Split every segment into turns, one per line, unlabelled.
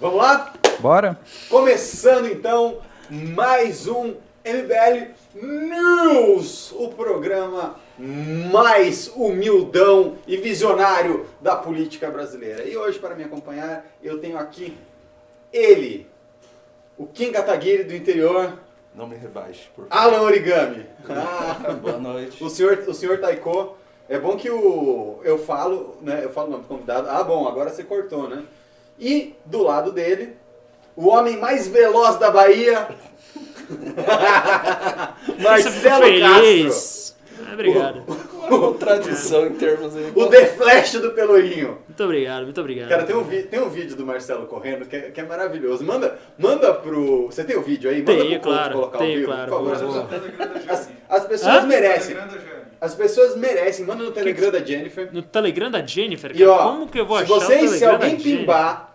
Vamos lá?
Bora?
Começando então mais um MBL News, o programa mais humildão e visionário da política brasileira. E hoje, para me acompanhar, eu tenho aqui ele, o Kim Kataguiri do interior,
Não me rebaixe, por favor.
Alan Origami. Ah,
Boa noite.
o senhor, o senhor Taiko, é bom que o, eu falo, né? Eu falo o nome do convidado. Ah, bom, agora você cortou, né? E do lado dele, o homem mais veloz da Bahia, Marcelo Castro.
feliz. Ah, obrigado.
Contradição em termos aí.
O The Flash do Pelourinho.
Muito obrigado, muito obrigado.
Cara, tem um, vi- tem um vídeo do Marcelo correndo que é, que é maravilhoso. Manda, manda pro. Você tem o vídeo aí? Manda
Tenho,
pro
claro,
colocar
tenho,
o vídeo,
claro.
por favor. As, as pessoas
Hã?
merecem. As pessoas merecem. Manda no Telegram da Jennifer.
No Telegram da Jennifer,
E
cara,
ó,
como que eu vou
se
achar o
vocês, se alguém pimbar,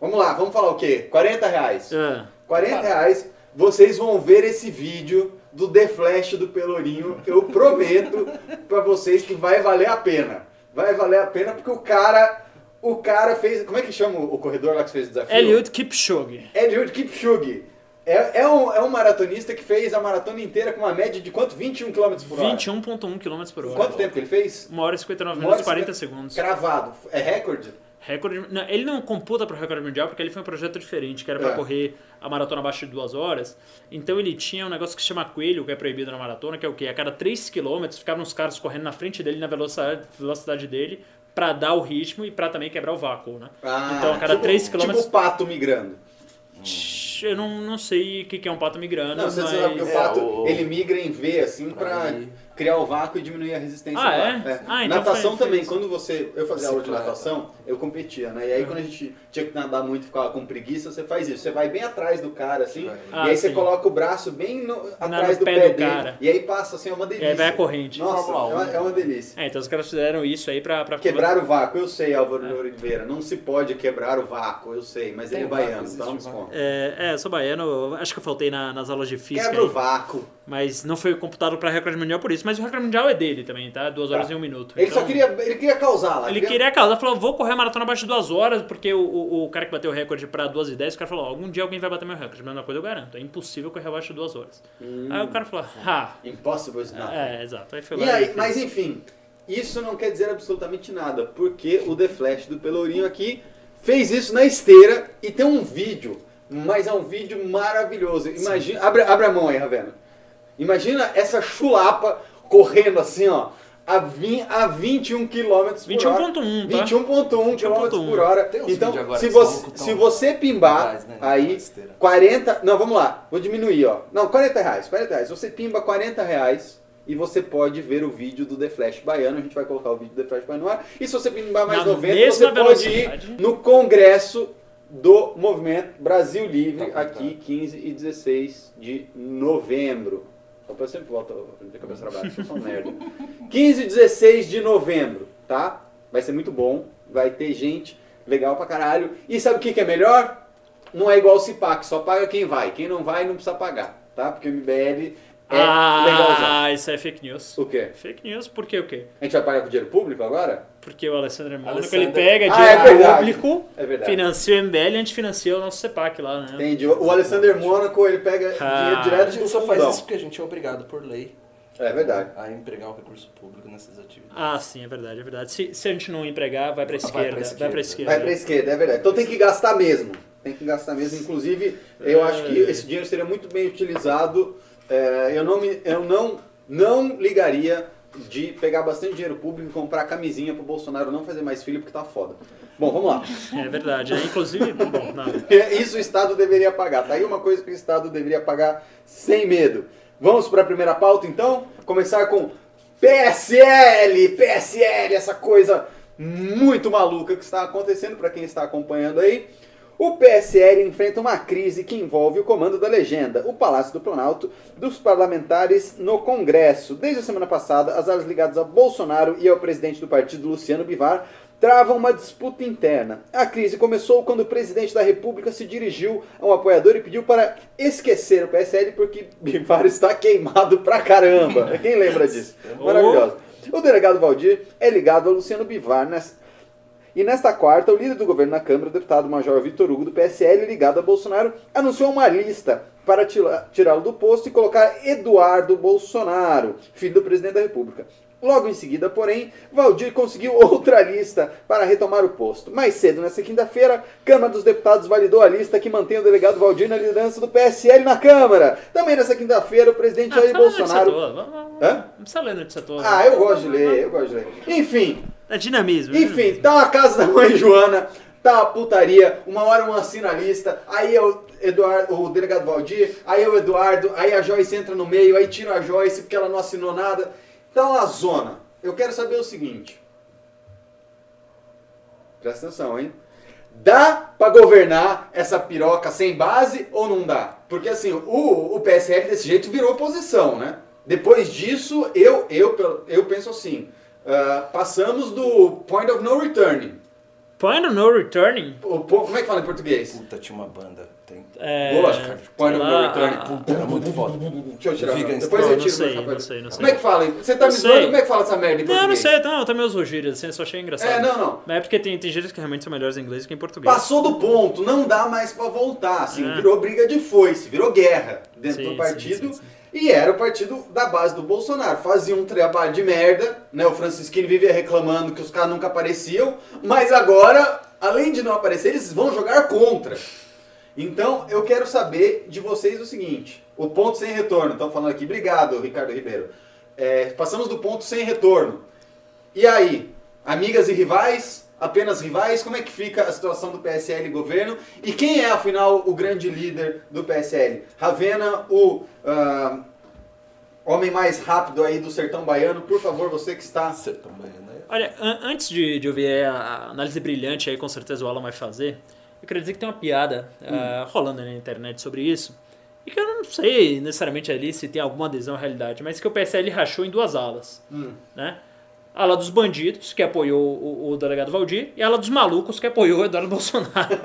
vamos lá, vamos falar o quê? 40 reais.
Ah,
40 reais, vocês vão ver esse vídeo do The Flash do Pelourinho. Eu prometo pra vocês que vai valer a pena. Vai valer a pena porque o cara, o cara fez, como é que chama o corredor lá que fez o desafio?
Eliud Kipchoge.
Eliud Kipchoge. É, é, um, é um maratonista que fez a maratona inteira com uma média de quanto? 21 km por hora.
21.1 km por hora.
Quanto tempo que ele fez?
1 hora e 59
Uma hora
minutos
e
e 40
cinquenta-
segundos.
Cravado. É recorde?
Recorde, não, ele não computa para o recorde mundial porque ele foi um projeto diferente, que era para
É.
correr a maratona abaixo de duas horas. Então ele tinha um negócio que se chama coelho, que é proibido na maratona, que é o quê? A cada 3 km ficavam os caras correndo na frente dele, na velocidade, velocidade dele, para dar o ritmo e para também quebrar o vácuo, né?
Ah,
então a cada
tipo,
3 km.
Tipo o pato migrando.
Eu não, não sei o que que é um pato migrando,
Não, você
mas...
sabe que o
É,
pato,
o-
ele migra em V, assim, pra
Aí.
Criar o vácuo e diminuir a resistência
Ah,
do
é?
ar.
Ah, então
natação
foi- foi
também,
isso.
quando você... Eu fazia aula de natação, eu competia, né? E aí quando a gente tinha que nadar muito e ficava com preguiça, você faz isso. Você vai bem atrás do cara, assim,
Vai.
Ah,
e aí você
sim.
coloca o braço bem no- atrás
no
do
pé
pé,
do
dele.
cara.
E aí passa, assim, é uma
E
delícia.
aí vai a corrente.
Nossa, é uma,
um.
é uma delícia.
É, então os caras fizeram isso aí pra... pra
Quebrar o vácuo, eu sei, Álvaro Oliveira. Não se pode quebrar o vácuo, eu sei, mas ele é
Tem vácuo,
baiano, então
vácuo.
desconto.
É, é, eu sou baiano, acho que eu faltei na- nas aulas de física.
Quebra o vácuo.
Mas não foi computado para recorde mundial por isso. Mas o recorde mundial é dele também, tá? Duas horas
Tá.
e um minuto.
Ele
Então,
só queria, ele queria causar lá.
Ele queria causar, falou, vou correr a maratona abaixo de duas horas, porque o, o, o cara que bateu o recorde pra duas e dez, o cara falou, algum dia alguém vai bater meu recorde. Mas uma coisa eu garanto, é impossível correr abaixo de duas horas. Aí o cara falou, ah,
Impossible is nothing.
é, exato. Aí foi
E aí, mas enfim, isso não quer dizer absolutamente nada, porque o The Flash do Pelourinho aqui fez isso na esteira e tem um vídeo, mas é um vídeo maravilhoso. Imagina, abre, abre a mão aí, Ravena. Imagina essa chulapa correndo assim, ó, a, a 21 km por hora.
21.1, tá?
21.1 km por hora. Então, se você, se você pimbar
legais, né?
aí,
Na esteira.
40. Não, vamos lá. Vou diminuir, ó. Não, 40 reais. 40 reais. Você pimba 40 reais e você pode ver o vídeo do The Flash Baiano. A gente vai colocar o vídeo do The Flash Baiano no ar. E se você pimbar mais
Na
90,
mesma
você pode ir no congresso do Movimento Brasil Livre,
tá,
aqui 15 e 16 de novembro. Eu sempre volto de cabeça pra baixo, eu sou um merda. 15 e 16 de novembro, tá? Vai ser muito bom, vai ter gente legal pra caralho. E sabe o que, que é melhor? Não é igual o CIPAC, só paga quem vai. Quem não vai não precisa pagar, tá? Porque o MBL é legalzão.
Ah, isso é fake news.
O quê?
Fake news, por quê o quê?
A gente vai pagar com dinheiro público agora?
Porque o Alessandro Mônaco,
Alessandro-
ele pega
Ah,
dinheiro
é verdade.
público,
É verdade.
financia o MBL e a gente financia o nosso CEPAC lá, né?
Entendi. O Alessander Mônaco, ele pega
Ah.
dinheiro
A
direto
gente
do
só faz isso porque a gente é obrigado por lei
É verdade.
a empregar o recurso público nessas atividades.
Ah, sim, é verdade, é verdade. Se, se a gente não empregar, vai pra
Vai
esquerda. Vai pra
esquerda.
esquerda.
Vai pra esquerda, é verdade. Então tem que gastar mesmo. Tem que gastar mesmo. Inclusive, eu acho que esse dinheiro seria muito bem utilizado. É, eu não, me, eu não, não ligaria de pegar bastante dinheiro público e comprar camisinha pro Bolsonaro não fazer mais filho porque tá foda. Bom, vamos lá.
É verdade, né? Inclusive, bom.
Isso o Estado deveria pagar. Tá aí uma coisa que o Estado deveria pagar sem medo. Vamos para a primeira pauta, então? Começar com PSL, PSL, essa coisa muito maluca que está acontecendo para quem está acompanhando aí. O PSL enfrenta uma crise que envolve o comando da legenda, o Palácio do Planalto, dos parlamentares no Congresso. Desde a semana passada, as áreas ligadas a Bolsonaro e ao presidente do partido, Luciano Bivar, travam uma disputa interna. A crise começou quando o presidente da República se dirigiu a um apoiador e pediu para esquecer o PSL porque Bivar está queimado pra caramba. Quem lembra disso? Maravilhoso. O delegado Valdir é ligado a Luciano Bivar nessa E nesta quarta, o líder do governo na Câmara, o deputado Major Vitor Hugo, do PSL, ligado a Bolsonaro, anunciou uma lista para tirá-lo do posto e colocar Eduardo Bolsonaro, filho do presidente da República. Logo em seguida, porém, Valdir conseguiu outra lista para retomar o posto. Mais cedo, nesta quinta-feira, Câmara dos Deputados validou a lista que mantém o delegado Valdir na liderança do PSL na Câmara. Também nesta quinta-feira, o presidente Jair
fala a notícia
Bolsonaro.
Não precisa ler notícia toda.
Ah, eu gosto de ler, eu gosto de ler. Enfim,
É dinamismo.
enfim, tá uma casa da mãe Joana, tá uma putaria, uma hora um assina a lista, aí é o Eduardo, o delegado Valdir, aí é o Eduardo, aí a Joyce entra no meio, aí tira a Joyce porque ela não assinou nada. Então a zona. Eu quero saber o seguinte. Presta atenção, hein? Dá pra governar essa piroca sem base ou não dá? Porque assim, o, o PSL desse jeito virou oposição, né? Depois disso, eu, eu, eu penso assim, ah, passamos do point of no return.
Point of no returning.
O como é que fala em português?
Puta, tinha uma banda. Tem...
É,
of
sei
no
lá,
return.
era muito foda.
Deixa eu tirar.
Vegan
Depois eu
não
tiro
sei,
meu rapaz.
não sei, não sei.
Como é que fala? Você tá
Não
me zoando?
sei.
Como é que fala essa merda em
Não, não
português?
sei, não, eu também uso gírias, assim, eu só achei engraçado.
É, não, não.
Mas é porque tem, tem gírias que realmente são melhores em inglês que em português.
Passou do ponto, não dá mais pra voltar. Assim,
É.
virou briga de foice, virou guerra dentro
Sim,
do partido.
sim, sim.
E era o partido da base do Bolsonaro. Fazia um trabalho de merda, né? O Francisquini vivia reclamando que os caras nunca apareciam, mas agora, além de não aparecer, eles vão jogar contra. Então, eu quero saber de vocês o seguinte: o ponto sem retorno. Estão falando aqui, obrigado, Ricardo Ribeiro. É, passamos do ponto sem retorno. E aí, amigas e rivais? Apenas rivais? Como é que fica a situação do PSL e governo? E quem é, afinal, o grande líder do PSL? Ravena, o ah, homem mais rápido aí do sertão baiano, por favor, você que está.
Sertão Baiano, né?
Olha, an- antes de, de ouvir a, a análise brilhante aí, com certeza o Alan vai fazer, eu queria dizer que tem uma piada ah, rolando na internet sobre isso, e que eu não sei necessariamente ali se tem alguma adesão à realidade, mas que o PSL rachou em duas alas,
Hum.
né? A ala dos bandidos, que apoiou o, o delegado Valdir, e a ala dos malucos, que apoiou o Eduardo Bolsonaro.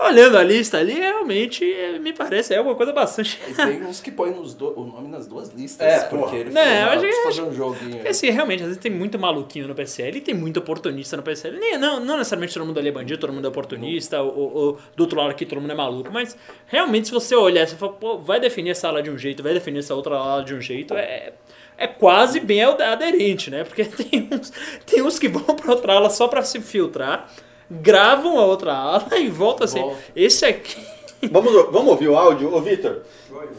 Olhando a lista ali, realmente eh, me parece é uma coisa bastante
E tem uns que põem nos do- o nome nas duas listas,
É,
porque ele
Não,
falou,
eu
ah,
acho que-
preciso fazer um joguinho.
Porque assim, realmente, às vezes tem muito maluquinho no PSL e tem muito oportunista no PSL. Nem, não, não necessariamente todo mundo ali é bandido, todo mundo é oportunista, ou, ou- ou do outro lado aqui todo mundo é maluco, mas realmente se você olhar, você fala, pô, vai definir essa ala de um jeito, vai definir essa outra ala de um jeito, é, é quase bem ade- aderente, né? Porque tem uns, tem uns que vão pra outra ala só pra se filtrar, gravam a outra ala e voltam assim.
Volta.
Esse aqui.
Vamos, vamos ouvir o áudio? Ô, Vitor,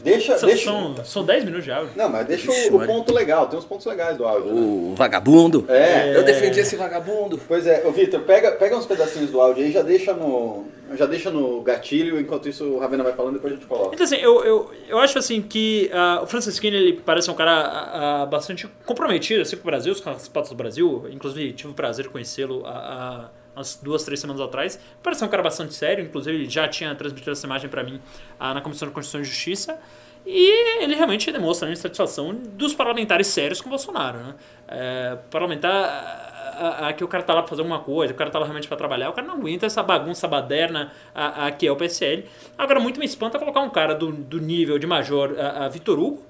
deixa.
São,
deixa...
são, são 10 minutos de áudio.
Não, mas deixa
Ixi,
o, o ponto legal, tem uns pontos legais do áudio. né?
O vagabundo.
É.
Eu defendi esse vagabundo.
Pois é, ô Vitor, pega, pega uns pedacinhos do áudio aí, já deixa no. Já deixa no gatilho, enquanto isso o Ravena vai falando, depois a gente coloca.
Então, assim, eu, eu, eu acho assim que ah, o Francisquini ele parece um cara ah, bastante comprometido assim, com o Brasil, com as pautas do Brasil. Inclusive, tive o prazer de conhecê-lo há umas duas, três semanas atrás. Parece um cara bastante sério, inclusive ele já tinha transmitido essa imagem para mim ah, na Comissão de Constituição e Justiça. E ele realmente demonstra a insatisfação dos parlamentares sérios com Bolsonaro. Né? É, parlamentar. a- a- que o cara tá lá pra fazer alguma coisa, o cara tá lá realmente pra trabalhar, o cara não aguenta essa bagunça baderna a, a que é o PSL. Agora, muito me espanta colocar um cara do, do nível de major a, a Vitor Hugo.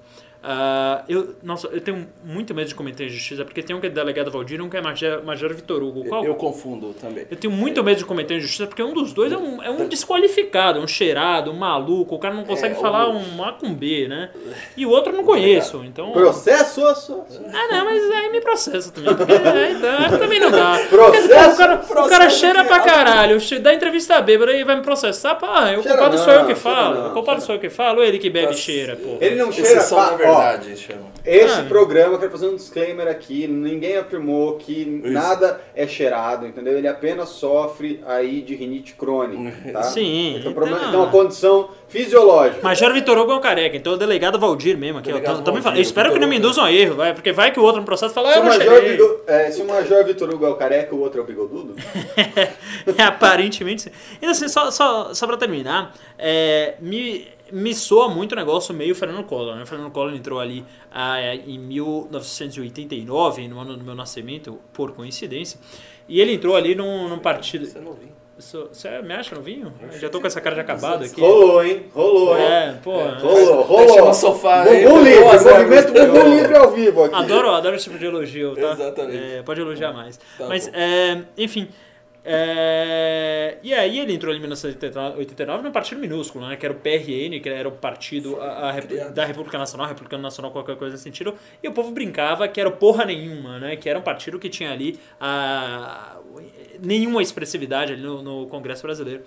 Ah, eu, nossa, eu tenho muito medo de comentar em justiça, porque tem um que é delegado Valdir e um que é major, major Vitor Hugo. Qual?
Eu confundo também.
Eu tenho muito medo de comentar em justiça, porque um dos dois é um, é um desqualificado, é um cheirado, um maluco, o cara não consegue
É,
falar
o-
um A com B, né? E o outro eu não conheço, então...
Processo.
Ah, não, mas aí me processa também. Porque aí, dá- aí também não dá.
Processo,
Porque, o cara, o
processo
cara cheira pra
é-
caralho, dá entrevista bêbada e vai me processar. Pá, o culpado
não,
sou eu que falo. o culpado sou eu que falo, ou ele que bebe e
Nossa.
cheira, pô.
Ele não cheira. Pá,
da
ó,
verdade, chama.
Esse
Ah.
programa, quero fazer um disclaimer aqui, ninguém afirmou que nada é cheirado, entendeu? Ele apenas sofre aí de rinite crônica, tá?
Sim,
tem, um problema,
então-
uma condição fisiológica.
Major Vitor Hugo é um careca, então é o delegado Valdir mesmo aqui.
Delegado
Tam- também falo. Eu espero que não me
Vitor
induzam a erro, vai, porque vai que o outro no processo fala, ah,
Se
eu
o,
não
Major,
cheirei.
Vitor- é, se o Major Vitor Hugo é o careca, o outro é o bigodudo?
Aparentemente sim. E assim, só, só, só pra terminar, é, me, me soa muito o negócio meio Fernando Collor. Né? O Fernando Collor entrou ali ah, em 1989, no ano do meu nascimento, por coincidência. E ele entrou ali num, num partido.
Você viu.
sou- Você me acha no vinho? Eu já tô com essa cara de acabado aqui.
Rolou, hein? Rolou, hein?
É, pô.
Rolou,
Deixa
rolou.
no sofá aí,
Bumbum livre, movimento bumbum livre ao vivo aqui.
Adoro, adoro esse tipo de elogio, tá?
Exatamente.
É, pode elogiar mais.
Tá
Mas, é, enfim. É, e aí ele entrou em 1989 num partido minúsculo, né? Que era o PRN, que era o partido a- a
criado.
da República Nacional, Republicano Nacional, qualquer coisa nesse sentido. E o povo brincava que era porra nenhuma, né? Que era um partido que tinha ali a, nenhuma expressividade ali no, no Congresso Brasileiro.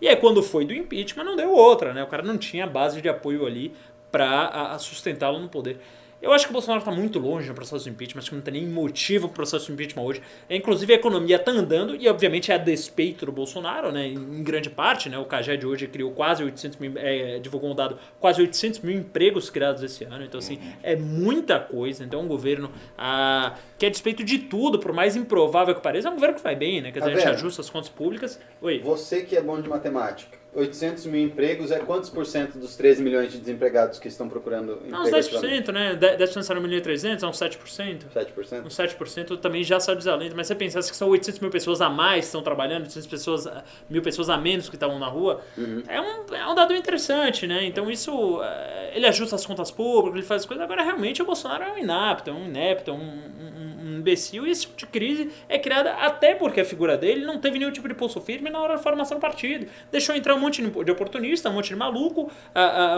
E aí quando foi do impeachment não deu outra, né? O cara não tinha base de apoio ali para sustentá-lo no poder. Eu acho que o Bolsonaro está muito longe no processo de impeachment, acho que não tem nem motivo para o processo de impeachment hoje. É, inclusive a economia está andando e obviamente é a despeito do Bolsonaro, né, em grande parte. Né, o CAGED hoje criou quase 800 mil, é, divulgou um dado, quase 800 mil empregos criados esse ano. Então assim, é muita coisa. Então é um governo ah, que a despeito de tudo, por mais improvável que pareça, é um governo que vai bem, né? Quer dizer,
Tá
a gente
vendo?
ajusta as contas públicas. Oi.
Você que é bom de matemática, 800 mil empregos é quantos por cento dos 13 milhões de desempregados que estão procurando emprego?
Não, uns 10%, né? 10% era 1.300, é uns 7%.
7%?
Uns 7% também já sai dos alentes, mas você pensasse que são 800 mil pessoas a mais que estão trabalhando, 800 pessoas, mil pessoas a menos que estavam na rua, é, um, é um dado interessante, né? Então isso, eh, ele ajusta as contas públicas, ele faz as coisas. Agora, realmente, o Bolsonaro é um inapto, é um inepto, é um, um, imbecil, e esse tipo de crise é criada até porque a figura dele não teve nenhum tipo de pulso firme na hora da formação do partido. Deixou entrar um monte de oportunista, um monte de maluco,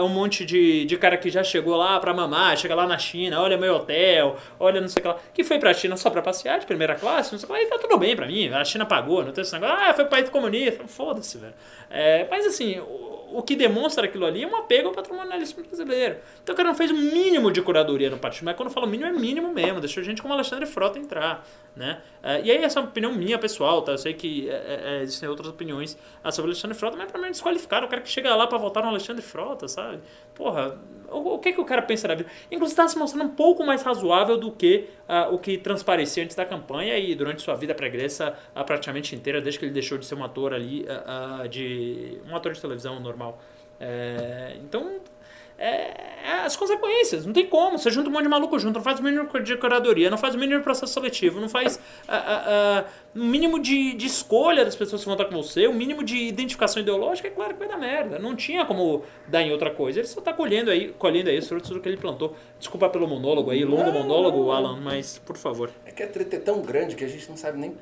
um monte de, de cara que já chegou lá pra mamar, chega lá na China, olha meu hotel, olha não sei o que lá, que foi pra China só pra passear de primeira classe, não sei o que lá, e tá tudo bem pra mim, a China pagou, não tem esse negócio, ah, foi país comunista, foda-se, velho. É, mas assim, o, o que demonstra aquilo ali é um apego ao patrimonialismo brasileiro. Então o cara não fez o mínimo de curadoria no partido, mas quando eu falo mínimo, é mínimo mesmo, deixou gente como Alexandre Frota entrar, né? É, e aí essa é uma opinião minha pessoal, tá? Eu sei que é, é, existem outras opiniões ah, sobre o Alexandre Frota, mas pra mim é desqualificado o cara que chega lá pra votar no Alexandre Frota, sabe? Porra, o, o que que o cara pensa da vida? Inclusive tá se mostrando um pouco mais razoável do que ah, o que transparecia antes da campanha e durante sua vida pregressa ah, praticamente inteira, desde que ele deixou de ser um ator ali, ah, de um ator de televisão normal. É, então, é, é as consequências, não tem como. Você junta um monte de maluco junto, não faz o mínimo de curadoria, não faz o mínimo de processo seletivo, não faz ah, ah, ah, o mínimo de, de escolha das pessoas que vão estar com você, o mínimo de identificação ideológica, é claro que vai dar merda. Não tinha como dar em outra coisa. Ele só está colhendo aí, colhendo aí os frutos do que ele plantou. Desculpa pelo monólogo aí, longo monólogo, Alan, mas por favor.
É que a treta é tão grande que a gente não sabe nem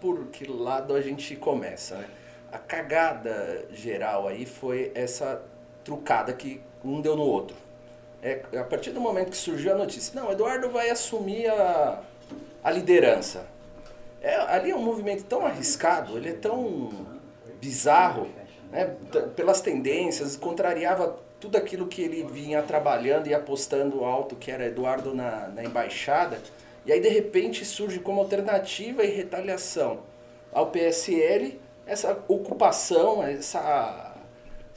por que lado a gente começa, né? A cagada geral aí foi essa trucada que um deu no outro. É, a partir do momento que surgiu a notícia, não, Eduardo vai assumir a, a liderança. É, ali é um movimento tão arriscado, ele é tão bizarro, né? Pelas tendências, contrariava tudo aquilo que ele vinha trabalhando e apostando alto, que era Eduardo na, na embaixada. E aí, de repente, surge como alternativa e retaliação ao PSL essa ocupação, essa,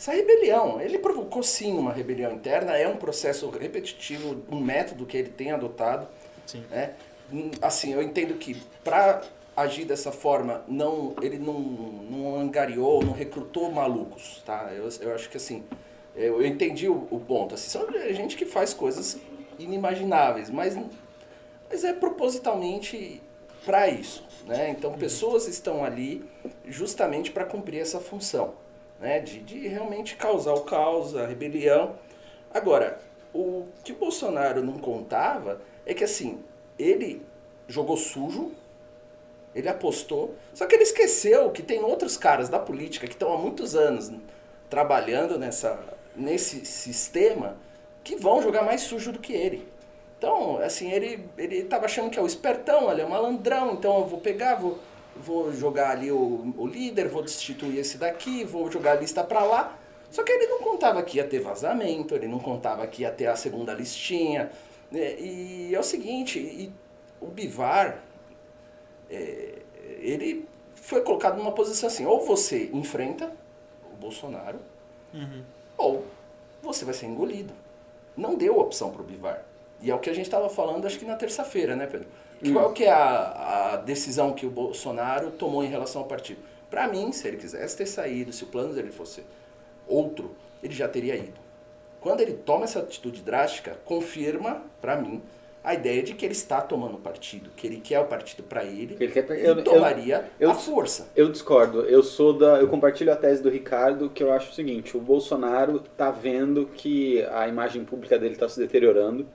essa rebelião. Ele provocou sim uma rebelião interna, é um processo repetitivo, um método que ele tem adotado.
Sim.
Né? Assim, eu entendo que para agir dessa forma, não, ele não, não angariou, não recrutou malucos, tá? Eu, eu acho que assim, eu entendi o, o ponto. Assim, são gente que faz coisas inimagináveis, mas, mas é propositalmente para isso, né? Então, pessoas estão ali justamente para cumprir essa função, né? De, de realmente causar o caos, a rebelião. Agora, o que o Bolsonaro não contava é que assim, ele jogou sujo, ele apostou, só que ele esqueceu que tem outros caras da política que estão há muitos anos trabalhando nessa, nesse sistema que vão jogar mais sujo do que ele. Então, assim, ele, ele tava achando que é o espertão, ele é o malandrão, então eu vou pegar, vou, vou jogar ali o, o líder, vou destituir esse daqui, vou jogar a lista pra lá. Só que ele não contava que ia ter vazamento, ele não contava que ia ter a segunda listinha. né? E é o seguinte, e o Bivar, é, ele foi colocado numa posição assim, ou você enfrenta o Bolsonaro, ou você vai ser engolido. Não deu opção para o Bivar. E é o que a gente estava falando, acho que na terça-feira, né, Pedro? Qual que é a, a decisão que o Bolsonaro tomou em relação ao partido? Para mim, se ele quisesse ter saído, se o plano dele fosse outro, ele já teria ido. Quando ele toma essa atitude drástica, confirma, para mim, a ideia de que ele está tomando partido, que ele quer o partido para ele,
Ele quer-
e
eu- eu-
tomaria
eu-
a força.
Eu discordo. Eu sou da. Eu compartilho a tese do Ricardo, que eu acho o seguinte: o Bolsonaro tá vendo que a imagem pública dele está se deteriorando,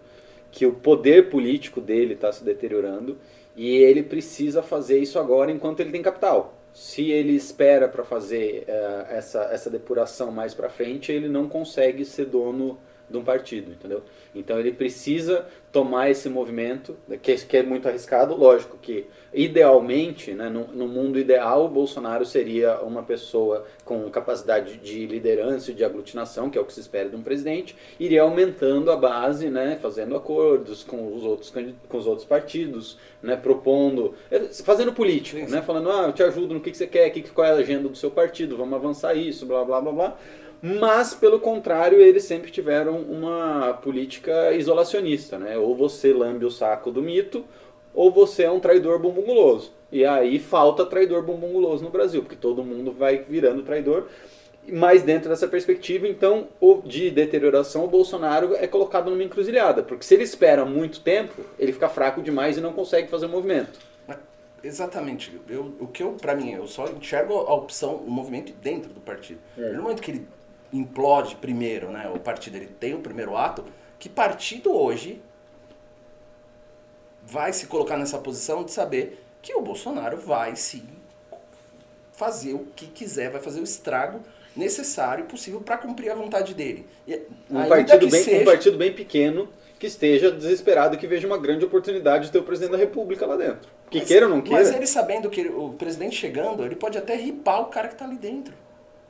que o poder político dele está se deteriorando, e ele precisa fazer isso agora enquanto ele tem capital. Se ele espera para fazer eh, essa, essa depuração mais para frente, ele não consegue ser dono de um partido, entendeu? Então ele precisa tomar esse movimento, que, que é muito arriscado, lógico que idealmente, né, no, no mundo ideal, o Bolsonaro seria uma pessoa com capacidade de liderança e de aglutinação, que é o que se espera de um presidente, iria aumentando a base, né, fazendo acordos com os outros, com os outros partidos, né, propondo, eh, fazendo político, né, falando, ah, eu te ajudo no que, que você quer, que, qual é a agenda do seu partido, vamos avançar isso, blá, blá, blá, blá. Mas, pelo contrário, eles sempre tiveram uma política isolacionista, né? Ou você lambe o saco do mito, ou você é um traidor bumbum guloso. E aí falta traidor bumbum guloso no Brasil, porque todo mundo vai virando traidor. Mas dentro dessa perspectiva, então, de deterioração, o Bolsonaro é colocado numa encruzilhada. Porque se ele espera muito tempo, ele fica fraco demais e não consegue fazer o movimento.
Exatamente. Eu, o que eu, pra mim, eu só enxergo a opção, o movimento dentro do partido.
É.
No momento que ele implode primeiro, né, o partido, ele tem o primeiro ato, que partido hoje vai se colocar nessa posição de saber que o Bolsonaro vai sim fazer o que quiser, vai fazer o estrago necessário e possível para cumprir a vontade dele. E,
Um partido, bem,
seja-
um partido bem pequeno que esteja desesperado e que veja uma grande oportunidade de ter o presidente da república lá dentro. Que
Mas-
queira ou não queira.
Mas ele sabendo que o presidente chegando, ele pode até ripar o cara que tá ali dentro.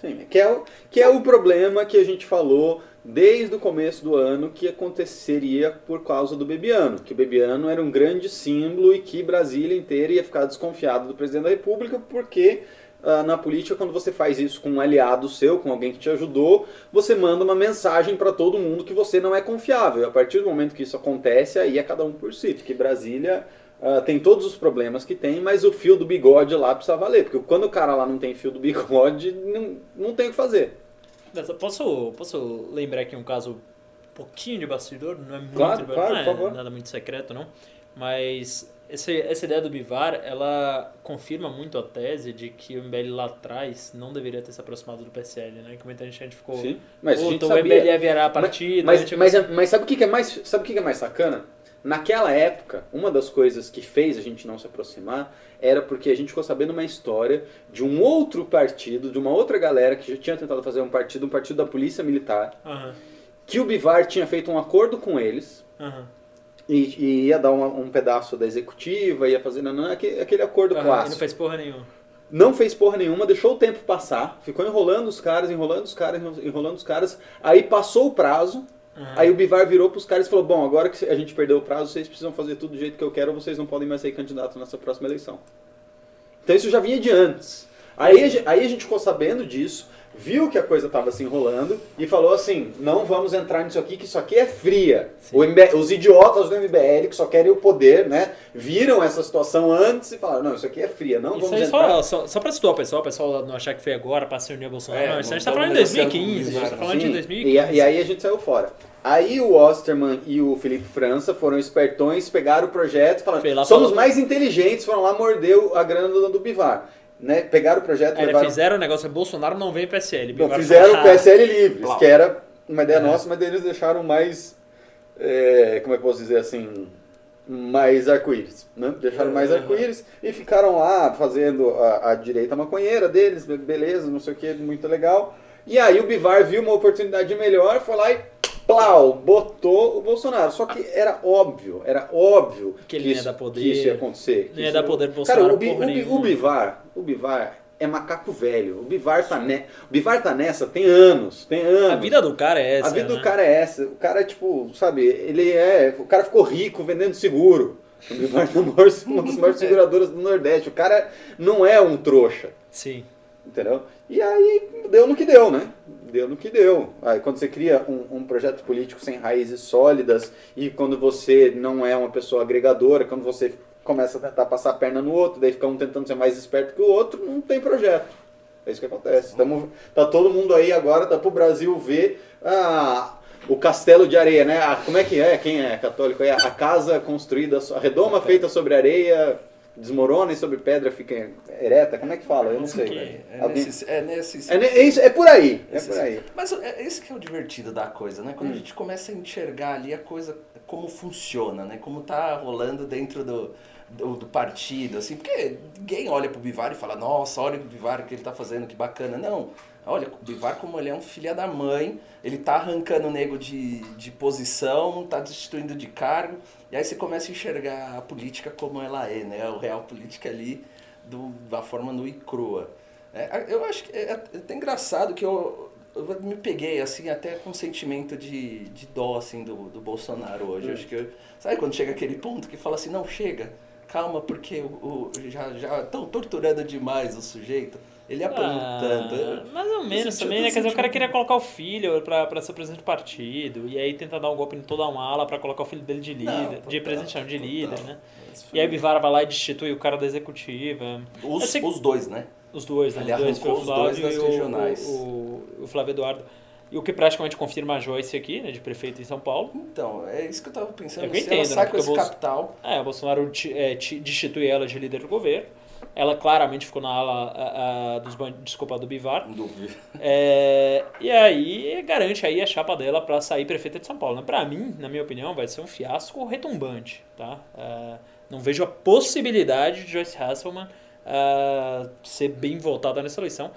Sim, que é, o, que é o problema que a gente falou desde o começo do ano que aconteceria por causa do Bebiano. Que o Bebiano era um grande símbolo e que Brasília inteira ia ficar desconfiado do presidente da República porque ah, na política, quando você faz isso com um aliado seu, com alguém que te ajudou, você manda uma mensagem para todo mundo que você não é confiável. A partir do momento que isso acontece, aí é cada um por si. Porque Brasília ah, tem todos os problemas que tem, mas o fio do bigode lá precisa valer. Porque quando o cara lá não tem fio do bigode, não, não tem o que fazer.
Posso, posso lembrar aqui um caso um pouquinho de bastidor? Não é muito,
Claro,
não
claro,
é
por favor.
nada muito secreto, não. Mas essa, essa ideia do Bivar, ela confirma muito a tese de que o MBL lá atrás não deveria ter se aproximado do PSL, né? Que muita gente, a gente ficou...
Sim, mas a gente
o
sabia-
MBL ia virar a
Mas,
gente ia
mas, mas sabe o que é mais, sabe o que é mais sacana? Naquela época, uma das coisas que fez a gente não se aproximar era porque a gente ficou sabendo uma história de um outro partido, de uma outra galera que já tinha tentado fazer um partido, um partido da polícia militar,
Aham,
que o Bivar tinha feito um acordo com eles
aham.
e, e ia dar uma- um pedaço da executiva, ia fazer nanã, aquele, aquele acordo
E
clássico.
não fez porra nenhuma.
Não fez porra nenhuma, deixou o tempo passar, ficou enrolando os caras, enrolando os caras, enrolando os caras. Aí passou o prazo,
Aham.
aí o Bivar virou pros caras e falou: Bom, agora que a gente perdeu o prazo, vocês precisam fazer tudo do jeito que eu quero, ou vocês não podem mais ser candidato nessa próxima eleição. Então isso já vinha de antes. Aí, aí a gente ficou sabendo disso, viu que a coisa estava se enrolando e falou assim: não vamos entrar nisso aqui, que isso aqui é fria. O MB os idiotas do MBL que só querem o poder, né? Viram essa situação antes e falaram: não, isso aqui é fria, não
Isso
vamos entrar.
só, só, só pra situar o pessoal, o pessoal não achar que foi agora pra se unir ao Bolsonaro.
É,
não, isso a gente
não
tá falando em
negociar
2015, a gente tá falando de
Sim,
2015.
E, e aí a gente saiu fora. Aí o Osterman e o Felipe França foram espertões, pegaram o projeto e falaram: somos mais inteligentes, foram lá morder a grana do, do Bivar. Né? Pegaram o projeto,
eles
levaram.
fizeram o negócio, Bolsonaro não vem PSL.
Não, fizeram o PSL Livres,
Plau.
que era uma ideia
É.
nossa, mas eles deixaram mais. é, como é que eu posso dizer assim? Mais arco-íris. Né? Deixaram mais
Uhum.
arco-íris e ficaram lá fazendo a, a direita maconheira deles, be- beleza, não sei o que, muito legal. E aí o Bivar viu uma oportunidade melhor, foi lá e plau, botou o Bolsonaro. Só que era óbvio, era óbvio
Que ele ia
isso,
poder,
que isso ia acontecer.
não ia dar poder pro Bolsonaro
Cara, o, Bi- o Bi- o. Bivar, o Bivar é macaco velho. O Bivar tá, ne... o Bivar tá nessa tem anos, tem anos.
A vida do cara é essa.
A vida
né?
do cara é essa. O cara, tipo, sabe, ele é. O cara ficou rico vendendo seguro. O Bivar é uma das maiores- uma das maiores seguradoras do Nordeste. O cara não é um trouxa.
Sim.
Entendeu? E aí deu no que deu, né? Deu no que deu. Aí quando você cria um, um projeto político sem raízes sólidas e quando você não é uma pessoa agregadora, quando você começa a tentar passar a perna no outro, daí fica um tentando ser mais esperto que o outro, não tem projeto. É isso que acontece. Tamo, tá todo mundo aí agora, tá pro Brasil ver. Ah, o castelo de areia, né? A- como é que é? Quem é católico? É a casa construída, a redoma feita sobre areia, desmorona e sobre pedra fica ereta. Como é que fala? Eu não sei.
É, é
Alguém-
nesse, é nesse
É, ne- por aí. É
Esse-
por aí.
Mas é esse que é o divertido da coisa, né?
Hum.
Quando a gente começa a enxergar ali a coisa, como funciona, né? Como tá rolando dentro do, do, do partido, assim. Porque ninguém olha pro Bivar e fala, nossa, olha o Bivar, o que ele tá fazendo, que bacana. Não. Olha, o Bivar como ele é um filho da mãe, ele tá arrancando o nego de, de posição, tá destituindo de cargo, e aí você começa a enxergar a política como ela é, né? O real política ali do, da forma nua e crua. É, eu acho que é, é até engraçado que eu, eu me peguei assim até com um sentimento de, de dó assim do, do Bolsonaro hoje. Eu Acho que eu- sabe quando chega aquele ponto que fala assim, não chega, calma porque o, o- já já estão torturando demais o sujeito. Ele apanhou
Ah,
tanto.
Mais ou menos também, né? Quer dizer, o cara queria colocar o filho pra, pra ser presidente do partido, e aí tenta dar um golpe em toda uma ala pra colocar o filho dele de líder,
Não,
de
total,
presidente, não, de
total.
líder, né? E aí o Bivara vai lá e destitui o cara da executiva.
Os,
sei-
os dois, né?
Os dois, né?
Ele
os dois, foi o
os dois
Flávio
das
e o,
regionais.
o, o, Flávio Eduardo. E o que praticamente confirma a Joyce aqui, né, de prefeito em São Paulo.
Então, é isso que eu tava pensando.
Eu
ela
entendo, né?
sai com
Porque
esse
o Bolso-
capital,
É, o Bolsonaro é, ti- destitui ela de líder do governo. Ela claramente ficou na ala a- a dos bandidos, desculpa, do Bivar.
dúvida.
É, e aí garante aí a chapa dela para sair prefeita de São Paulo. Né? Para mim, na minha opinião, vai ser um fiasco retumbante. Tá? É, não vejo a possibilidade de Joyce Hasselman é, ser bem votada nessa eleição.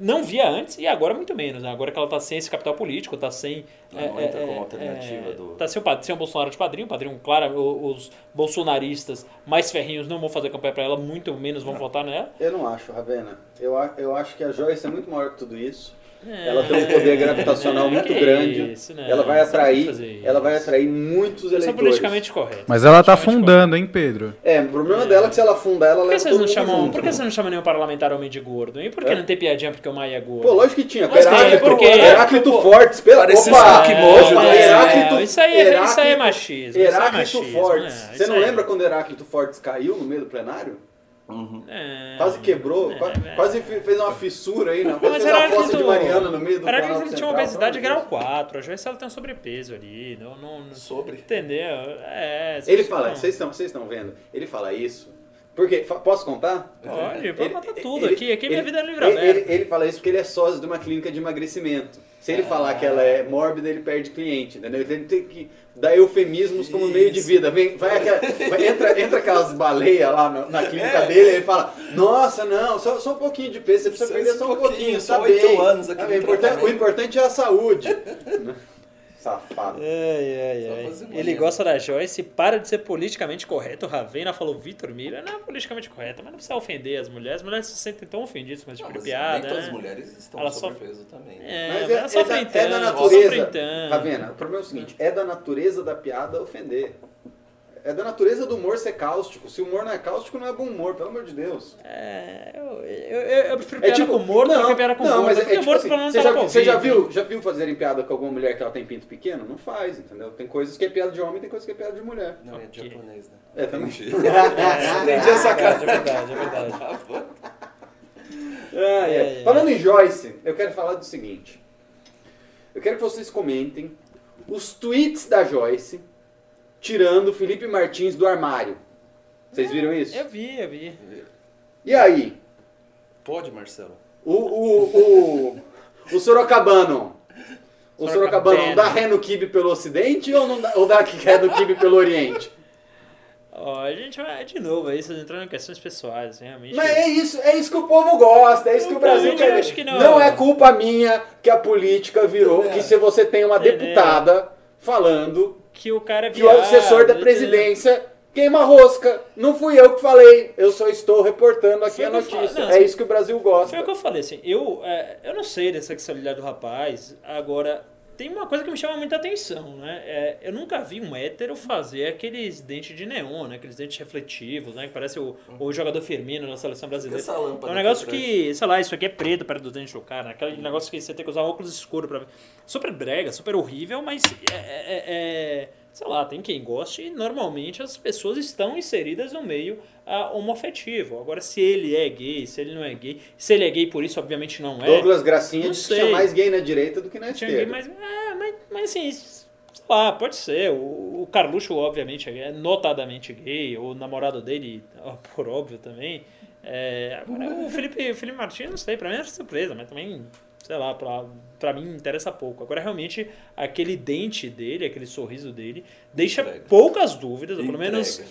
Não via antes e agora muito menos. Né? Agora que ela está sem esse capital político, está sem.
Ela não entra como alternativa do-
Tá sem o, sem o Bolsonaro de padrinho. O padrinho, claro, os bolsonaristas mais ferrinhos não vão fazer campanha para ela, muito menos vão votar nela.
Eu não acho, Ravena. Eu, eu acho que a Joyce é muito maior que tudo isso.
É,
Ela tem um poder gravitacional
é,
muito grande.
isso, né?
Ela vai atrair, ela vai
isso.
atrair muitos
sou
eleitores.
politicamente correto.
Mas ela tá
Politicamente
afundando, hein, Pedro?
É, o problema dela é que se ela afundar, ela
Por que
leva todo
chamam,
junto.
por que você não chama nenhum parlamentar homem de gordo? E por que
É?
não tem piadinha porque o Maia é gordo?
Pô, lógico que tinha. Heráclito,
porque-
Heráclito
Pô,
Fortes. Pela...
parece
Opa!
um
Opa,
né?
Heráclito,
É, isso aí é- isso aí é
Heráclito-
machismo, isso é
Heráclito
machismo,
Fortes.
né?
Você
Isso
não lembra quando Heráclito Fortes caiu no meio do plenário?
Uhum.
É,
Quase quebrou,
é,
qua-
é.
quase fe- fez uma fissura aí, não.
Não,
Quase
mas
fez uma fossa de Mariana no meio do
Heráclito
Planalto
ele tinha uma obesidade
amor
grau 4, a Joyce ela tem um sobrepeso ali, não, não, não-
Sobre.
entendeu? É,
de. Ele fala, vocês estão, vocês estão vendo? Ele fala isso. Porque, posso contar?
Pode, pode
Ele-
matar tudo
ele-
aqui, aqui é minha
ele-
vida é livre
ele, ele, ele fala isso porque ele é sócio de uma clínica de emagrecimento. Se ele falar que ela é mórbida, ele perde cliente, entendeu? Ele tem que dar eufemismos como meio de
Isso.
vida. Vem, vai aquela- vai- entra, entra aquelas baleias lá na, na clínica
É.
dele, ele fala, nossa, não, só, só um pouquinho de peso, você precisa
Só
perder só um
pouquinho,
pouquinho,
só
tá
oito anos aqui
Tá bem, o importante é a saúde. Safado.
Ai, ai, ai. Ele gosta da Joyce, para de ser politicamente correto. O Ravena falou Vitor Mira, não é politicamente correta, mas não precisa ofender as mulheres. As mulheres se sentem tão ofendidas com esse tipo de piada.
nem todas
né?
as mulheres estão
Ela
sobrepeso também. né?
É,
Mas é,
ela
é
sofre
da,
então,
é da
sofre
natureza.
então.
Vendo? O problema é o seguinte: é da natureza da piada ofender. É da natureza do humor ser cáustico. Se o humor não é cáustico, não é bom humor, pelo amor de Deus.
É, eu, eu, eu, prefiro
É
piada
tipo,
com morto do que piada com
não,
gordo.
mas é,
porque
é
o
tipo
morto
assim,
menos
você, já, você já viu, já viu fazerem piada com alguma mulher que ela tem pinto pequeno? Não faz, entendeu? Tem coisas que é piada de homem, tem coisas que é piada de mulher.
Não, é
Ok.
japonês, né?
É, também.
Entendi.
É,
Entendi essa cara.
É verdade, é verdade.
Ah, é.
É, é.
Falando em Joyce, eu quero falar do seguinte. Eu quero que vocês comentem os tweets da Joyce tirando o Felipe Martins do armário. Vocês viram isso?
Eu vi, eu vi.
E aí?
Pode, Marcelo?
O, o, o, o Sorocabano. O Sorocabano
Sorocabano.
dá ré no kibe pelo ocidente ou, não dá, ou dá ré no kibe pelo oriente?
Ó, a gente vai de novo aí, vocês entrando em questões pessoais, realmente.
Mas é isso, é isso que o povo gosta, é isso que o Brasil quer.
acho que não.
não é culpa minha que a política virou,
Entendeu?
que se você tem uma
Entendeu?
deputada falando
Que o cara é
que o
viado,
assessor da presidência queima rosca. Não fui eu que falei, eu só estou reportando aqui a notícia.
não,
é isso que o Brasil gosta.
Foi o que eu falei, assim, eu, é, eu não sei da sexualidade do rapaz, agora, tem uma coisa que me chama muita atenção, né? É, eu nunca vi um hétero fazer aqueles dentes de neon, né? Aqueles dentes refletivos, né? Que parece o, o jogador Firmino na seleção brasileira.
Essa lâmpada
É um negócio que, sei lá, isso aqui é preto perto do dente do cara. né? Aquele negócio que você tem que usar óculos escuros pra ver. Super brega, super horrível, mas é, é- é- sei lá, tem quem goste e normalmente as pessoas estão inseridas no meio uh, homoafetivo. Agora, se ele é gay, se ele não é gay, se ele é gay por isso, obviamente não é.
Douglas Gracinha
Não
disse que
sei.
tinha mais gay na direita do que na
Tinha gay,
esquerda.
mas, é, mas, mas assim, sei lá, pode ser. O, o Carluxo, obviamente, é é notadamente gay, o namorado dele, ó, por óbvio também. É, agora, o Felipe, o Felipe Martins, não sei, pra mim era surpresa, mas também, sei lá, pra, pra mim interessa pouco. Agora, realmente, aquele dente dele, aquele sorriso dele, deixa
Entrega.
poucas dúvidas, ou pelo menos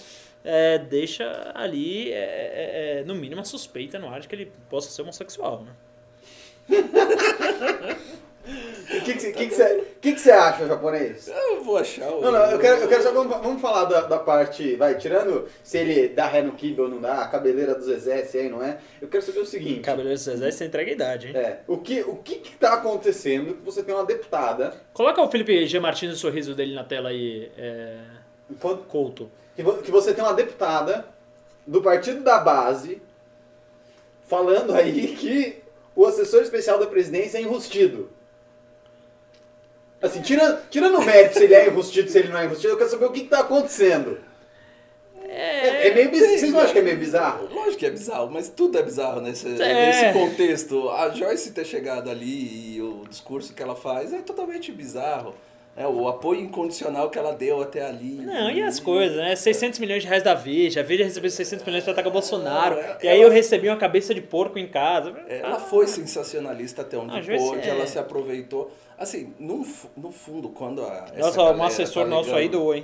é, deixa ali, é, é, é, no mínimo, uma suspeita no ar de que ele possa ser homossexual, né?
O que, que, você- que, que, você, que, que você acha, japonês?
Eu vou achar o.
Não, não, eu quero, eu quero só vamos, vamos falar da, da parte, vai, tirando se ele dá ré no kibe ou não dá, a cabeleira do Zezé, se aí não é. Eu quero saber o seguinte.
Cabeleiro de Zezé, você entrega a idade, hein?
É, o que, o que que tá acontecendo que você tem uma deputada,
Coloca o Felipe G. Martins, o sorriso dele na tela aí, é...
enquanto-
Couto.
que, vo- que você tem uma deputada do partido da base falando aí que o assessor especial da presidência é enrustido. Assim, tira, tirando o mérito se ele é enrustido, se ele não é enrustido, eu quero saber o que, que tá acontecendo. É, é meio bizarro. Vocês não acham que é meio bizarro?
Lógico que é bizarro, mas tudo é bizarro nesse,
É.
nesse contexto. A Joyce ter chegado ali e o discurso que ela faz é totalmente bizarro. É, o apoio incondicional que ela deu até ali.
Não, e as coisas, né? 600 milhões de reais da Veja, a Veja recebeu 600 milhões pra atacar o Bolsonaro,
Não,
e aí
ela-
eu recebi uma cabeça de porco em casa.
Ela
Ah,
foi sensacionalista até onde
Ah, Joyce
pôde,
é-
ela se aproveitou. Assim, no, no fundo, quando a. essa
Nossa, um
galera
assessor
tá
nosso aí doou, hein?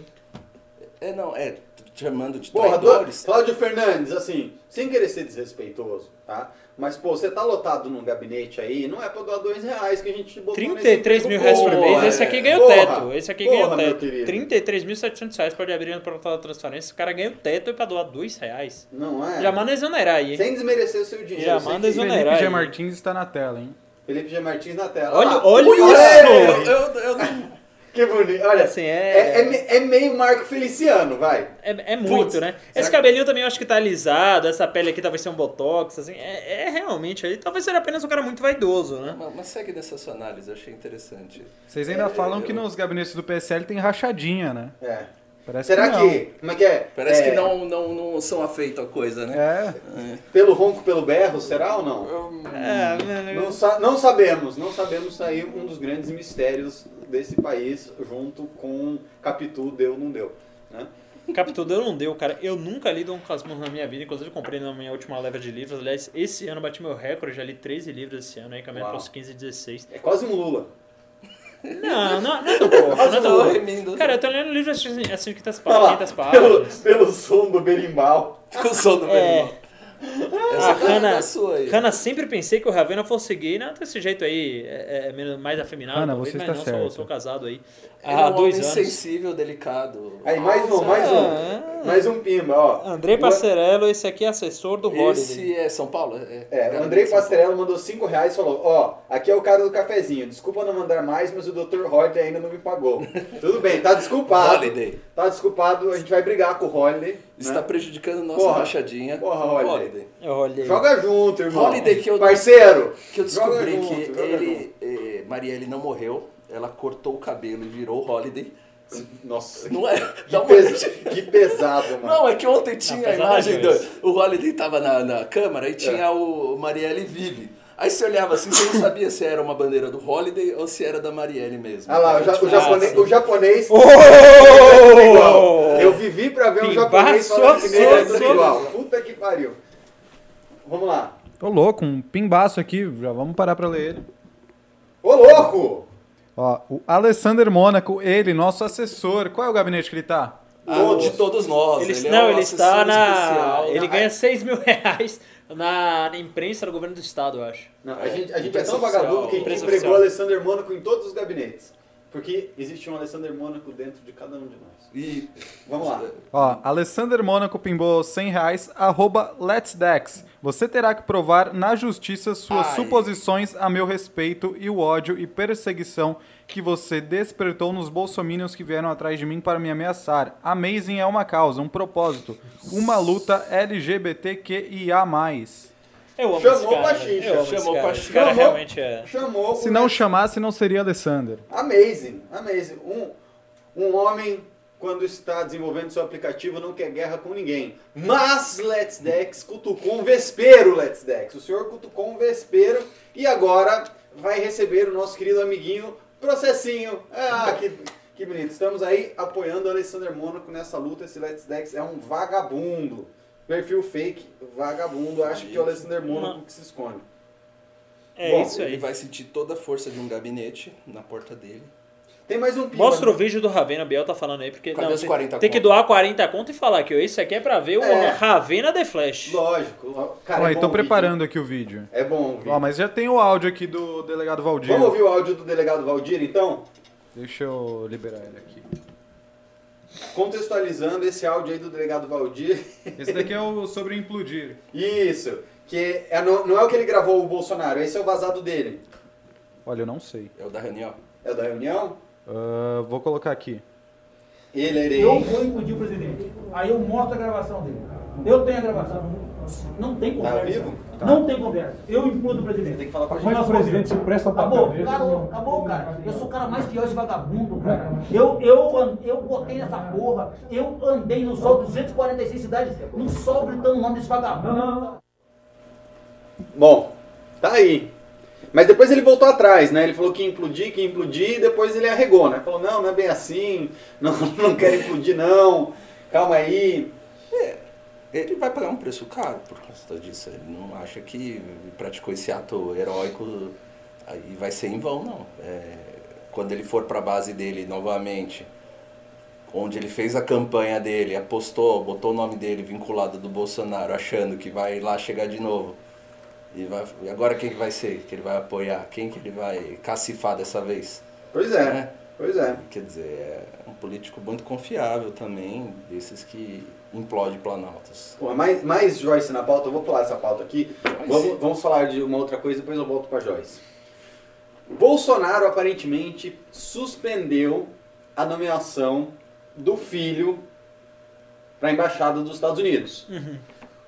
É, não, é, chamando de
Porra, do,
traidores.
Cláudio Fernandes, assim, sem querer ser desrespeitoso, tá? Mas, pô, você tá lotado num gabinete aí, não é pra doar dois reais que a gente botou
33
nesse
mil reais por mês, esse aqui ganha o teto. Esse aqui ganha o teto.
querido.
33.700 reais pode abrir no portal da transferência, o cara ganha o teto e pra doar 2 reais.
Não é?
Já manda exonerar aí, hein?
Sem desmerecer o seu dinheiro.
Já manda exonerar.
Felipe G. Martins está na tela, hein?
Felipe G. Martins na tela.
Olha,
Ah,
olha
ui,
isso!
Eu, eu, eu não-
Que bonito. Olha,
Assim,
é...
é-
É, é meio Marco Feliciano, vai.
É, é muito,
Putz,
né?
será
Esse
que-
cabelinho também eu acho que tá alisado, essa pele aqui talvez seja um botox, assim. É, é realmente aí. Talvez seja apenas um cara muito vaidoso, né?
mas, mas segue nessa sua análise, eu achei interessante.
Vocês ainda falam que nos gabinetes do PSL tem rachadinha, né?
É.
Parece
Será
que, não.
que... Como é que é?
Parece
É,
que não, não, não são afeitos à coisa, né?
É.
Pelo ronco, pelo berro, será ou não?
Eu-
É,
Não, não sabemos, não sabemos sair um dos grandes mistérios desse país junto com Capitu, deu não deu. Né?
Capitu deu não deu, cara. Eu nunca li Dom Casmurro na minha vida, inclusive comprei na minha última leva de livros. Aliás, esse ano eu bati meu recorde, já li 13 livros esse ano, aí caminhando para os 15 e 16.
É quase um Lula.
Não, não, não é tão pouco, não é tão pouco. Cara, eu tô lendo livros assim, assim 500
Olha lá,
páginas, 500
pelo, pelo som do berimbau.
O som do
É.
Essa
A
é da sua aí.
Hannah, sempre pensei que o Ravena fosse gay. Não, desse jeito aí, é, é menos- mais afeminado. Talvez,
você
mas
está
não, sou,
certo.
sou casado aí há
é um
dois
homem
anos.
sensível, delicado.
Aí, mais um, mais um.
Ah.
Mais um pimba, ó.
Andrei
O-
Passarello, esse aqui é assessor do Holiday.
Esse é São Paulo?
É, o Andrei Pastorello mandou 5 reais e falou, ó, aqui é o cara do cafezinho, desculpa não mandar mais, mas o Dr. Holiday ainda não me pagou. Tudo bem, tá desculpado.
Holiday.
Tá desculpado, a gente vai brigar com o Holiday.
Está
né?
prejudicando nossa
Porra.
rachadinha.
Porra, Holiday.
É o Holiday.
Joga junto, irmão.
Holiday que eu-
Parceiro.
Que eu descobri que
junto, joga
ele, eh, Marielle não morreu, ela cortou o cabelo e virou Holiday.
Nossa,
Não é?
que,
uma-
pesa- que pesado, mano.
Não, é que ontem tinha a imagem do. O Holiday tava na, na câmara e tinha
É.
o Marielle vive. Aí você olhava assim, você não sabia se era uma bandeira do Holiday ou se era da Marielle mesmo.
Ah lá, o, ja- o
Tipo,
japonês,
sim.
o japonês
Oh!
é igual. Eu vivi pra ver um
Pimba,
japonês falando que é igual. Puta que pariu. Vamos lá.
Ô, louco, um pimbaço aqui. Já vamos parar pra ler ele.
Ô, louco!
Ó, o Alessander Mônaco, ele, nosso assessor. Qual é o gabinete que ele tá?
ah,
todos.
de todos nós.
Ele,
é
não,
um
ele está na.
especial.
Ele
Ah,
ganha 6 mil reais na, na imprensa do governo do estado, eu acho.
Não, a gente, a gente é
Imprensa
tão vagabundo que a gente
oficial.
empregou o Alessandro Mônaco em todos os gabinetes. Porque existe um Alessandro Mônaco dentro de cada um de nós.
E,
Vamos lá.
Ó, Alessander Mônaco pimbou 100 reais, arroba Let's Dex. Você terá que provar na justiça suas
Ai.
suposições a meu respeito e o ódio e perseguição que você despertou nos bolsominions que vieram atrás de mim para me ameaçar. Amazing é uma causa, um propósito. Uma luta LGBTQIA+.
Eu amo
Chamou
esse cara. Eu amo
Chamou
esse cara. Esse
Chamou.
realmente é.
Chamou
Se
o
não chamasse, não seria Alessander.
Amazing, amazing. Um, um homem quando está desenvolvendo seu aplicativo, não quer guerra com ninguém. Mas Let's Dex cutucou um vespeiro, Let's Dex. O senhor cutucou um vespeiro e agora vai receber o nosso querido amiguinho processinho. Ah, que, que bonito. Estamos aí apoiando o Alexander Mônaco nessa luta. Esse Let's Dex é um vagabundo. Perfil fake, vagabundo. Acho que é o Alexander Mônaco que se esconde.
É
Bom,
isso
Ele
aí.
vai sentir toda a força de um gabinete na porta dele.
Tem mais um pila.
Mostra o
né?
vídeo do Ravena, Biel tá falando aí, porque
Cadê
não,
os
tem,
40
tem que
conto?
doar 40 conto e falar que isso aqui é pra ver o
É.
Ravena The Flash.
Lógico. Cara,
Ó,
é
e
bom
tô
o
preparando aqui o vídeo.
vídeo. É bom o vídeo.
Ó, mas já tem o áudio aqui do delegado Valdir.
Vamos ouvir o áudio do delegado Valdir, então?
Deixa eu liberar ele aqui.
Contextualizando esse áudio aí do delegado Valdir.
Esse daqui é o sobre implodir.
Isso. Que é, não, não é o que ele gravou o Bolsonaro, esse é o vazado dele.
Olha, eu não sei.
É o da reunião.
É o da reunião?
Ah, vou colocar aqui.
Ele era
Eu vou impedir o presidente. Aí eu mostro a gravação dele. Eu tenho a gravação. Não tem conversa.
Tá vivo?
Não tem conversa. Eu implodo o
Você
presidente.
tem que falar com a gente.
Mas o presidente se presta
pra
Acabou,
cabeça,
acabou,
não.
acabou, cara. Eu sou o cara mais fiel esse vagabundo, cara. Eu, eu, eu botei nessa porra. Eu andei no sol 246 cidades, no sol gritando o nome desse vagabundo.
Bom, tá aí. Mas depois ele voltou atrás, né? Ele falou que ia implodir, que ia implodir, e depois ele arregou, né? Falou, não, não é bem assim, não, não quero implodir não, calma aí.
Ele vai pagar um preço caro por conta disso. Ele não acha que praticou esse ato heróico aí vai ser em vão, não. É, quando ele for para a base dele novamente, onde ele fez a campanha dele, apostou, botou o nome dele vinculado do Bolsonaro, achando que vai lá chegar de novo. E, vai, e agora quem que vai ser que ele vai apoiar? Quem que ele vai cacifar dessa vez?
Pois é,
Né?
pois é.
Quer dizer, é um político muito confiável também, desses que implode planaltos.
Porra, mais, mais Joyce na pauta, eu vou pular essa pauta aqui. Vamos, vamos falar de uma outra coisa, depois eu volto pra Joyce. Bolsonaro aparentemente suspendeu a nomeação do filho para a embaixada dos Estados Unidos.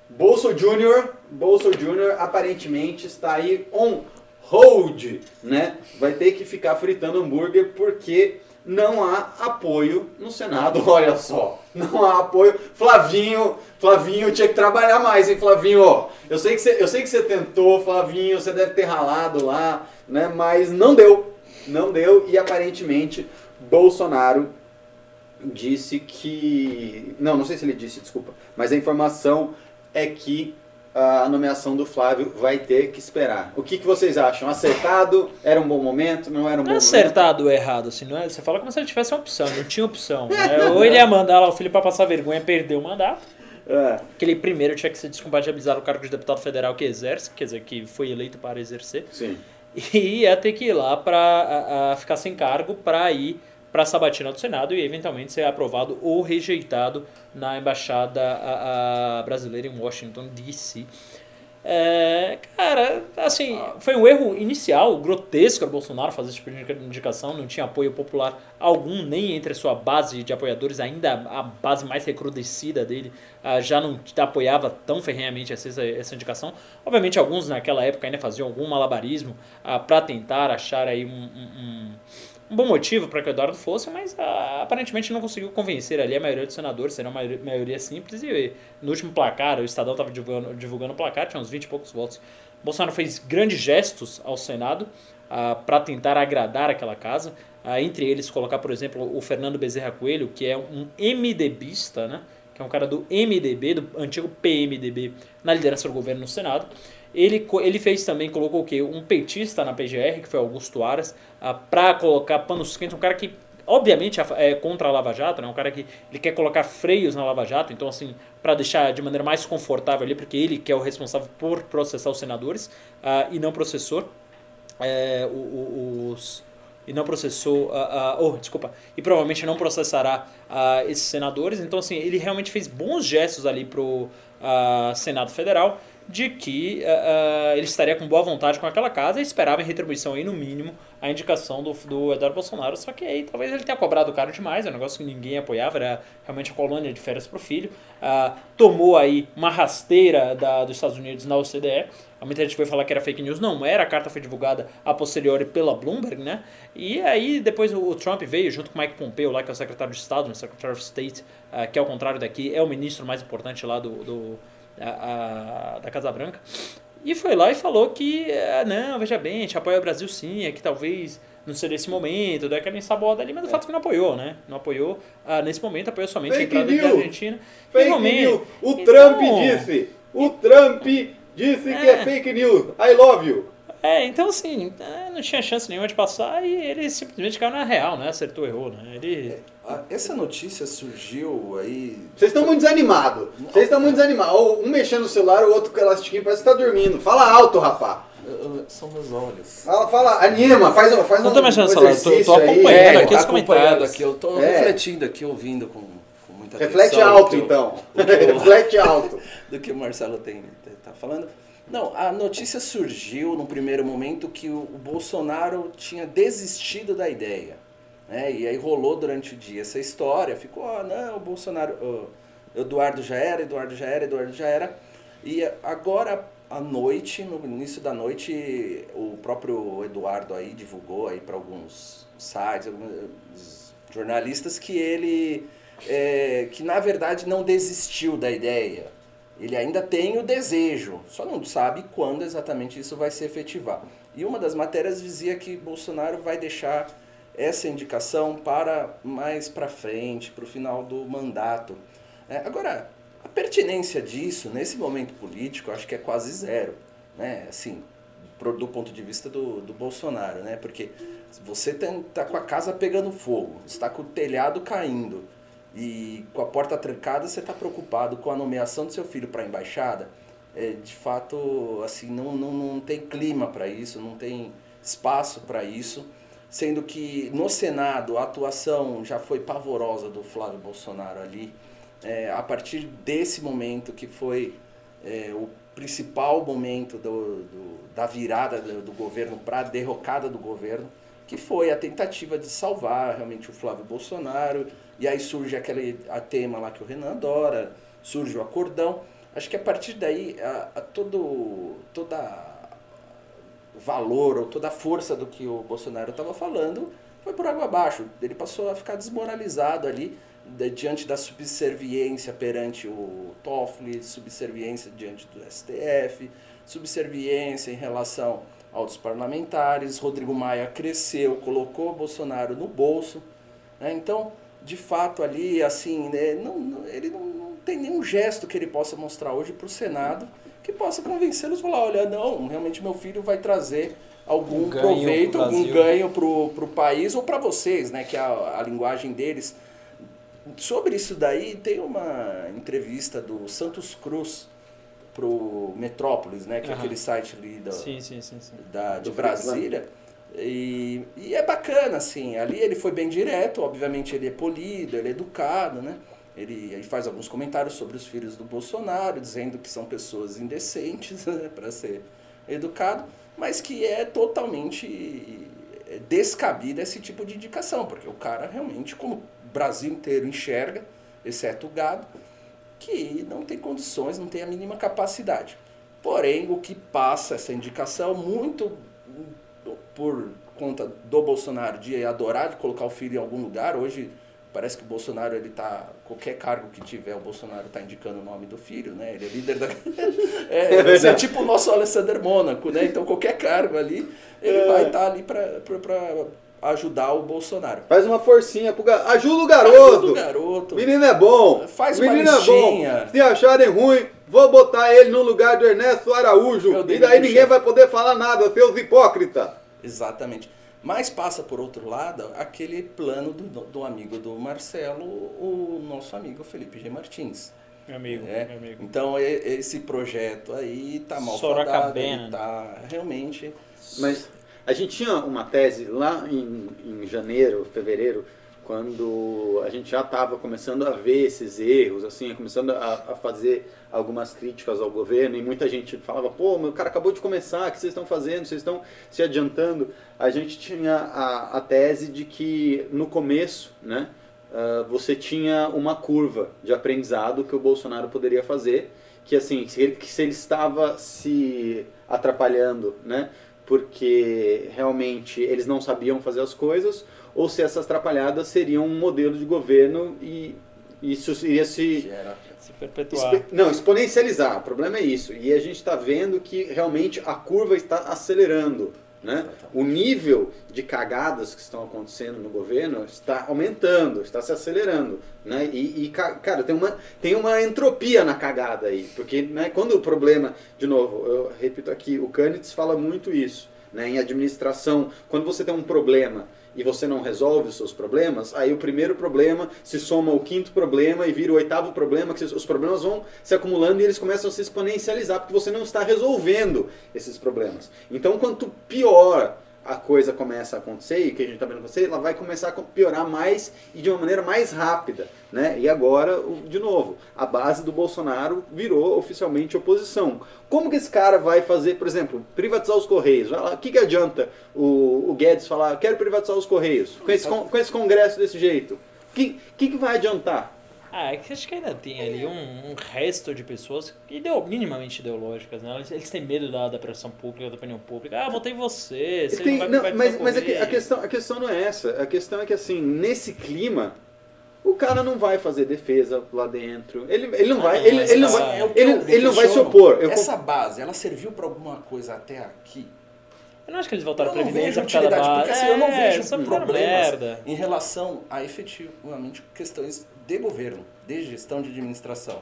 Bolso Júnior, Bolso Júnior aparentemente está aí on hold, né? Vai ter que ficar fritando hambúrguer porque não há apoio no Senado, olha só. Não há apoio. Flavinho, Flavinho tinha que trabalhar mais, hein, Flavinho? Eu sei que você, eu sei que você tentou, Flavinho, você deve ter ralado lá, né? Mas não deu. Não deu e aparentemente Bolsonaro disse que. Não, não sei se ele disse, desculpa. Mas a informação é que a nomeação do Flávio vai ter que esperar. O que, que vocês acham? Acertado? Era um bom momento? Não era um bom
é
momento?
acertado ou errado, assim, não é? Você fala como se ele tivesse uma opção, não tinha opção. né? Ou ele ia mandar lá o filho pra passar vergonha, perder o mandato,
É.
que ele primeiro tinha que se descompatibilizar o cargo de deputado federal que exerce, quer dizer, que foi eleito para exercer,
Sim.
e ia ter que ir lá pra a- a ficar sem cargo para ir para a sabatina do Senado e eventualmente ser aprovado ou rejeitado na embaixada a- a brasileira em Washington D.C. É, cara, assim, foi um erro inicial, grotesco do Bolsonaro fazer esse tipo de indicação, não tinha apoio popular algum, nem entre sua base de apoiadores, ainda a base mais recrudescida dele ah, já não apoiava tão ferrenhamente essa, essa indicação. Obviamente, alguns naquela época ainda faziam algum malabarismo para tentar achar aí um, um- um- um bom motivo para que o Eduardo fosse, mas ah, aparentemente não conseguiu convencer ali a maioria dos senadores, será uma maioria, simples, e no último placar, o Estadão estava divulgando, divulgando o placar, tinha uns 20 e poucos votos. Bolsonaro fez grandes gestos ao Senado para tentar agradar aquela casa, ah, entre eles colocar, por exemplo, o Fernando Bezerra Coelho, que é um MDBista, né? que é um cara do MDB, do antigo PMDB, na liderança do governo no Senado. Ele, ele fez também, colocou o quê? Um petista na PGR, que foi Augusto Aras, ah, para colocar panos quentes, um cara que obviamente é contra a Lava Jato, né? um cara que ele quer colocar freios na Lava Jato, então assim, para deixar de maneira mais confortável ali, porque ele que é o responsável por processar os senadores ah, e não processor é, os e não processou, ah, ah, oh, desculpa, e provavelmente não processará ah, esses senadores. Então, assim, ele realmente fez bons gestos ali pro ah, Senado Federal. De que ah, ele estaria com boa vontade com aquela casa e esperava em retribuição aí, no mínimo, a indicação do, do Eduardo Bolsonaro. Só que aí talvez ele tenha cobrado caro demais, é um negócio que ninguém apoiava, era realmente a colônia de férias para o filho. Ah, tomou aí uma rasteira da, dos Estados Unidos na OCDE. Muita gente foi falar que era fake news. Não, era. A carta foi divulgada a posteriori pela Bloomberg, né? E aí depois o, o Trump veio junto com o Mike Pompeo, lá que é o secretário de Estado, né? Secretary of State, ah, que ao contrário daqui é o ministro mais importante lá do, do a, a, da Casa Branca. E foi lá e falou que, ah, não, veja bem, a gente apoia o Brasil sim, é que talvez não seja esse momento, daquela ensaboada ali, mas o fato é que não apoiou, né? Não apoiou, ah, nesse momento apoiou somente
Fake
a entrada da Argentina.
Fake
Finalmente.
news. O
Então-
Trump disse. O Trump disse que é
É.
fake news. I love you.
É, então assim, é, não tinha chance nenhuma de passar e ele simplesmente caiu na real, né? Acertou, errou, né? Ele...
Ah, Essa notícia surgiu aí.
Vocês estão muito desanimados. Vocês estão muito desanimados. Ou Um mexendo no celular, o outro com o elastiquinho, parece que tá dormindo. Fala alto, rapá.
Eu- eu- São meus olhos.
Fala, fala, anima, faz, um- faz
Não
um,
tô mexendo no celular, tô- tô
exercício aí.
acompanhando
É,
aqui
tá
os
acompanhando aqui, eu tô
É.
refletindo aqui, ouvindo com, com muita
Reflete
atenção
alto,
o que o-
então. Reflete alto.
do que o Marcelo tem, tá falando. Não, a notícia surgiu no primeiro momento que o, Bolsonaro tinha desistido da ideia. Né? E aí rolou durante o dia essa história, ficou, ah, não, o Bolsonaro, ó, Eduardo já era, Eduardo já era, Eduardo já era. E agora à noite, no início da noite, o próprio Eduardo aí divulgou aí para alguns sites, alguns jornalistas que ele é, que na verdade não desistiu da ideia. Ele ainda tem o desejo, só não sabe quando exatamente isso vai se efetivar. E uma das matérias dizia que Bolsonaro vai deixar essa indicação para mais para frente, para o final do mandato. É, agora, a pertinência disso, nesse momento político, acho que é quase zero. Né? Assim, do ponto de vista do, do Bolsonaro, né? Porque você está com a casa pegando fogo, está com o telhado caindo e com a porta trancada, você está preocupado com a nomeação do seu filho para a embaixada. É, de fato, assim, não, não, não tem clima para isso, não tem espaço para isso. Sendo que no Senado a atuação já foi pavorosa do Flávio Bolsonaro ali. É, a partir desse momento que foi é, o principal momento do, do- da virada do, do governo para a derrocada do governo, que foi a tentativa de salvar realmente o Flávio Bolsonaro, e aí surge aquele a tema lá que o Renan adora, surge o acordão. Acho que a partir daí, a, a todo, toda valor ou toda a força do que o Bolsonaro estava falando foi por água abaixo. Ele passou a ficar desmoralizado ali de- diante da subserviência perante o Toffoli, subserviência diante do STF, subserviência em relação aos parlamentares. Rodrigo Maia cresceu, colocou o Bolsonaro no bolso. né? Então, de fato, ali, assim, né, não, não- ele não, não tem nenhum gesto que ele possa mostrar hoje para o Senado que possa convencê-los falar, olha, não, realmente meu filho vai trazer algum
Um
proveito,
pro
algum ganho pro, pro país ou para vocês, né, que é a, a linguagem deles. Sobre isso daí, tem uma entrevista do Santos Cruz pro Metrópolis, né, que é
Aham.
aquele site ali da,
Sim, sim, sim, sim.
da, de
Do
Brasília. E, e é bacana, assim. Ali ele foi bem direto, obviamente ele é polido, ele é educado, né? Ele, ele faz alguns comentários sobre os filhos do Bolsonaro, dizendo que são pessoas indecentes, né, para ser educado, mas que é totalmente é, descabida esse tipo de indicação, porque o cara realmente, como o Brasil inteiro enxerga, exceto o gado, que não tem condições, não tem a mínima capacidade. Porém, o que passa essa indicação muito por conta do Bolsonaro de adorar de colocar o filho em algum lugar. Hoje parece que o Bolsonaro ele tá qualquer cargo que tiver, o Bolsonaro está indicando o nome do filho, né? Ele é líder da é, é, é tipo o nosso Alessandro Mônaco, né? Então qualquer cargo ali, ele vai estar ali para ajudar o Bolsonaro.
Faz uma forcinha pro garoto. Ajuda o
Ajuda
garoto.
o garoto.
Menino é bom.
Faz uma
Menino é
listinha.
bom. Se acharem ruim, vou botar ele no lugar do Ernesto Araújo. E daí ninguém
céu.
vai poder falar nada, seus hipócritas.
Exatamente. Mas passa por outro lado aquele plano do, do amigo do Marcelo, o nosso amigo Felipe G. Martins.
Meu amigo,
É,
meu amigo.
Então esse projeto aí tá mal ele tá realmente
Mas a gente tinha uma tese lá em, em janeiro, fevereiro, quando a gente já estava começando a ver esses erros, assim, começando a, a fazer algumas críticas ao governo, e muita gente falava, pô, meu cara acabou de começar, o que vocês estão fazendo? Vocês estão se adiantando. A gente tinha a, a tese de que no começo, né, uh, você tinha uma curva de aprendizado que o Bolsonaro poderia fazer, que assim, se ele, que se ele estava se atrapalhando, né, porque realmente eles não sabiam fazer as coisas, ou se essas atrapalhadas seriam um modelo de governo e isso iria se
Gera-
Se perpetuar.
Expe- Não, exponencializar. O problema é isso. E a gente está vendo que realmente a curva está acelerando. Né? O nível de cagadas que estão acontecendo no governo está aumentando, está se acelerando. Né? E, e, ca- cara, tem uma, tem uma entropia na cagada aí. Porque né, quando o problema, de novo, eu repito aqui, o Canitz fala muito isso. Né? Em administração, quando você tem um problema e você não resolve os seus problemas, aí o primeiro problema se soma ao quinto problema e vira o oitavo problema, que os problemas vão se acumulando e eles começam a se exponencializar porque você não está resolvendo esses problemas. Então, quanto pior a coisa começa a acontecer, e que a gente está vendo acontecer, ela vai começar a piorar mais e de uma maneira mais rápida. Né? E agora, de novo, a base do Bolsonaro virou oficialmente oposição. Como que esse cara vai fazer, por exemplo, privatizar os Correios? O que, que adianta o, o Guedes falar, quero privatizar os Correios, com esse, com esse congresso desse jeito? O que, que, que vai adiantar?
Ah, é que acho que ainda tem ali um, um resto de pessoas ideo, minimamente ideológicas, né? Eles, eles têm medo da, da pressão pública, da opinião pública. Ah, votei em você, você
Tem-
não vai,
não,
vai
mas mas a, que-
comigo.
a questão, a questão não é essa. A questão é que, assim, nesse clima, o cara não vai fazer defesa lá dentro. Ele, ele não
Ah,
vai. ele, ele não vai,
é
ele, ele não vai se opor. Eu
Essa base, ela serviu pra alguma coisa até aqui?
Eu não acho que eles voltaram
não
Previdência por causa da base.
porque assim, eu não
É,
vejo problemas em relação a efetivamente questões de governo, de gestão de administração.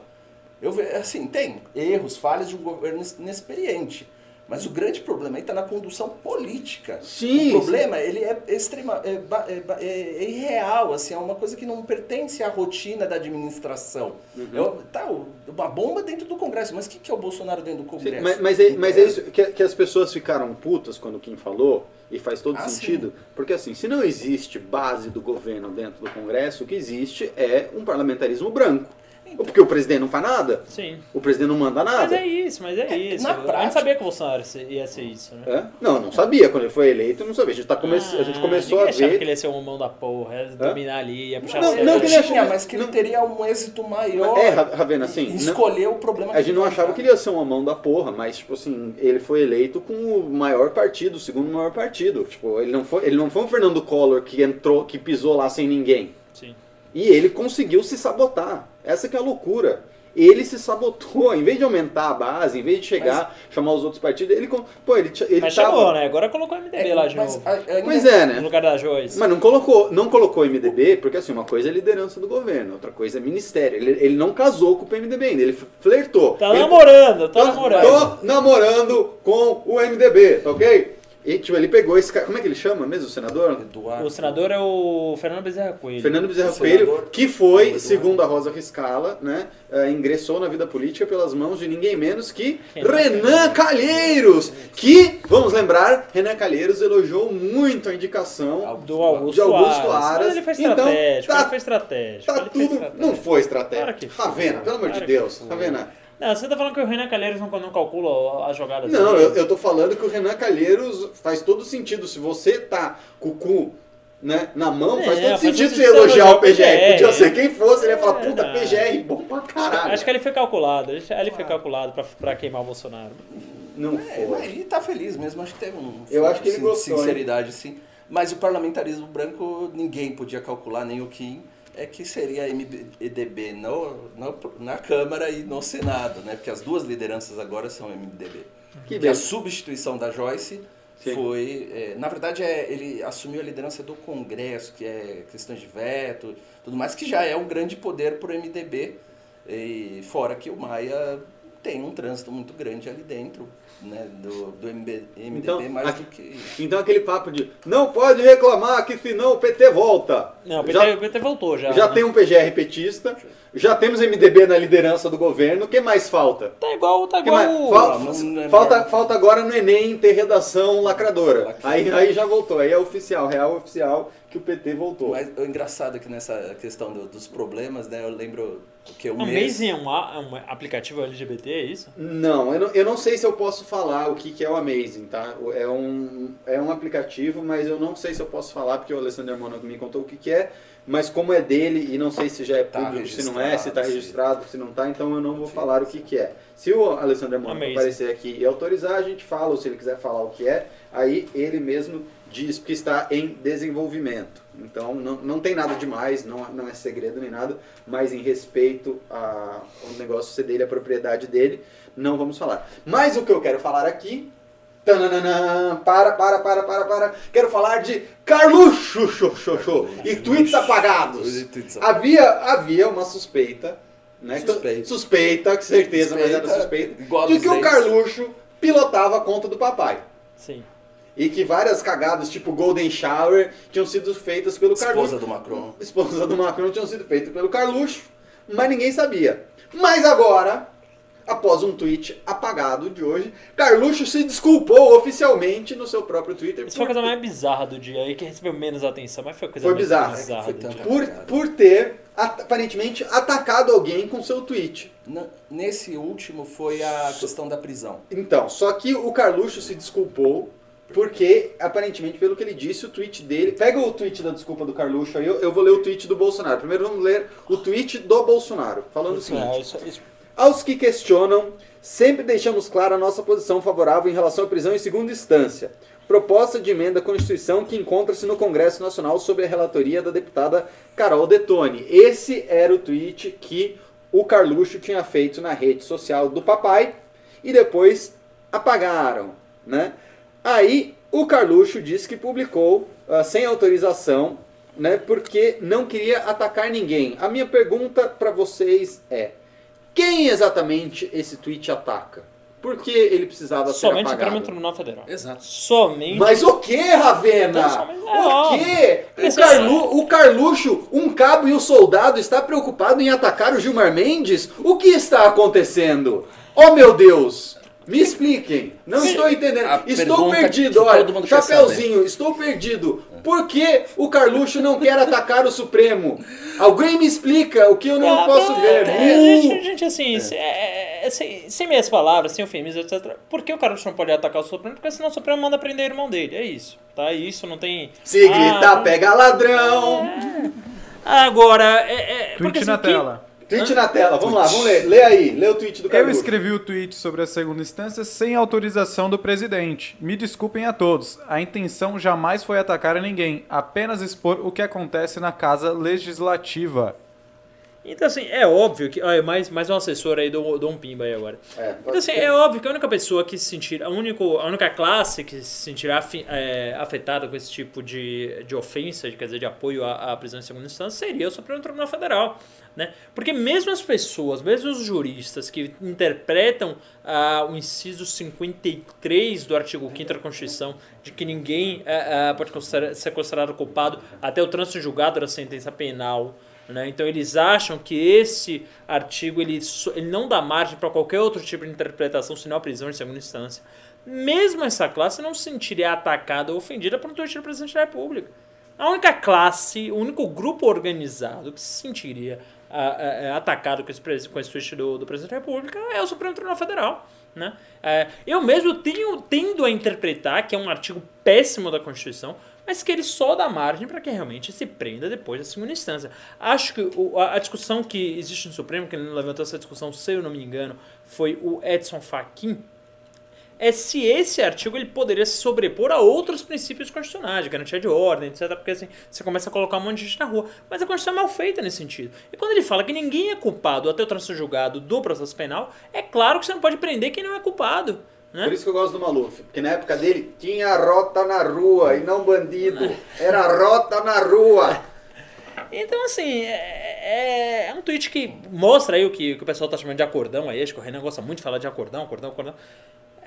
Eu vejo, assim, tem erros, falhas de um governo inexperiente. Mas o grande problema aí está na condução política.
Sim,
o problema, ele é extrema, é, é é- é irreal, assim, é uma coisa que não pertence à rotina da administração.
Uhum.
Eu- tá, uma bomba dentro do Congresso, mas o que, que é o Bolsonaro dentro do
Sim,
Congresso?
mas, mas é, mas é isso que, que as pessoas ficaram putas quando Kim falou, e faz todo
Ah,
sentido, porque assim, se não existe base do governo dentro do Congresso, o que existe é um parlamentarismo branco.
Então.
Porque o presidente não faz nada,
Sim.
o presidente não manda
Mas
nada.
é isso, mas é,
É,
isso.
na
a gente
prática-
sabia que o Bolsonaro ia ser isso, né?
É? Não, não sabia. Quando ele foi eleito, não sabia. A gente, tá come... a gente
Ah,
começou a
achava
ver.
que ele ia ser um mão da porra, ia dominar ali, ia puxar
Não,
sério.
não que ele
tinha, mas que
não-
ele teria um êxito maior
É, Ra- Ravena, assim, não-
escolher o problema
A gente não achava que ele ia ser uma mão da porra, mas, tipo assim, ele foi eleito com o maior partido, o segundo maior partido. Tipo, ele não foi, ele não foi um Fernando Collor que entrou, que pisou lá sem ninguém.
Sim.
E ele conseguiu se sabotar. Essa que é a loucura. Ele se sabotou, em vez de aumentar a base, em vez de chegar, chamar os outros partidos, ele, pô, ele, ele
Mas
tava-
chegou, né? Agora colocou o MDB
É,
lá de
mas
novo.
a-
Pois é,
No
né?
lugar da Joyce.
Mas não colocou, não colocou MDB, porque assim, uma coisa é liderança do governo, outra coisa é ministério. Ele, ele não casou com o PMDB ainda, ele flertou.
Tá
ele,
namorando, tá
Tô-
namorando.
Tô namorando com o MDB, tá ok? E tipo, ele pegou esse cara. Como é que ele chama mesmo, o senador?
Eduardo.
O senador é o Fernando Bezerra Coelho.
Fernando Bezerra Coelho, que foi, segundo a Rosa Riscala, né, eh, ingressou na vida política pelas mãos de ninguém menos que
Renan
Calheiros, que, vamos lembrar, Renan Calheiros elogiou muito a indicação
Do Augusto,
de Augusto
Aras.
Aras.
Mas ele foi
Então,
estratégico,
tá-
ele foi estratégico.
Tá
ele foi
tudo.
estratégico.
Não foi estratégia.
Claro que foi.
Ravena, pelo amor de
Claro que
Deus. Ravena.
Não, você tá falando que o Renan Calheiros não, não calcula as jogadas
Não,
dele?
eu, eu tô falando que o Renan Calheiros faz todo sentido. Se você tá com o cu né, na mão,
É,
faz todo
faz
sentido você elogiar o
elogiar o
PGR.
PGR.
Podia ser quem fosse, ele ia falar,
É,
puta,
não.
PGR, bom pra caralho.
Acho que ali foi calculado. que Ali foi calculado pra, pra queimar o Bolsonaro.
Não
É, mas
foi.
ele tá feliz mesmo, acho que teve um.
Eu acho que ele
sin-
gostou, hein?
Sinceridade, sim. Mas o parlamentarismo branco ninguém podia calcular, nem o Kim, é que seria MDB no, no- na Câmara e no Senado, né? Porque as duas lideranças agora são MDB.
Que
Que a substituição da Joyce
Sim.
foi. é, na verdade, é, ele assumiu a liderança do Congresso, que é questões de veto, tudo mais, que já é um grande poder para o MDB. E fora que o Maia tem um trânsito muito grande ali dentro. Né, do, do MB, MDB
Então,
mais
aqui-
do que.
Então aquele papo de não pode reclamar que senão o PT volta.
Não, o PT,
já,
o PT voltou já.
já
né?
tem um PGR petista, já temos MDB na liderança do governo, o que mais falta?
Tá igual, tá igual.
mais?
o-
Fal-
Ah, é
falta, falta agora no Enem ter redação lacradora.
Lacradora.
Aí, aí já voltou, aí é oficial, real oficial que o PT voltou.
Mas o engraçado é que nessa questão do- dos problemas, né? Eu lembro que o
A
mês.
Amazing é um, a- é um aplicativo LGBT, é isso?
Não, eu não, eu não sei se eu posso falar o que, que é o Amazing, tá? É um, é um aplicativo, mas eu não sei se eu posso falar, porque o Alessandro Monaco me contou o que, que é, mas como é dele e não sei se já é
Tá
público, se não é, se está
registrado, se-
não está, então eu não vou falar o que, que é. Se o Alessandro Monaco aparecer aqui e autorizar, a gente fala, ou se ele quiser falar o que é, aí ele mesmo diz que está em desenvolvimento. Então não, não tem nada demais, não, não é segredo nem nada, mas em respeito a- ao negócio ser dele, a propriedade dele, não vamos falar. Mas o que eu quero falar aqui. tananana, para, para, para, para, para. Quero falar de Carluxo xô, xô, xô, e tweets apagados. Havia, havia uma suspeita, né?
Suspeita.
Suspeita, com certeza, mas era
Suspeita,
suspeita, de que o. Carluxo pilotava a conta do papai.
Sim.
E que várias cagadas, tipo Golden Shower, tinham sido feitas pelo Carluxo.
Esposa do Macron.
Esposa do Macron tinham sido feitas pelo Carluxo, mas ninguém sabia. Mas agora, após um tweet apagado de hoje, Carluxo se desculpou oficialmente no seu próprio Twitter.
Isso foi a
por-
coisa mais bizarra do dia e que recebeu menos atenção, mas foi a coisa
Foi
mais
bizarro.
bizarra
Foi
do dia.
por, por ter at- aparentemente atacado alguém com seu tweet.
Nesse último foi a questão da prisão.
Então, só que o Carluxo se desculpou porque, aparentemente, pelo que ele disse, o tweet dele. Pega o tweet da desculpa do Carluxo aí, eu, eu vou ler o tweet do Bolsonaro. Primeiro vamos ler o tweet do Bolsonaro, falando o seguinte.
É, isso, isso,
Aos que questionam, sempre deixamos clara a nossa posição favorável em relação à prisão em segunda instância. Proposta de emenda à Constituição que encontra-se no Congresso Nacional sob a relatoria da deputada Carol Detone. Esse era o tweet que o Carluxo tinha feito na rede social do papai e depois apagaram, né? Aí o Carluxo disse que publicou ah, sem autorização, né? Porque não queria atacar ninguém. A minha pergunta para vocês é: quem exatamente esse tweet ataca? Por que ele precisava ser
somente o
apagado?
Supremo Tribunal Federal.
Exato.
Somente.
Mas o que, Ravena?
Então, somente- é
o
óbvio.
quê? O, Carlu, o Carluxo, um cabo e um soldado, está preocupado em atacar o Gilmar Mendes? O que está acontecendo? Oh meu Deus! Me expliquem. Não estou entendendo.
A
Estou perdido, olha. Chapeuzinho, estou perdido. Por que o Carluxo não quer atacar o Supremo? Alguém me explica o que eu não
Ah,
posso
é,
ver.
é,
Uh!
gente, gente, assim, se- é, é, sem, sem meias palavras, sem eufemismo, etc. Por que o Carluxo não pode atacar o Supremo? Porque senão o Supremo manda prender o irmão dele. É isso. Tá? Isso não tem.
Se
Ah,
grita, pega ladrão.
Agora, é. é porque,
Tweet na
assim, que-
Tweet na tela, vamos lá, vamos ler. Lê aí, lê o tweet do
Eu
Carluxo.
escrevi o tweet sobre a segunda instância sem autorização do presidente. Me desculpem a todos. A intenção jamais foi atacar a ninguém, apenas expor o que acontece na Casa Legislativa.
Então, assim, é óbvio que. Olha, mais, mais um assessor aí do, do Um Pimba aí agora.
É,
Então, assim,
ser.
é óbvio que a única pessoa que se sentir. A, único, a única classe que se sentirá é, afetada com esse tipo de, de ofensa, de, quer dizer, de apoio à, à prisão em segunda instância, seria o Supremo Tribunal Federal. Né? Porque mesmo as pessoas, mesmo os juristas que interpretam ah, o inciso 53 do artigo 5 da Constituição, de que ninguém ah, ah, pode ser considerado culpado até o trânsito julgado da sentença penal. Né? Então eles acham que esse artigo ele, ele não dá margem para qualquer outro tipo de interpretação, senão a prisão em segunda instância. Mesmo essa classe não se sentiria atacada ou ofendida por um tweet do presidente da República. A única classe, o único grupo organizado que se sentiria ah, ah, ah, atacado com esse, com esse tweet do, do presidente da República é o Supremo Tribunal Federal. Né? É, eu mesmo tenho, tendo a interpretar que é um artigo péssimo da Constituição, mas que ele só dá margem para que realmente se prenda depois da segunda instância. Acho que a, discussão que existe no Supremo, que levantou essa discussão, se eu não me engano, foi o Edson Fachin, é se esse artigo ele poderia se sobrepor a outros princípios constitucionais, de garantia de ordem, etc. Porque assim, você começa a colocar um monte de gente na rua. Mas a Constituição é mal feita nesse sentido. E quando ele fala que ninguém é culpado até o trânsito julgado do processo penal, é claro que você não pode prender quem não é culpado. Né?
Por isso que eu gosto do Maluf, porque na época dele tinha rota na rua e não bandido. Era rota na rua.
Então, assim, é, é- é um tweet que mostra aí o que, o que o pessoal tá chamando de acordão aí. Acho que o Renan gosta muito de falar de acordão, acordão, acordão.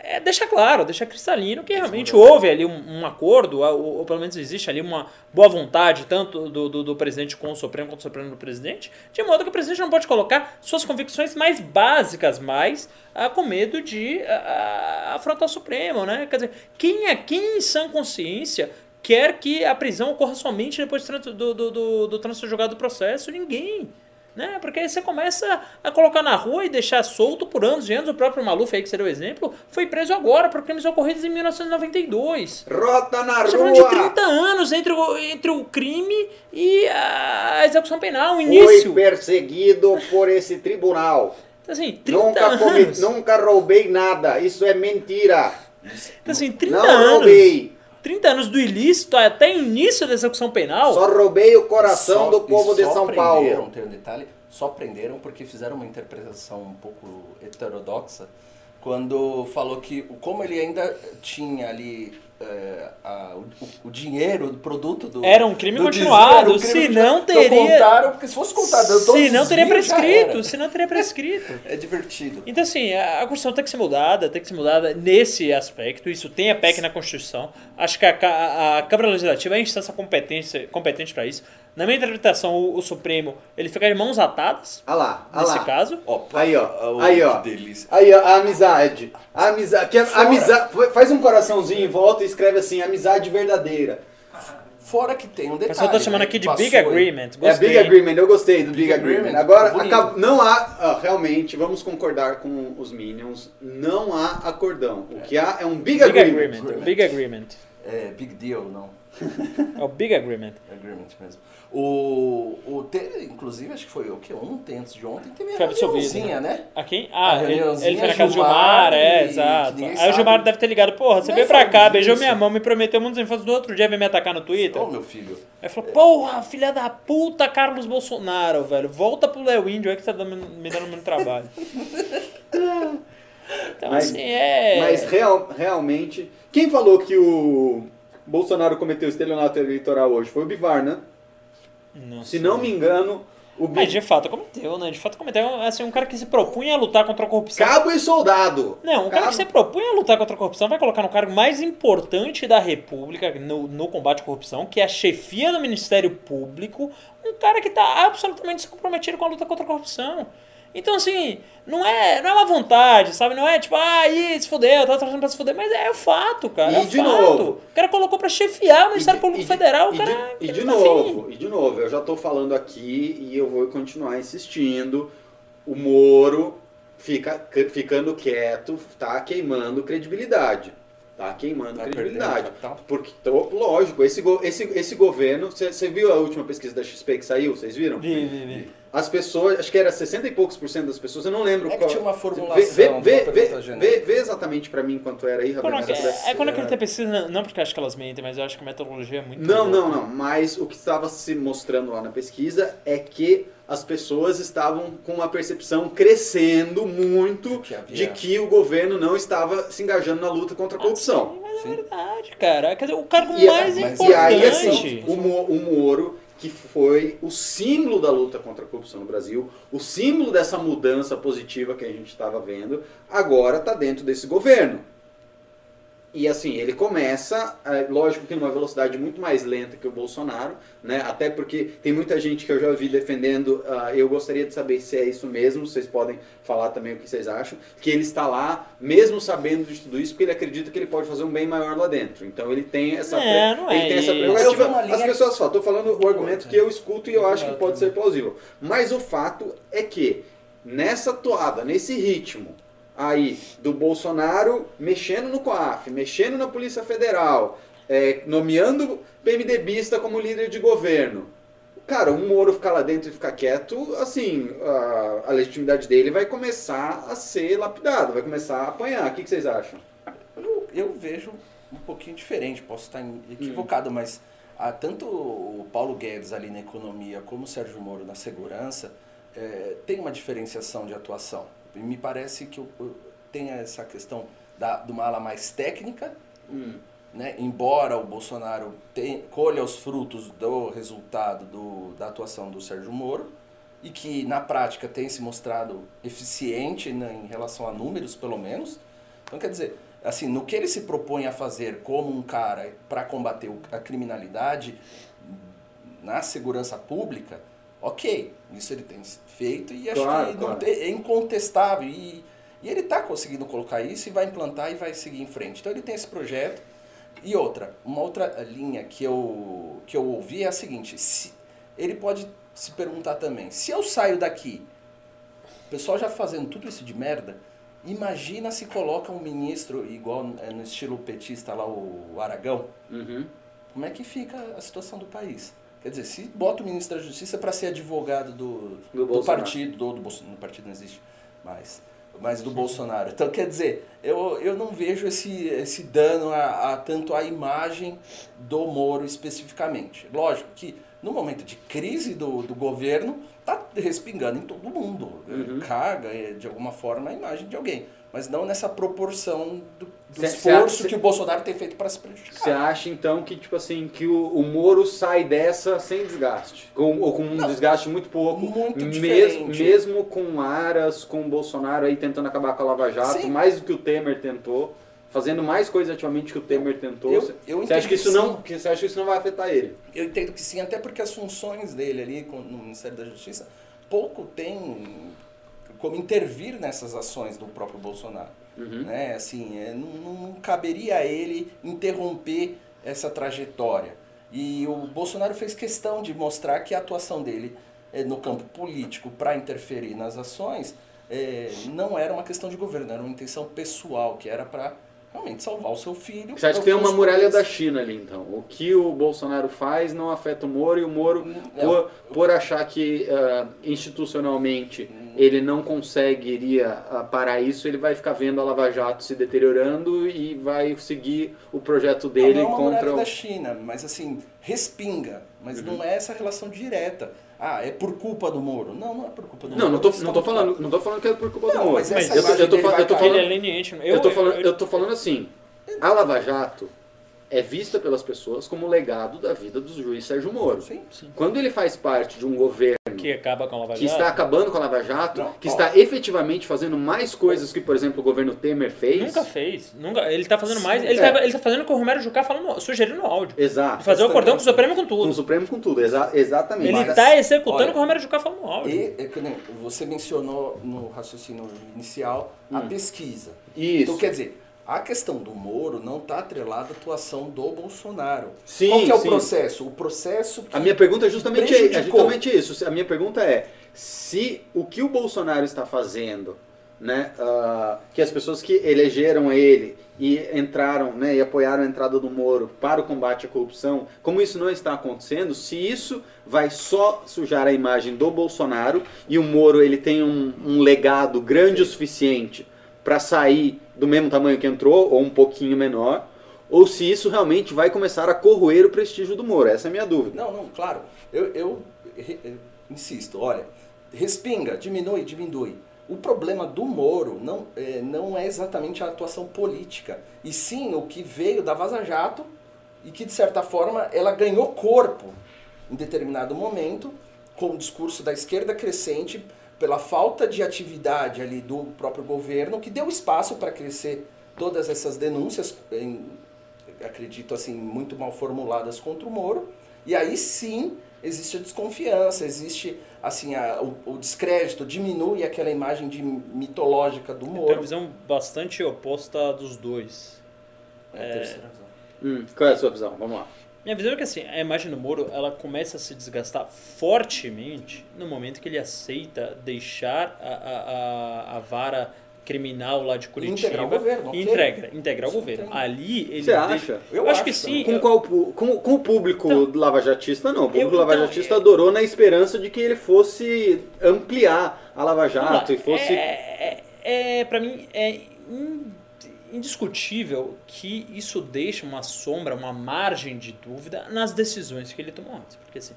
É, deixa claro, deixa cristalino que realmente houve ali um, um acordo, ou, ou pelo menos existe ali uma boa vontade, tanto do, do, do presidente com o Supremo quanto do Supremo do presidente, de modo que o presidente não pode colocar suas convicções mais básicas mais ah, com medo de ah, ah, afrontar o Supremo, né? Quer dizer, quem aqui em sã consciência quer que a prisão ocorra somente depois do, do, do, do, do trânsito julgado do processo? Ninguém. Né? Porque aí você começa a colocar na rua e deixar solto por anos e anos. O próprio Maluf, aí que você deu o exemplo, foi preso agora por crimes ocorridos em 1992.
Rota na
gente tá falando de
rua!
30 anos entre o, entre o crime e a execução penal, o início.
perseguido por esse tribunal.
Então, assim, 30
Nunca, comi,
anos.
nunca roubei nada. Isso é mentira.
Então, assim, 30
Não
anos.
roubei.
30 anos do ilícito até o início da execução penal.
Só roubei o coração
Só-
do povo de
só
São
prenderam,
Paulo.
Tem um detalhe, só prenderam porque fizeram uma interpretação um pouco heterodoxa quando falou que como ele ainda tinha ali é, a- o, o dinheiro, o produto do
Era um crime
do
continuado,
desvio, um crime continuado. Então
teria-
contaram, porque se fosse contado
Se não teria prescrito, se não teria prescrito.
É divertido.
Então, assim, a a Constituição tem que ser mudada, tem que ser mudada nesse aspecto. Isso tem a PEC na Constituição. Acho que a- a Câmara Legislativa é a instância competente, competente para isso. Na minha interpretação, o, o Supremo ele fica de mãos atadas,
Olha lá, olha
nesse
lá.
caso.
Opa,
Aí, ó.
oh,
Aí, ó.
Que delícia.
Aí, ó, a amizade. A amizade. Que a, amizade faz um coraçãozinho em volta e escreve assim, amizade verdadeira.
Fora que tem um
O
detalhe.
pessoal tá chamando
né,
aqui de
passou
Big. Agreement.
É
Gostei.
Big Agreement, eu gostei do Big,
Big
Agreement.
Agreement,
Agora, acaba- não há, ah, realmente, vamos concordar com os Minions, não há acordão. O que há é um Big,
Big
Agreement.
Agreement. Big Agreement.
É, big deal, não.
É o Big Agreement.
Agreement mesmo. O, o teve, inclusive, acho que foi o que? Ontem, antes de ontem, teve
Foi
a reuniãozinha, né?
Aqui?
A
Ah, ele,
reuniãozinha,
ele foi na casa do
Gilmar
é, exato. Aí o Gilmar
sabe.
deve ter ligado, porra, você
Nem
veio pra
falando
cá, beijou
disso.
minha mão, me prometeu muitos infantes do outro dia, veio me atacar no Twitter.
Ô, meu filho.
Aí falou, porra, filha da puta, Carlos Bolsonaro, velho. Volta pro Léo Índio aí que você tá me dando muito trabalho. então,
Mas-
assim, é.
Mas real- realmente, quem falou que o Bolsonaro cometeu estelionato eleitoral hoje? Foi o Bivar, né?
Não
Se
sei.
não me engano, o
Mas
Bivar...
de fato cometeu, né? De fato cometeu. Assim, um cara que se propunha a lutar contra a corrupção.
Cabo e soldado.
Não, um cara
Cabo-
que se propunha a lutar contra a corrupção vai colocar no cargo mais importante da República no, no combate à corrupção, que é a chefia do Ministério Público, um cara que está absolutamente comprometido com a luta contra a corrupção. Então, assim, não é, não é uma vontade, sabe? Não é tipo, ah, ih, se fudeu, tá trazendo pra se fuder, mas é o fato, cara.
E
é
de
fato.
novo-
O cara colocou pra chefiar o Ministério
de-
Público
de-
Federal, o
e
cara.
de, e
que
de
tá
novo, e de novo, eu já tô falando aqui e eu vou continuar insistindo. O Moro fica ficando quieto, tá queimando credibilidade. Tá queimando
Tá
credibilidade.
perdendo.
Porque, tô- lógico, esse, esse, esse governo. Você viu a última pesquisa da XP que saiu? Vocês viram?
Vi, vi, vi.
As pessoas, acho que era 60 e poucos por cento das pessoas, eu não lembro
É que
qual.
tinha uma formulação
Vê, vê, vê, vê, vê- vê exatamente pra mim quanto era aí,
Quando,
Rabelo.
é, é quando eu quero ter pesquisa, não- não porque eu acho que elas mentem, mas eu acho que a metodologia é muito.
Não,
louca.
não, não. Mas o que estava se mostrando lá na pesquisa é que as pessoas estavam com uma percepção crescendo muito
Que
de que o governo não estava se engajando na luta contra a corrupção.
Ah, sim, mas
Sim.
é verdade, cara. Quer dizer, o cargo
E,
mais
mas-
importante.
e aí, assim, o, o Moro, que foi o símbolo da luta contra a corrupção no Brasil, o símbolo dessa mudança positiva que a gente estava vendo, agora está dentro desse governo. E assim, ele começa, é, lógico que numa velocidade muito mais lenta que o Bolsonaro, né? Até porque tem muita gente que eu já vi defendendo, ah, eu gostaria de saber se é isso mesmo, vocês podem falar também o que vocês acham, que ele está lá, mesmo sabendo de tudo isso, porque ele acredita que ele pode fazer um bem maior lá dentro. Então ele tem essa,
É, não
ele
é
tem essa prerrogativa.
Uma linha-
As pessoas falam, estou falando o argumento que eu escuto e eu acho que pode ser plausível. Mas o fato é que nessa toada, nesse ritmo aí do Bolsonaro mexendo no COAF, mexendo na Polícia Federal, é, nomeando PMDBista como líder de governo. Cara, um Moro ficar lá dentro e ficar quieto, assim, a, a legitimidade dele vai começar a ser lapidada, vai começar a apanhar. O que, que vocês acham?
Eu, eu vejo um pouquinho diferente, posso estar equivocado, mas ah, tanto o Paulo Guedes ali na economia como o Sérgio Moro na segurança eh, tem uma diferenciação de atuação. Me parece que o- o- tem essa questão da, de uma ala mais técnica, né? embora o Bolsonaro tem, colha os frutos do resultado do, da atuação do Sérgio Moro, e que na prática tem se mostrado eficiente né, em relação a números, pelo menos. Então, quer dizer, assim, no que ele se propõe a fazer como um cara para combater a criminalidade na segurança pública, ok, isso ele tem feito e acho
Claro,
que
claro.
tem- é incontestável. E, e ele está conseguindo colocar isso e vai implantar e vai seguir em frente. Então ele tem esse projeto. E outra, uma outra linha que eu, que eu ouvi é a seguinte: se, ele pode se perguntar também, se eu saio daqui, o pessoal já fazendo tudo isso de merda, imagina se coloca um ministro igual é, no estilo petista lá, o Aragão,
Uhum.
como é que fica a situação do país? Quer dizer, se bota o ministro da Justiça para ser advogado do,
Do
do, partido, do, do Bolsonaro, no partido não existe mais, mas do Bolsonaro. Então, quer dizer, eu, eu não vejo esse, esse dano a, a tanto à imagem do Moro especificamente. Lógico que no momento de crise do, do governo, tá respingando em todo mundo.
Uhum.
Caga, eh, de alguma forma, a imagem de alguém. Mas não nessa proporção do, do
Cê-
esforço
cê-
que o Bolsonaro tem feito para se prejudicar.
Você acha então que tipo assim que o, o Moro sai dessa sem desgaste, com, ou com um desgaste muito pouco,
Muito
mesmo, mesmo com Aras, com o Bolsonaro aí tentando acabar com a Lava Jato,
Sim.
mais do que o Temer tentou, fazendo mais coisa ativamente que o Temer tentou.
Eu-
Você
eu
você acha que isso
que
não, que você acha que isso não vai afetar ele?
Eu entendo que sim, até porque as funções dele ali com- no Ministério da Justiça pouco tem como intervir nessas ações do próprio Bolsonaro.
Uhum.
Né? Assim, é, não, não caberia a ele interromper essa trajetória. E o Bolsonaro fez questão de mostrar que a atuação dele eh, no campo político para interferir nas ações eh, não era uma questão de governo, era uma intenção pessoal, que era para realmente salvar o seu filho.
Você acha que tem uma muralha da China ali então? O que o Bolsonaro faz não afeta o Moro e o Moro
Não.
por, por achar que ah, institucionalmente ele não conseguiria ah, parar isso, ele vai ficar vendo a Lava Jato se deteriorando e vai seguir o projeto dele
não, não é uma
contra o...
da China, mas assim, respinga. Mas não é essa relação direta. Ah, é por culpa do Moro. Não, não é por culpa do
Não,
Moro.
não tô, não tô falando, não tô falando que é por culpa do
Não,
Moro.
mas essa
eu, tô, eu, tô, eu tô
é
falando,
leniente. Eu,
eu tô falando,
eu-
eu tô falando assim, a Lava Jato é vista pelas pessoas como legado da vida do juiz Sérgio Moro.
Sim.
Quando ele faz parte de um governo
que acaba com a Lava
que
Jato.
está acabando com a Lava Jato,
Não,
que
ó.
está efetivamente fazendo mais coisas que, por exemplo, o governo Temer fez.
Nunca fez. Nunca, ele tá fazendo mais. Ele,
É.
tá, fazendo o que o Romero Jucá falando, sugerindo no áudio.
Exato.
Fazer o cordão com o Supremo com
Com o
tudo.
Supremo com tudo, exa- exatamente.
Ele
Mas-
tá executando
olha,
o que o Romero Jucá falou no áudio.
E, é que nem você mencionou no raciocínio inicial a pesquisa.
Isso.
Então, quer dizer, a questão do Moro não está atrelada à atuação do Bolsonaro.
Sim,
Qual que é o
sim.
processo? O processo
A minha pergunta é justamente, é justamente isso. A minha pergunta é se o que o Bolsonaro está fazendo, né, ah, que as pessoas que elegeram ele e entraram, né, e apoiaram a entrada do Moro para o combate à corrupção, como isso não está acontecendo, se isso vai só sujar a imagem do Bolsonaro e o Moro ele tem um, um legado grande o suficiente para sair do mesmo tamanho que entrou ou um pouquinho menor, ou se isso realmente vai começar a corroer o prestígio do Moro. Essa é a minha dúvida.
Não, não, claro. Eu, eu, eu insisto, olha, respinga, diminui, diminui. O problema do Moro não é, não é exatamente a atuação política, e sim o que veio da Vaza Jato e que, de certa forma, ela ganhou corpo em determinado momento com o discurso da esquerda crescente pela falta de atividade ali do próprio governo, que deu espaço para crescer todas essas denúncias, em- acredito assim, muito mal formuladas contra o Moro. E aí sim existe a desconfiança, existe assim a- o, o descrédito, diminui aquela imagem de mitológica do
Tem uma
Moro.
visão bastante oposta dos dois.
É a terceira razão.
Hum, qual é a sua visão? Vamos lá.
Minha visão é que assim, a imagem do Moro ela começa a se desgastar fortemente no momento que ele aceita deixar a, a, a, a vara criminal lá de Curitiba
Integrar o governo, ok.
e integra, integrar o governo.
tem.
Ali ele
Você
deixa-
acha?
Eu,
Eu
acho que
acho
sim.
Com,
eu-
qual, com, com o público
Então,
lavajatista, não. O público
eu-
lavajatista
então, é-
adorou na esperança de que ele fosse ampliar a Lava
Vamos lá,
Jato e fosse...
É, é, é, pra mim, é indiscutível que isso deixa uma sombra, uma margem de dúvida nas decisões que ele tomou antes. Porque assim,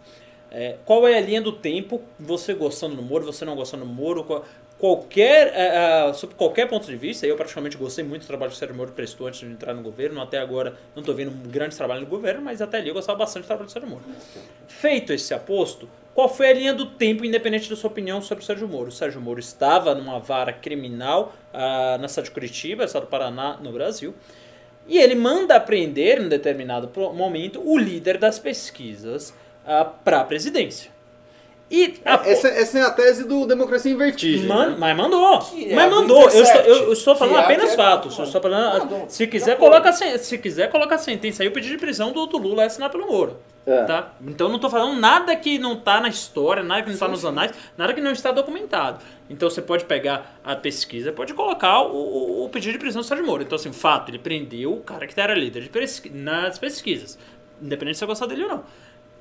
é, qual é a linha do tempo, você gostando do Moro, você não gostando do Moro, qual, qualquer, sob qualquer ponto de vista, eu praticamente gostei muito do trabalho que o Sérgio Moro prestou antes de entrar no governo. Até agora não estou vendo um grande trabalho no governo, mas até ali eu gostava bastante do trabalho do Sérgio Moro. Feito esse aposto, qual foi a linha do tempo, independente da sua opinião sobre o Sérgio Moro? O Sérgio Moro estava numa vara criminal ah, na cidade de Curitiba, estado do Paraná, no Brasil. E ele manda prender, em determinado momento, o líder das pesquisas para a presidência. E a,
Essa, essa é a tese do Democracia em Vertigem.
Man-
né?
mas mandou.
Que é
mas mandou. Eu estou, eu, eu estou falando
Que é
apenas
é-
fatos. Eu estou falando,
Mandou.
se quiser, coloca, se quiser, coloca a sentença aí, o pedido de prisão do, do Lula é assinar pelo Moro.
É.
Tá? Então eu não estou falando nada que não está na história, nada que não está nos anais, nada que não está documentado. Então você pode pegar a pesquisa, pode colocar o, o- o pedido de prisão do Sérgio Moro. Então, assim, fato, ele prendeu o cara que era líder de pesqui- nas pesquisas. Independente se você gostar dele ou não.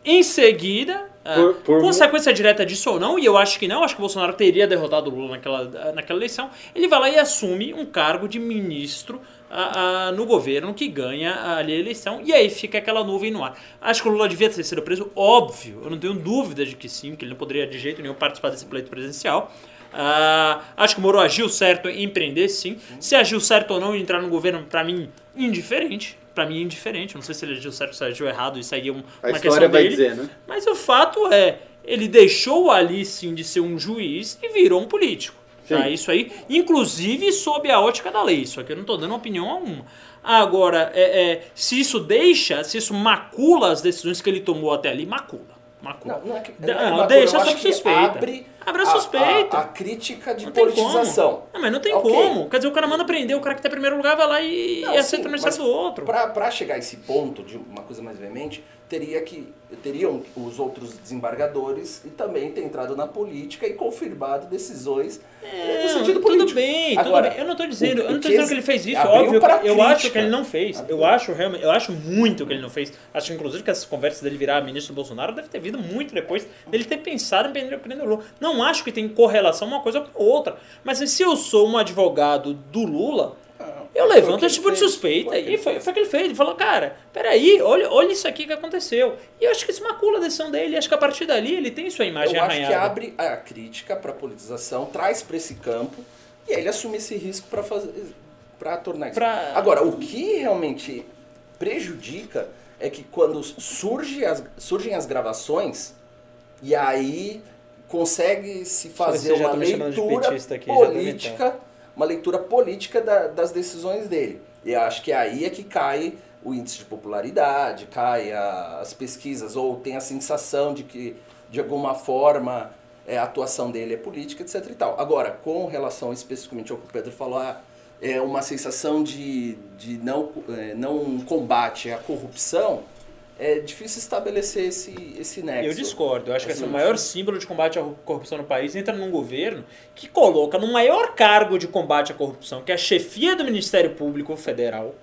Em seguida, ah,
Por- por-
consequência direta disso ou não, e eu acho que não, acho que o Bolsonaro teria derrotado o Lula naquela, naquela eleição, ele vai lá e assume um cargo de ministro ah, ah, no governo que ganha ali a eleição, e aí fica aquela nuvem no ar. Acho que o Lula devia ter sido preso, óbvio, eu não tenho dúvida de que sim, que ele não poderia de jeito nenhum participar desse pleito presidencial. Ah, acho que o Moro agiu certo em empreender, sim. Se agiu certo ou não em entrar no governo, pra mim, indiferente. Pra mim, indiferente. Não sei se ele agiu certo ou se ele agiu errado, isso aí é um,
A
uma
história
questão
vai
dele.
dizer, né?
Mas o fato é, ele deixou ali sim de ser um juiz e virou um político. Tá? Isso aí, inclusive sob a ótica da lei. Isso aqui eu não estou dando opinião alguma. Agora, é, é, se isso deixa, se isso macula as decisões que ele tomou até ali, macula. Macula.
Não, não é que,
Não,
não é que macula,
deixa sob suspeita.
Abre,
Abre a suspeita.
A, a crítica de
Não
politização.
Não, mas não tem
Ok.
como. Quer dizer, o cara manda prender, o cara que tá em primeiro lugar vai lá e,
Não,
e aceita
sim,
o do outro.
Pra, pra chegar a esse ponto de uma coisa mais veemente, teria que teriam os outros desembargadores e também ter entrado na política e confirmado decisões
É,
no sentido
tudo
político.
bem,
Agora,
tudo bem. Eu não tô dizendo,
o-
eu não
que
dizendo que ele fez isso,
abriu
óbvio.
para
Eu acho que ele não fez. Eu acho realmente, eu acho muito que ele não fez. Acho inclusive que essas conversas dele virar ministro Bolsonaro deve ter vindo muito depois dele ter pensado em prender prender o Lula. Não acho que tem correlação uma coisa com outra. Mas se eu sou um advogado do Lula, eu
Foi o
levanto esse tipo de suspeita.
Foi
E foi, foi o que ele fez. Ele falou, cara, peraí, olha, olha isso aqui que aconteceu. E eu acho que isso macula a decisão dele. Acho que a partir dali ele tem sua imagem
Eu acho que
arranhada.
abre a crítica para a politização, traz para esse campo e aí ele assume esse risco para fazer para tornar isso.
Pra-
Agora, o que realmente prejudica é que quando surge as, surgem as gravações e aí consegue se fazer uma leitura
aqui,
política, uma leitura política da- das decisões dele. E acho que aí é que cai o índice de popularidade, cai a- as pesquisas, ou tem a sensação de que, de alguma forma, é, a atuação dele é política, etc. E tal. Agora, com relação especificamente ao que o Pedro falou, ah, é uma sensação de, de não, é, não combate à corrupção, é difícil estabelecer esse, esse nexo.
Eu discordo. Eu acho que esse é o
Assim,
maior símbolo de combate à corrupção no país. Entra num governo que coloca no maior cargo de combate à corrupção, que é a chefia do Ministério Público Federal,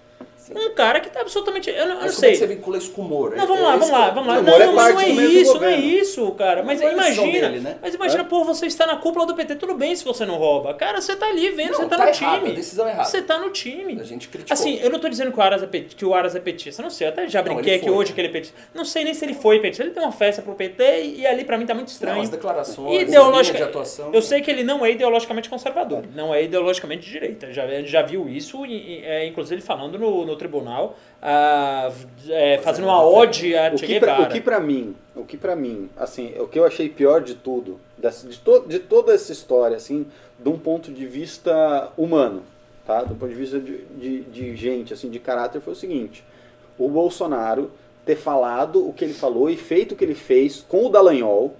um cara que tá absolutamente. Eu não, eu não
como é que você
sei.
vincula isso com o Moro?
Não, vamos
É-
lá,
é
vamos
esse
lá, vamos lá. Não,
é
não, não é isso, não é isso, cara. Mas
é
imagina.
dele, né?
Mas imagina,
É?
pô, você está na cúpula do PT, tudo bem se você não rouba. Cara, você tá ali vendo, você tá,
tá
no
errado,
time.
decisão é errada.
Você tá no time.
A gente criticou.
Assim, eu não tô dizendo que o Aras é, pet- que o Aras é petista, não sei, eu até já brinquei aqui hoje que ele é petista. Não sei nem se ele foi petista. Ele tem uma festa pro PT e, e ali pra mim tá muito estranho.
Não, as declarações,
Ideologica-
de atuação.
Eu sei que ele não é ideologicamente conservador, não é ideologicamente de direita. Já, já viu isso, é, inclusive ele falando no tribunal, ah, é, fazendo uma ode a Che Guevara.
o que pra mim, o que para mim, assim, o que eu achei pior de tudo, de, to, de toda essa história, assim, de um ponto de vista humano, tá? Do ponto de vista de, de, de gente, assim, de caráter, foi o seguinte: o Bolsonaro ter falado o que ele falou e feito o que ele fez com o Dallagnol.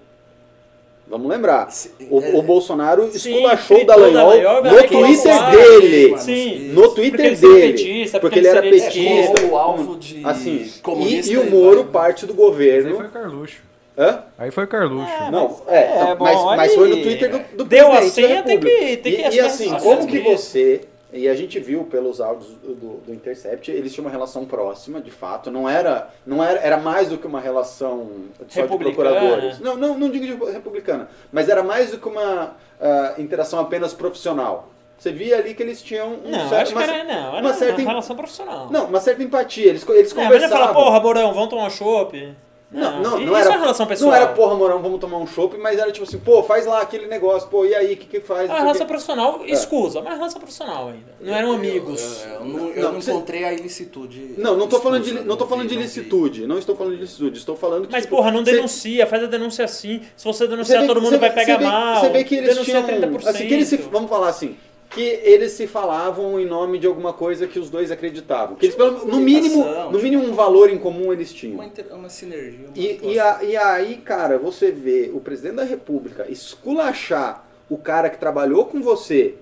Vamos lembrar. O,
é-
o Bolsonaro
Sim,
esculachou o
fritou o
Dallagnol no
que
Twitter dele.
Sim.
No
Porque
Twitter
ele seria
dele.
petista,
porque
porque
ele era petista.
esquerda. o alvo de
Assim, e,
comunista
e o
e
Moro
vai-
parte do
Aí foi
governo.
o Carluxo.
Hã?
Aí foi o Carluxo.
Não, é,
é,
então,
bom,
mas, mas
aí-
foi no Twitter do, do
Deu a
presidente
senha, tem que- tem que
e, e assim,
as
como que você, e a gente viu pelos áudios do, do, Intercept, eles tinham uma relação próxima, de fato, não era, não era, era mais do que uma relação só de procuradores. Não, não, não digo de republicana, mas era mais do que uma ah, interação apenas profissional. Você via ali que eles tinham um
Não,
certo-
acho que
uma,
era, não, era
uma certa
uma relação profissional.
não, uma certa empatia, eles, eles
É, mas ele fala,
conversavam.
porra, Borão, vamos tomar um chopp.
Não, não, não
isso
era.
é relação pessoal.
Não era, porra, Morão, vamos tomar um chopp, mas era tipo assim, pô, faz lá aquele negócio, pô, e aí, o que que faz?
A
Não o
relação profissional, escusa, mas relação profissional ainda. Não eram amigos.
Eu, eu não, eu
Não,
não
você-
encontrei a ilicitude.
Não, não tô falando de, não tô falando de
vi, vi.
ilicitude, não estou falando de ilicitude, estou falando que
Mas,
tipo,
porra, não
você-
denuncia, faz a denúncia assim. Se você
você
denunciar,
vê-
todo mundo
você
vai pegar
você vê-
mal.
Você vê que eles
denuncia
tinham,
30%.
assim, que eles se, vamos falar assim, que eles se falavam em nome de alguma coisa que os dois acreditavam. Que eles, no mínimo, no mínimo um valor em comum eles tinham.
Uma, inter- uma sinergia. Uma
E, e, a- e aí, cara, você vê o presidente da república esculachar o cara que trabalhou com você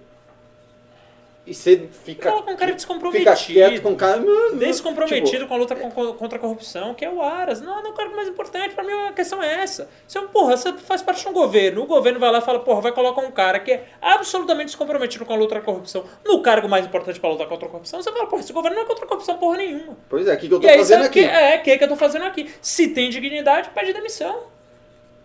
e você fica,
Coloca um cara
fica
descomprometido.
quieto com o cara.
Descomprometido
Tipo,
com a luta con- contra a corrupção, que é o Aras. Não, não é o cara mais importante. Pra mim, a questão é essa. Você, é um- porra, você faz parte de um governo. O governo vai lá e fala, porra, vai colocar um cara que é absolutamente descomprometido com a luta contra a corrupção no cargo mais importante pra lutar contra a corrupção. Você fala, porra, esse governo não é contra a corrupção porra nenhuma.
Pois é, o que, que eu tô
e
fazendo aqui?
Que, é, que é que eu tô fazendo aqui. Se tem dignidade, pede demissão.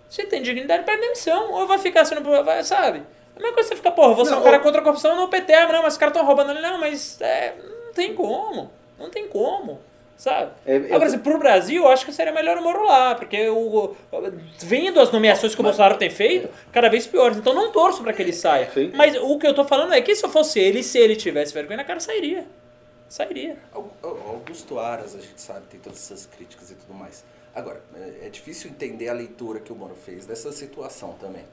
Se tem dignidade, pede demissão. Ou vai ficar sendo. Vai, sabe? A mesma coisa você fica, porra, você é um cara
ou-
contra a corrupção no PT, não, mas os caras estão roubando ali. Não, mas é, não tem como. Não tem como. Sabe?
É, eu-
Agora, assim, pro Brasil, eu acho que seria melhor o Moro lá, porque o, vendo as nomeações que o Bolsonaro tem feito, cada vez piores. Então não torço pra que ele saia.
Sim.
Mas o que eu tô falando é que se eu fosse ele, se ele tivesse vergonha na cara, sairia. Sairia.
Au- Au- Augusto Aras, a gente sabe, tem todas essas críticas e tudo mais. Agora, é- é difícil entender a leitura que o Moro fez dessa situação também.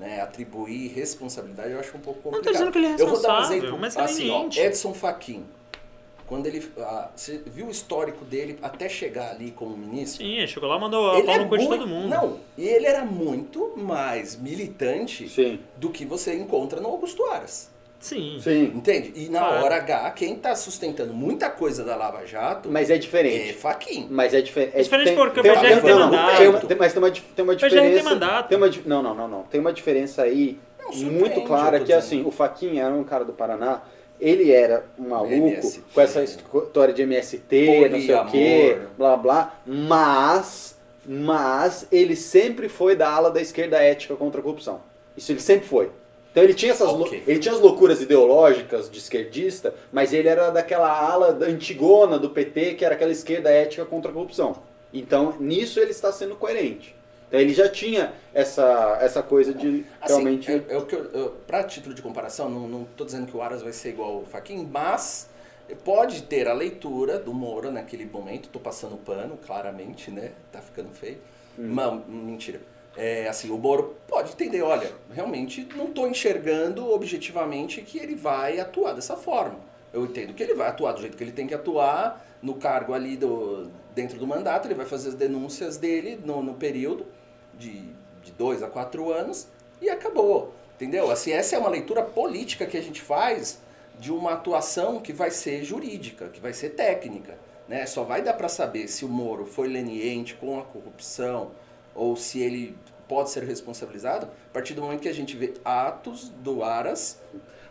Né? Atribuir responsabilidade eu acho um pouco
Não
complicado.
tô dizendo que ele é
Eu vou dar um
responsável,
exemplo,
mas é
assim, ó. Edson Fachin. Quando ele. ah, você viu o histórico dele até chegar ali como ministro?
Sim, chegou lá e mandou a pau
é
no cu de todo mundo.
Não, e ele era muito mais militante
Sim,
do que você encontra no Augusto Aras.
Sim.
sim.
Entende? E na
Claro.
hora H, quem tá sustentando muita coisa da Lava Jato
Mas é
é
diferente.
Faquin.
Mas é diferente.
É diferente porque o PGR
tem,
tem
não, não,
mandato.
tem uma- tem- mas tem uma, tem uma
PGR tem
diferença.
mandato.
Tem uma, não, não, não, não. Tem uma diferença aí
Não,
muito clara que assim,
dizendo.
o Faquinha era um cara do Paraná. Ele era um maluco
MST.
com essa história de MST, não sei o quê, blá blá, mas mas ele sempre foi da ala da esquerda ética contra a corrupção. Isso ele sempre foi. Então ele tinha essas lou-
Ok.
ele tinha as loucuras ideológicas de esquerdista, mas ele era daquela ala da antigona do PT, que era aquela esquerda ética contra a corrupção. Então, nisso ele está sendo coerente. Então ele já tinha essa, essa coisa de
Assim,
realmente.
é, é o que eu, eu- pra título de comparação, não, tô dizendo que o Aras vai ser igual o Faquin, mas pode ter a leitura do Moro naquele momento, tô passando pano, claramente, né? Tá ficando feio.
Hum.
Não, mentira. É, assim, o Moro pode entender, olha, realmente não tô enxergando objetivamente que ele vai atuar dessa forma. Eu entendo que ele vai atuar do jeito que ele tem que atuar, no cargo ali do, dentro do mandato, ele vai fazer as denúncias dele no, no período de, de dois a quatro anos e acabou. Entendeu? Assim, essa é uma leitura política que a gente faz de uma atuação que vai ser jurídica, que vai ser técnica. Né? Só vai dar para saber se o Moro foi leniente com a corrupção ou se ele pode ser responsabilizado a partir do momento que a gente vê atos do Aras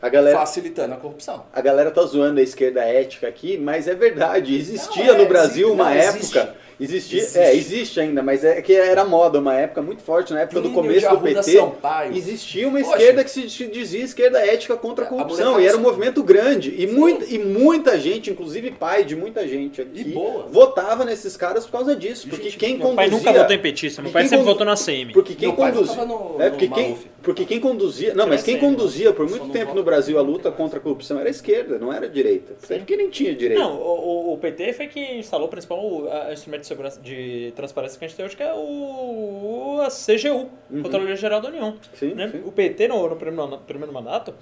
A galera,
facilitando a corrupção.
a galera tá zoando a esquerda ética aqui, mas é verdade. Existia
Não, é,
no Brasil
existe-
uma
não, existe.
Existia,
Existe.
É, existe ainda, mas é que era moda, uma época muito forte, na época do
Plínio
começo
de
do PT.
Sampaio.
Existia uma
Poxa.
esquerda que se dizia esquerda ética contra a
A
corrupção,
molecada
e era um movimento grande. E muita, e muita gente, inclusive pai de muita gente aqui, votava nesses caras por causa disso. Porque
Gente,
quem
Meu pai
conduzia.
nunca votou em petista, meu pai sempre votou na CM.
Porque quem
Meu pai
conduzia. é, porque, quem,
Maluf.
Porque quem conduzia. Não, mas quem
Sim, né?
conduzia por muito tempo no Brasil a luta contra a corrupção era a esquerda, não era a direita. Porque nem tinha direita.
Não, o, o- o PT foi que instalou o principal a- instrumento de segurança de transparência que a gente tem hoje, que é o a CGU, Controle Geral da União.
Sim,
né?
sim.
O PT, no, no primeiro, no primeiro mandato,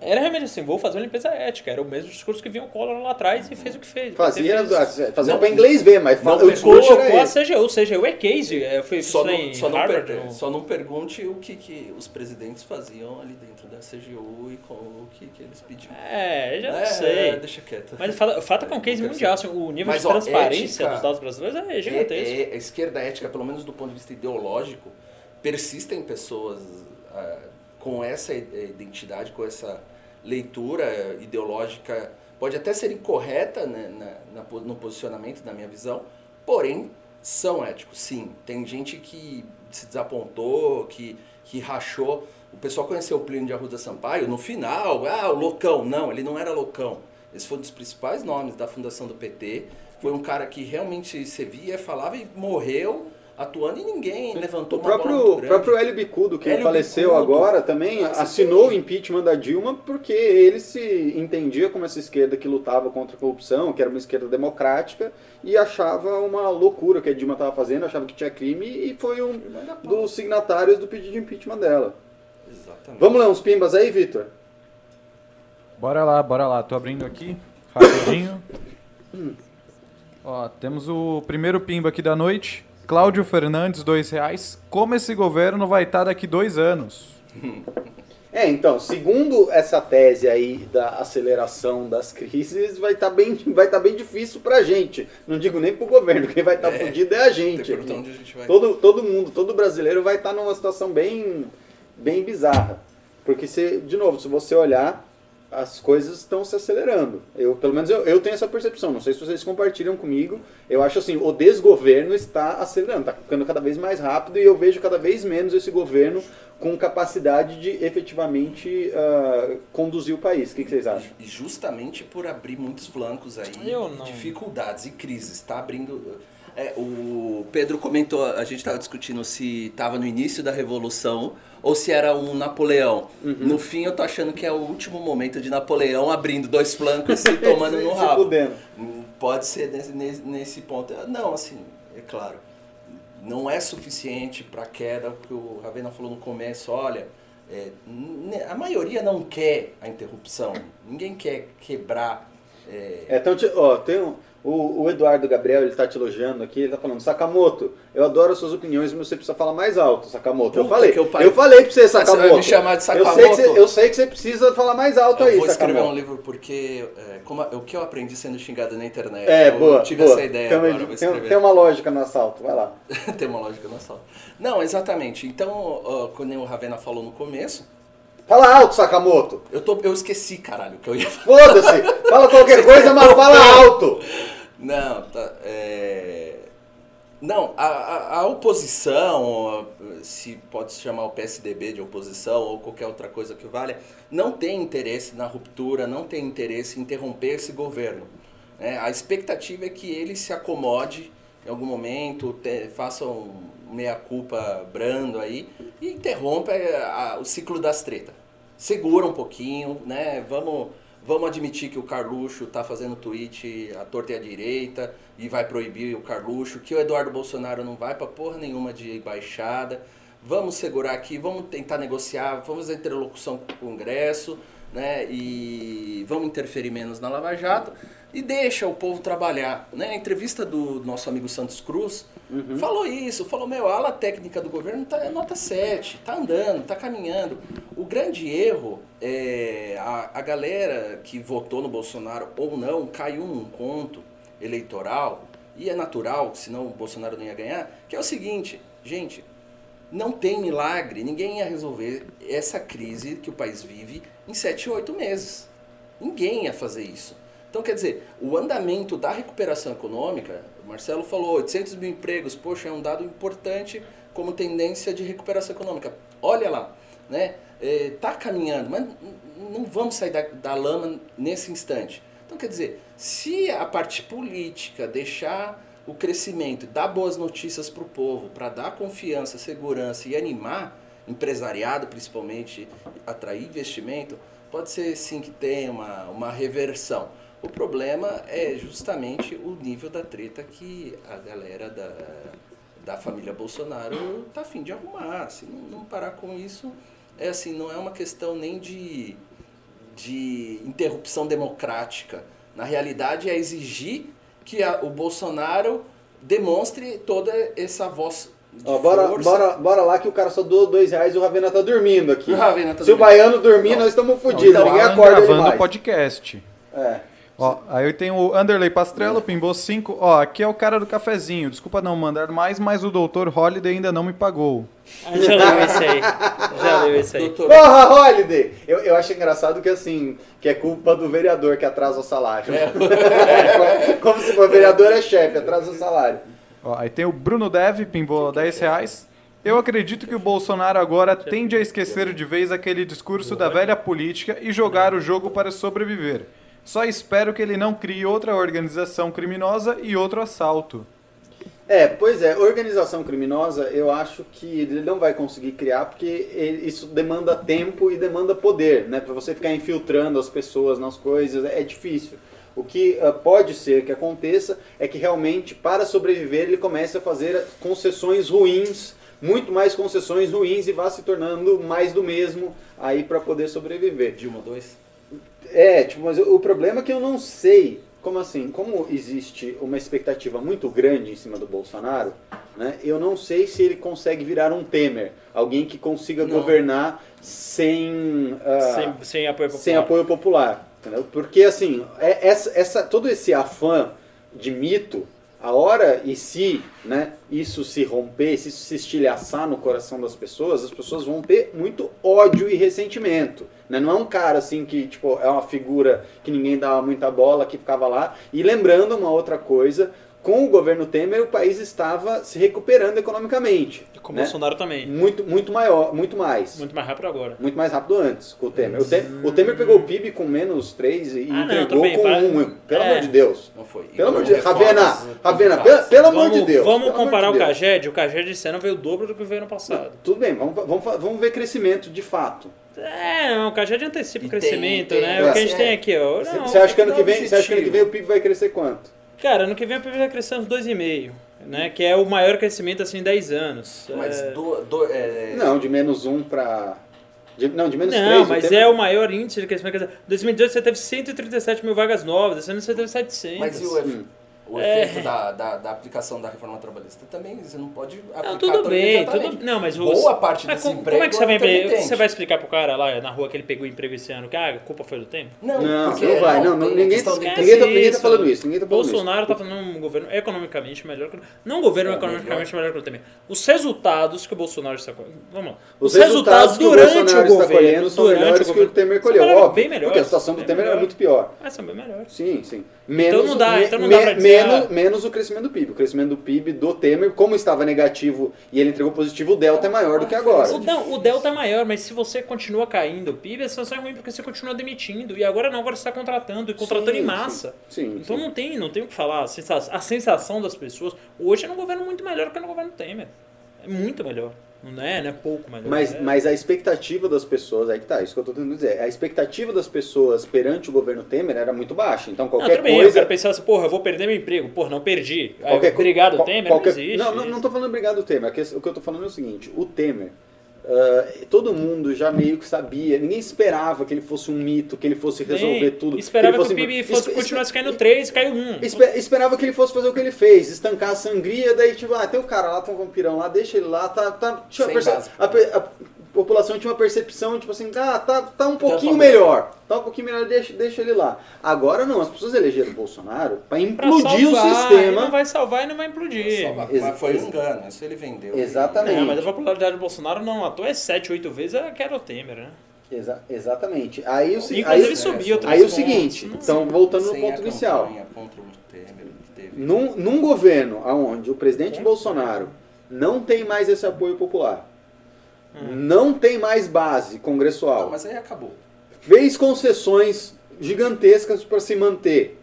era realmente assim, vou fazer uma limpeza ética. Era o mesmo discurso que vinha o Collor lá atrás e fez o que fez.
Fazia,
fez-
fazia
Não,
pra inglês ver, mas
não
o discurso era
a. CGU. CGU é case. é, Foi
Só não, só, não
Harvard.
per-
no-
só não pergunte o que, que os presidentes faziam ali dentro da CGU e com o que, que eles pediam.
É, já
É,
não sei.
deixa quieto.
Mas o fato, é que é um case
Não
mundial. assim, o nível
Mas,
de
ó,
transparência
ética-
dos dados brasileiros é gigantesco.
É, é, a esquerda ética, pelo menos do ponto de vista ideológico, persistem pessoas ah, com essa i- identidade, com essa leitura ideológica, pode até ser incorreta né, na- na no posicionamento, na minha visão, porém são éticos, sim. Tem gente que se desapontou, que, que rachou. O pessoal conheceu o Plínio de Arruda Sampaio no final, ah, o loucão. Não, ele não era loucão. Esse foi um dos principais nomes da fundação do PT. Foi um cara que realmente se via, falava e morreu atuando e ninguém levantou
O
uma bola
próprio, o próprio Hélio Bicudo, que
Hélio
faleceu
Bicudo.
agora, também assinou o impeachment da Dilma porque ele se entendia como essa esquerda que lutava contra a corrupção, que era uma esquerda democrática, e achava uma loucura o que a Dilma estava fazendo, achava que tinha crime, e foi um dos signatários do pedido de impeachment dela.
Exatamente.
Vamos ler uns pimbas aí, Vitor?
Bora lá, bora lá. Tô abrindo aqui, rapidinho. Ó, temos o primeiro pimba aqui da noite. Cláudio Fernandes, dois reais. Como esse governo vai estar daqui dois anos?
É, então, segundo essa tese aí da aceleração das crises, vai estar bem, vai tá bem difícil pra gente. Não digo nem pro governo, quem vai estar
É,
fudido é a gente. aqui.
onde a gente vai.
Todo, todo mundo, todo brasileiro vai estar numa situação bem, bem bizarra. Porque, se, de novo, se você olhar, as coisas estão se acelerando. Eu, pelo menos eu, eu tenho essa percepção. Não sei se vocês compartilham comigo. Eu acho assim, o desgoverno está acelerando, está ficando cada vez mais rápido e eu vejo cada vez menos esse governo com capacidade de efetivamente ah, conduzir o país. O que, que vocês acham?
E justamente por abrir muitos flancos aí, dificuldades e crises, está abrindo. É, o Pedro comentou, a gente estava discutindo se estava no início da revolução ou se era um Napoleão.
Uhum.
No fim, eu tô achando que é o último momento de Napoleão abrindo dois flancos e tomando
Se-
no
se
rabo.
fudendo.
Hum, Pode ser nesse, nesse, nesse ponto. Não, assim, é claro. Não é suficiente para queda, o que o Ravena falou no começo, olha, é, n- a maioria não quer a interrupção. Ninguém quer quebrar. é,
É, então, ti- ó, tem um, o, o Eduardo Gabriel, ele tá te elogiando aqui, ele tá falando, Sakamoto, eu adoro as suas opiniões, mas você precisa falar mais alto, Sakamoto. eu
Puta
falei,
que eu
eu, falei pra você,
Ah, você vai
Sakamoto.
me chamar de
Eu sei, que
Sakamoto?
você, eu sei que você precisa falar mais alto
eu
aí,
vou escrever
Sakamoto.
um livro porque é, como o que eu aprendi sendo xingado na internet.
É,
eu
boa,
tive
boa.
essa ideia
tem,
agora,
tem-
escrever.
tem uma lógica no assalto, vai lá.
Tem uma lógica na sala. Não, exatamente. Então, ó, quando o Ravena falou no começo,
Fala alto, Sakamoto.
eu, tô, eu esqueci, caralho, que eu ia falar.
Foda-se. Fala qualquer coisa, mas fala alto.
Não, tá. é, Não, a, a, a oposição, se pode se chamar o PSDB de oposição ou qualquer outra coisa que valha, não tem interesse na ruptura, não tem interesse em interromper esse governo. né? a expectativa é que ele se acomode em algum momento, te- faça um meia-culpa brando aí e interrompa é, a- o ciclo das tretas. Segura um pouquinho, né? Vamos, vamos admitir que o Carluxo tá fazendo tweet à torta e à direita e vai proibir o Carluxo, que o Eduardo Bolsonaro não vai pra porra nenhuma de embaixada. Vamos segurar aqui, vamos tentar negociar, vamos fazer interlocução com o Congresso, né? E vamos interferir menos na Lava Jato e deixa o povo trabalhar, né? A entrevista do nosso amigo Santos Cruz falou isso, falou, meu, a ala técnica do governo tá é nota 7, tá andando, tá caminhando. O grande erro é a, a galera que votou no Bolsonaro ou não caiu num conto eleitoral, e é natural, senão o Bolsonaro não ia ganhar, que é o seguinte, gente, não tem milagre, ninguém ia resolver essa crise que o país vive em 7, 8 meses. Ninguém ia fazer isso. Então, quer dizer, o andamento da recuperação econômica, Marcelo falou, 800 mil empregos, poxa, é um dado importante como tendência de recuperação econômica. Olha lá, né? É, tá caminhando, mas não vamos sair da, da lama nesse instante. Então, quer dizer, se a parte política deixar o crescimento, dar boas notícias para o povo, para dar confiança, segurança e animar empresariado, principalmente, atrair investimento, pode ser sim que tenha uma, uma reversão. O problema é justamente o nível da treta que a galera da, da família Bolsonaro tá afim de arrumar. Se não, não parar com isso, é assim, não é uma questão nem de, de interrupção democrática. Na realidade, é exigir que a- o Bolsonaro demonstre toda essa voz de
Ó, bora,
força.
bora, bora lá que o cara só doou dois reais e o Ravena tá dormindo aqui.
O tá
Se o
dormindo.
baiano dormir,
Não.
nós estamos fodidos.
então,
Ninguém
Alan
acorda ele
gravando
mais.
o podcast.
É.
Ó, aí eu tenho o Underlay Pastrello, pimbou 5. Ó, aqui é o cara do cafezinho. Desculpa não mandar mais, mas o Dr. Holiday ainda não me pagou.
Ah, já leu esse aí. Já leu esse aí.
Doutor,
Porra, Holiday! Eu, eu acho engraçado que assim, que é culpa do vereador que atrasa o salário.
É.
Como se o vereador é chefe, atrasa o salário.
Ó, aí tem o Bruno Dev, pimbou 10 reais. Eu acredito que o Bolsonaro agora tende a esquecer de vez aquele discurso da velha política e jogar o jogo para sobreviver. Só espero que ele não crie outra organização criminosa e outro assalto.
É, pois é, organização criminosa eu acho que ele não vai conseguir criar porque ele- isso demanda tempo e demanda poder, né? Pra você ficar infiltrando as pessoas nas coisas é difícil. O que ah, pode ser que aconteça é que realmente, para sobreviver, ele comece a fazer concessões ruins, muito mais concessões ruins e vá se tornando mais do mesmo aí para poder sobreviver.
Dilma 2.
É, tipo, mas o problema é que eu não sei, como assim, como existe uma expectativa muito grande em cima do Bolsonaro, né? Eu não sei se ele consegue virar um Temer, alguém que consiga
Não.
governar sem, ah,
sem, sem apoio popular.
sem apoio popular, entendeu? Porque assim, é- essa, essa, todo esse afã de mito, a hora e se né, isso se romper, se isso se estilhaçar no coração das pessoas, as pessoas vão ter muito ódio e ressentimento. Né? Não é um cara assim que tipo, é uma figura que ninguém dava muita bola, que ficava lá. E lembrando uma outra coisa, com o governo Temer o país estava se recuperando economicamente.
E com o
né?
Bolsonaro também.
Muito, muito maior, muito mais.
Muito mais rápido agora.
Muito mais rápido antes, com o Temer. O, Te- o Temer pegou o PIB com menos 3 e
Ah, não,
entregou
bem,
com
para-
1. Pelo
é.
amor de Deus.
Não foi.
Pelo amor de Deus. Ravena, Ravena, pelo, pelo amor
vamos,
de Deus.
Vamos
amor
comparar
de
o. Caged. O Caged esse ano veio o dobro do que veio no passado.
Tudo bem, vamos, vamos, vamos ver crescimento de fato.
É, não, o Caged antecipa o
tem-
crescimento,
tem-
né? o que a gente
é.
tem aqui, ó. Não,
Você acha que ano que vem, você acha que ano que vem o PIB vai crescer quanto?
Cara, ano que vem o PIB vai crescer uns 2,5, né? Que é o maior crescimento assim em 10 anos.
Mas
É,
do, do, é,
Não, de menos 1 para de, não, de menos 3.
Não, mas é o maior índice de crescimento. Dizer, 2018 você teve 137 mil vagas novas, esse ano você teve 700.
Mas e o,
Hum.
O
É.
efeito da, da, da aplicação da reforma trabalhista? Também você não pode aplicar
Não, tudo bem, tudo, não, mas os,
Boa parte
mas
desse
como,
emprego
como é que você vai,
é intermitente.
você vai explicar pro cara lá na rua que ele pegou emprego esse ano que ah, a culpa foi do tempo?
Não,
Não,
porque
não vai, não, não, ninguém, ninguém, tá, ninguém tá falando isso, ninguém tá falando
Bolsonaro
isso.
tá fazendo um governo economicamente melhor que não um governo
É,
economicamente melhor que o Temer. Os resultados que o Bolsonaro está. Vamos lá.
Os resultados que o
durante
Bolsonaro
o
está
governo,
colhendo são
durante
melhores
o
que o Temer
são
colheu,
melhores,
óbvio.
bem melhores,
Porque a situação do Temer era
melhores.
muito pior.
Mas são bem melhores.
Sim, sim. Menos,
não dá-
me-
então não dá
me-
pra dizer,
menos,
ah-
menos o crescimento do PIB. O crescimento do PIB do Temer, como estava negativo e ele entregou positivo, o delta é maior do que agora.
O, não, o delta é maior, mas se você continua caindo o PIB, a situação é ruim porque você continua demitindo. E agora não, agora você está contratando e contratando
Sim,
em massa.
Sim, sim,
Então
sim.
não tem, não tem o que falar. A sensação, a sensação das pessoas hoje é num governo muito melhor que no governo Temer. É muito melhor. Não é, não é pouco melhor.
Mas,
é.
mas a expectativa das pessoas, aí que tá, isso que eu tô tentando dizer. A expectativa das pessoas perante o governo Temer era muito baixa. Então
Não,
qualquer
tudo bem, o
coisa.
cara pensar assim, porra, eu vou perder meu emprego. Porra, não perdi.
Qualquer,
obrigado, Temer,
qualquer-
não existe.
Não, não, não tô falando obrigado do Temer. O que eu tô falando é o seguinte: o Temer, ah, todo mundo já meio que sabia, ninguém esperava que ele fosse um mito, que ele fosse resolver
Bem,
tudo.
Esperava que,
ele
o PIB fosse, continuasse caindo 3, caiu 1.
Espe- esperava que ele fosse fazer o que ele fez, estancar a sangria, daí tipo, ah, tem o cara lá, tem um vampirão lá, deixa ele lá, tá, tá, a, pe- a população tinha uma percepção, tipo assim, ah, tá, tá um pouquinho
Tampa-
melhor, tá um pouquinho melhor, deixa, deixa ele lá. Agora não, as pessoas elegeram o Bolsonaro pra
Pra
implodir o
salvar,
sistema.
e Não vai salvar e não vai implodir.
Só- mas foi um engano, isso ele vendeu.
Exatamente.
Não, mas a popularidade do Bolsonaro não à toa é 7, 8 vezes a que era o Temer, né?
Exa- exatamente. Aí o, se- aí,
é,
subia outros
aí o seguinte,
Não-
então voltando no ponto
a
inicial.
campanha Contra o Temer que teve.
Num, num governo onde o presidente Bolsonaro não tem mais esse apoio popular, não tem mais base
Não,
congressual,
mas aí acabou.
fez concessões gigantescas para se manter.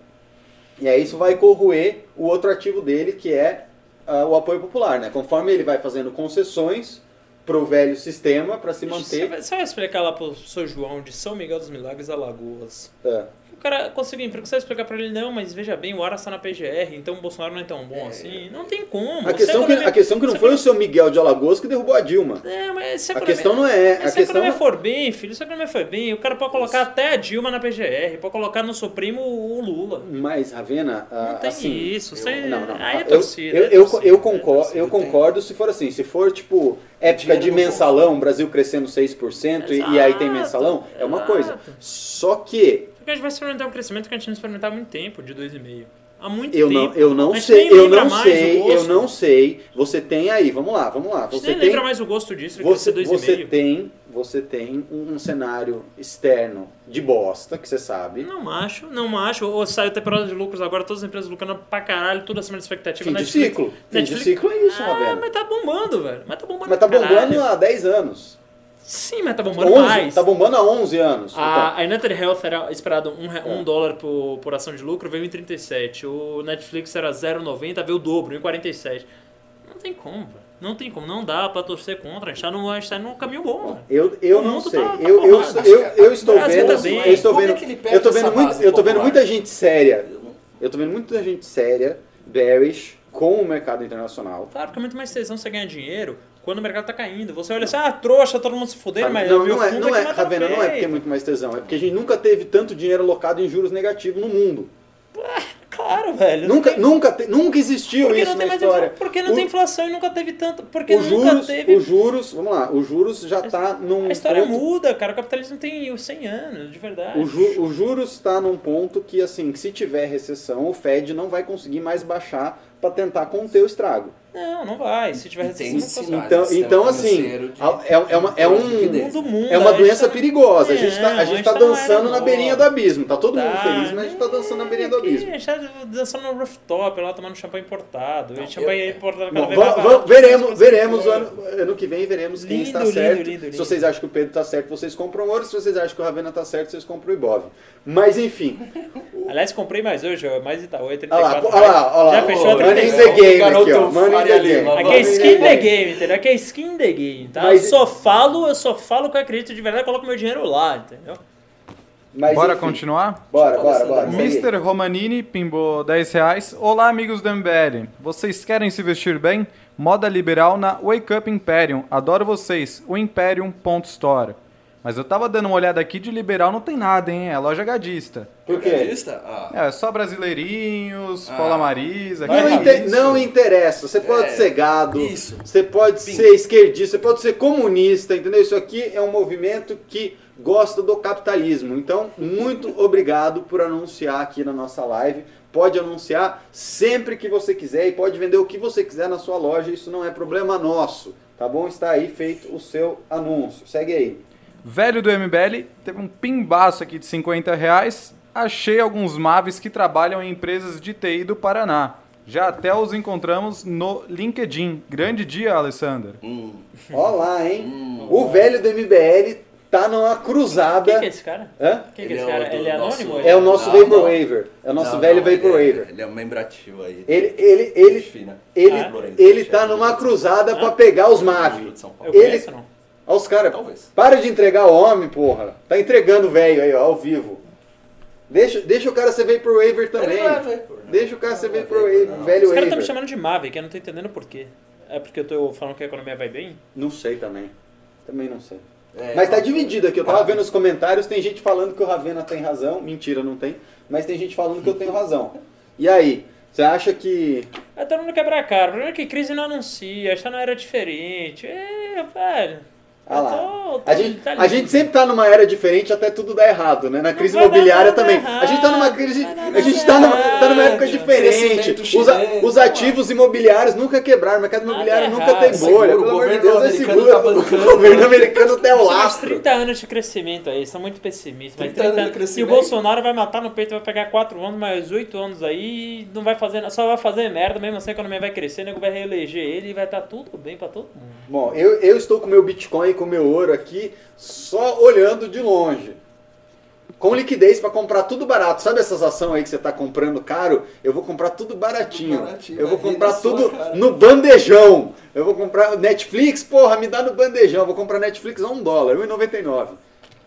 E aí isso vai corroer o outro ativo dele, que é ah, o apoio popular. Né? Conforme ele vai fazendo concessões pro velho sistema para se
Você
manter.
vai, você vai explicar lá pro seu João de São Miguel dos Milagres, Alagoas.
ah,
O cara conseguiu emprego, você vai explicar pra ele, não, mas veja bem, o Aras tá na PGR, então o Bolsonaro não é tão bom assim. Não tem como.
a, questão
Se
que, a questão que não
se
foi o seu Miguel de Alagoas que derrubou a Dilma.
É, mas se
A questão não é. A
se a economia
questão
for bem, filho, se a economia for bem, o cara pode colocar até a Dilma na PGR, pode colocar no Supremo o Lula.
Mas, Ravena,
Não tem
assim,
isso.
eu-
Você,
Não, não.
Aí é
eu,
torcida.
eu,
é
eu,
torcida,
eu
é
concordo,
torcida.
eu concordo se for assim. Se for, tipo, época de mensalão, Brasil crescendo 6% e, e aí tem
Exato,
mensalão, é uma
exato.
coisa. Só que
Porque a gente vai experimentar um crescimento que a gente não experimentava há muito tempo, de 2,5. Há muito
eu
tempo.
não, eu não sei, eu não sei, eu não sei. Você tem aí, vamos lá, vamos lá. Você
nem
tem,
lembra mais o gosto disso,
você,
ser
você
2,5.
tem, você tem um, um cenário externo de bosta, que você sabe.
Não acho, não acho. Ou saiu temporada de lucros agora, todas as empresas lucrando pra caralho, tudo acima da expectativa.
Fim de
Netflix-
ciclo. Fim de
Netflix-
ciclo é isso,
ah, mas tá bombando, velho. Mas tá bombando
Mas tá bombando há 10 anos.
Sim, mas tá bombando
11,
mais.
Tá bombando há 11 anos.
A,
Então,
a United Health era esperado 1 um, re- um
É.
dólar por, por ação de lucro, veio em 37. O Netflix era 0,90, veio o dobro, em 47. Não tem como, velho. Não tem como, não dá pra torcer contra. A gente tá num, a gente tá num caminho bom, velho.
eu, eu não sei.
tá- tá
eu, eu, eu, eu estou vendo.
também.
Eu estou
é
vendo. Eu estou
essa
vendo, muito, eu estou vendo muita gente séria. Eu estou vendo muita gente séria, bearish, com o mercado internacional.
Claro, porque é muito mais tesão você ganhar dinheiro quando o mercado tá caindo. Você olha assim, ah, trouxa, todo mundo se fudendo, mas
não,
o meu
não é, não é,
tá
Ravena, não é porque é muito mais tesão. É porque a gente nunca teve tanto dinheiro alocado em juros negativos no mundo.
Claro, velho.
Nunca,
tem-
nunca, te- nunca existiu
porque
isso
não
na história.
infla- Porque não
O-
tem inflação e nunca teve tanto. Porque
Os
nunca
juros,
teve.
os juros, vamos lá, os juros já tá num
A história
ponto,
muda, cara. O capitalismo tem 100 anos, de verdade.
o, ju, os juros está num ponto que assim, que se tiver recessão, o Fed não vai conseguir mais baixar para tentar conter o estrago.
Não, não vai. Se tiver vai.
Então,
sistema
então assim,
de-
é, é uma, é um
mundo
é uma
gente
doença
tá-
perigosa. A gente tá,
Não,
a gente tá
numa era
dançando na beirinha do abismo. Tá todo mundo
Tá,
feliz, mas a gente tá dançando na beirinha do abismo.
A gente tá dançando no rooftop, lá tomando champanhe importado.
Não,
champanhe
eu-
importado cada vez
veremos, veremos o ano, ano que vem, veremos quem
Lindo,
está
lindo,
certo.
lindo, lindo.
Se vocês acham que o Pedro está certo, vocês compram ouro. Se vocês acham que o Ravena está certo, vocês compram o Ibov. Mas enfim,
Aliás, comprei mais hoje, mais Itaú, é
olha
34
lá, olha lá, olha lá.
Já fechou a
Money in
34.
the game
Garoto
aqui, ó. Money in the game.
Aqui é skin the
game.
entendeu? Aqui é skin the game, tá?
Mas-
Eu só falo, eu só falo que eu acredito de verdade, coloco meu dinheiro lá, entendeu?
Mas,
Bora
enfim,
continuar?
Bora, bora, bora.
Mr. Romanini pimbou 10 reais. Olá, amigos do MBL. Vocês querem se vestir bem? Moda liberal na Wake Up Imperium. Adoro vocês. O Imperium.store. Mas eu tava dando uma olhada aqui de liberal não tem nada, hein? É loja gadista.
Por quê?
Lista? Ah,
É, só brasileirinhos,
Ah.
Paula Marisa.
Não,
que
inte-
isso.
não interessa. Você pode
É,
ser gado,
isso.
você pode
Sim.
ser esquerdista, você pode ser comunista, entendeu? Isso aqui é um movimento que gosta do capitalismo. Então, muito obrigado por anunciar aqui na nossa live. Pode anunciar sempre que você quiser e pode vender o que você quiser na sua loja. Isso não é problema nosso, tá bom? Está aí feito o seu anúncio. Segue aí.
Velho do MBL teve um pimbaço aqui de 50 reais. Achei alguns maves que trabalham em empresas de TI do Paraná. Já até os encontramos no LinkedIn. Grande dia, Alessandra.
hum,
Olá, hein? O velho do MBL tá numa cruzada.
Quem que é esse cara?
Hã?
Quem que é
Ele
esse
é o
cara?
do
Ele é
nosso-
anônimo?
É o nosso
Não,
Vaporwaver. É o nosso
não,
velho
não, ele
Vaporwaver.
é- Ele é um membro ativo aí.
Ele, ele, ele,
Fina.
ele,
Ah.
ele tá numa cruzada pra pegar os MAV. Ele-
conheço, não?
Olha os caras.
Talvez.
Para de entregar o homem, porra. Tá entregando o velho aí, ó, ao vivo. Deixa, deixa o cara ser Vaporwaver também.
Ele não é Vapor, não.
Deixa o cara ser
Não é Vapor, não.
velho
Os caras estão me chamando de Mavic, eu não tô entendendo por quê. É porque eu tô falando que a economia vai bem?
Não sei também. Também não sei.
É,
Mas tá dividido aqui. Eu tava vendo os comentários, tem gente falando que o Ravena tem razão. Mentira, não tem. Mas tem gente falando que eu tenho razão. E aí? Você acha que.
É todo mundo quebra a cara. O problema é que crise não anuncia, essa não era diferente. É, velho.
Ah lá.
Tô- tô-
A gente,
tá
a gente sempre tá numa era diferente até tudo dar errado, né? Na crise
vai dar
imobiliária também.
errado,
A gente tá numa crise.
não
A gente tá numa, tá numa época diferente.
Crescimento
Os, a- os ativos imobiliários nunca quebraram. O mercado imobiliário nunca
errado.
tem bolha.
Seguro, o
amor de
governo
Deus, é
americano
seguro.
tá bancando.
O governo americano tem o lastro.
30 anos de crescimento aí, são muito pessimistas. Mas
30 anos
30
de
E o
crescimento.
Bolsonaro vai matar no peito, vai pegar 4 anos, mais 8 anos aí, e não vai fazer, nada, só vai fazer merda, mesmo assim a economia vai crescer, o nego vai reeleger ele e vai estar tudo bem pra todo mundo.
Bom, eu, eu estou com meu Bitcoin com meu ouro aqui só olhando de longe. Com liquidez para comprar tudo barato. Sabe essas ações aí que você tá comprando caro? Eu vou comprar tudo baratinho.
Tudo baratinho,
eu vou comprar
sua
tudo
cara.
no bandejão. Eu vou comprar Netflix, porra, me dá no bandejão. Eu vou comprar Netflix a um dólar, 1,99.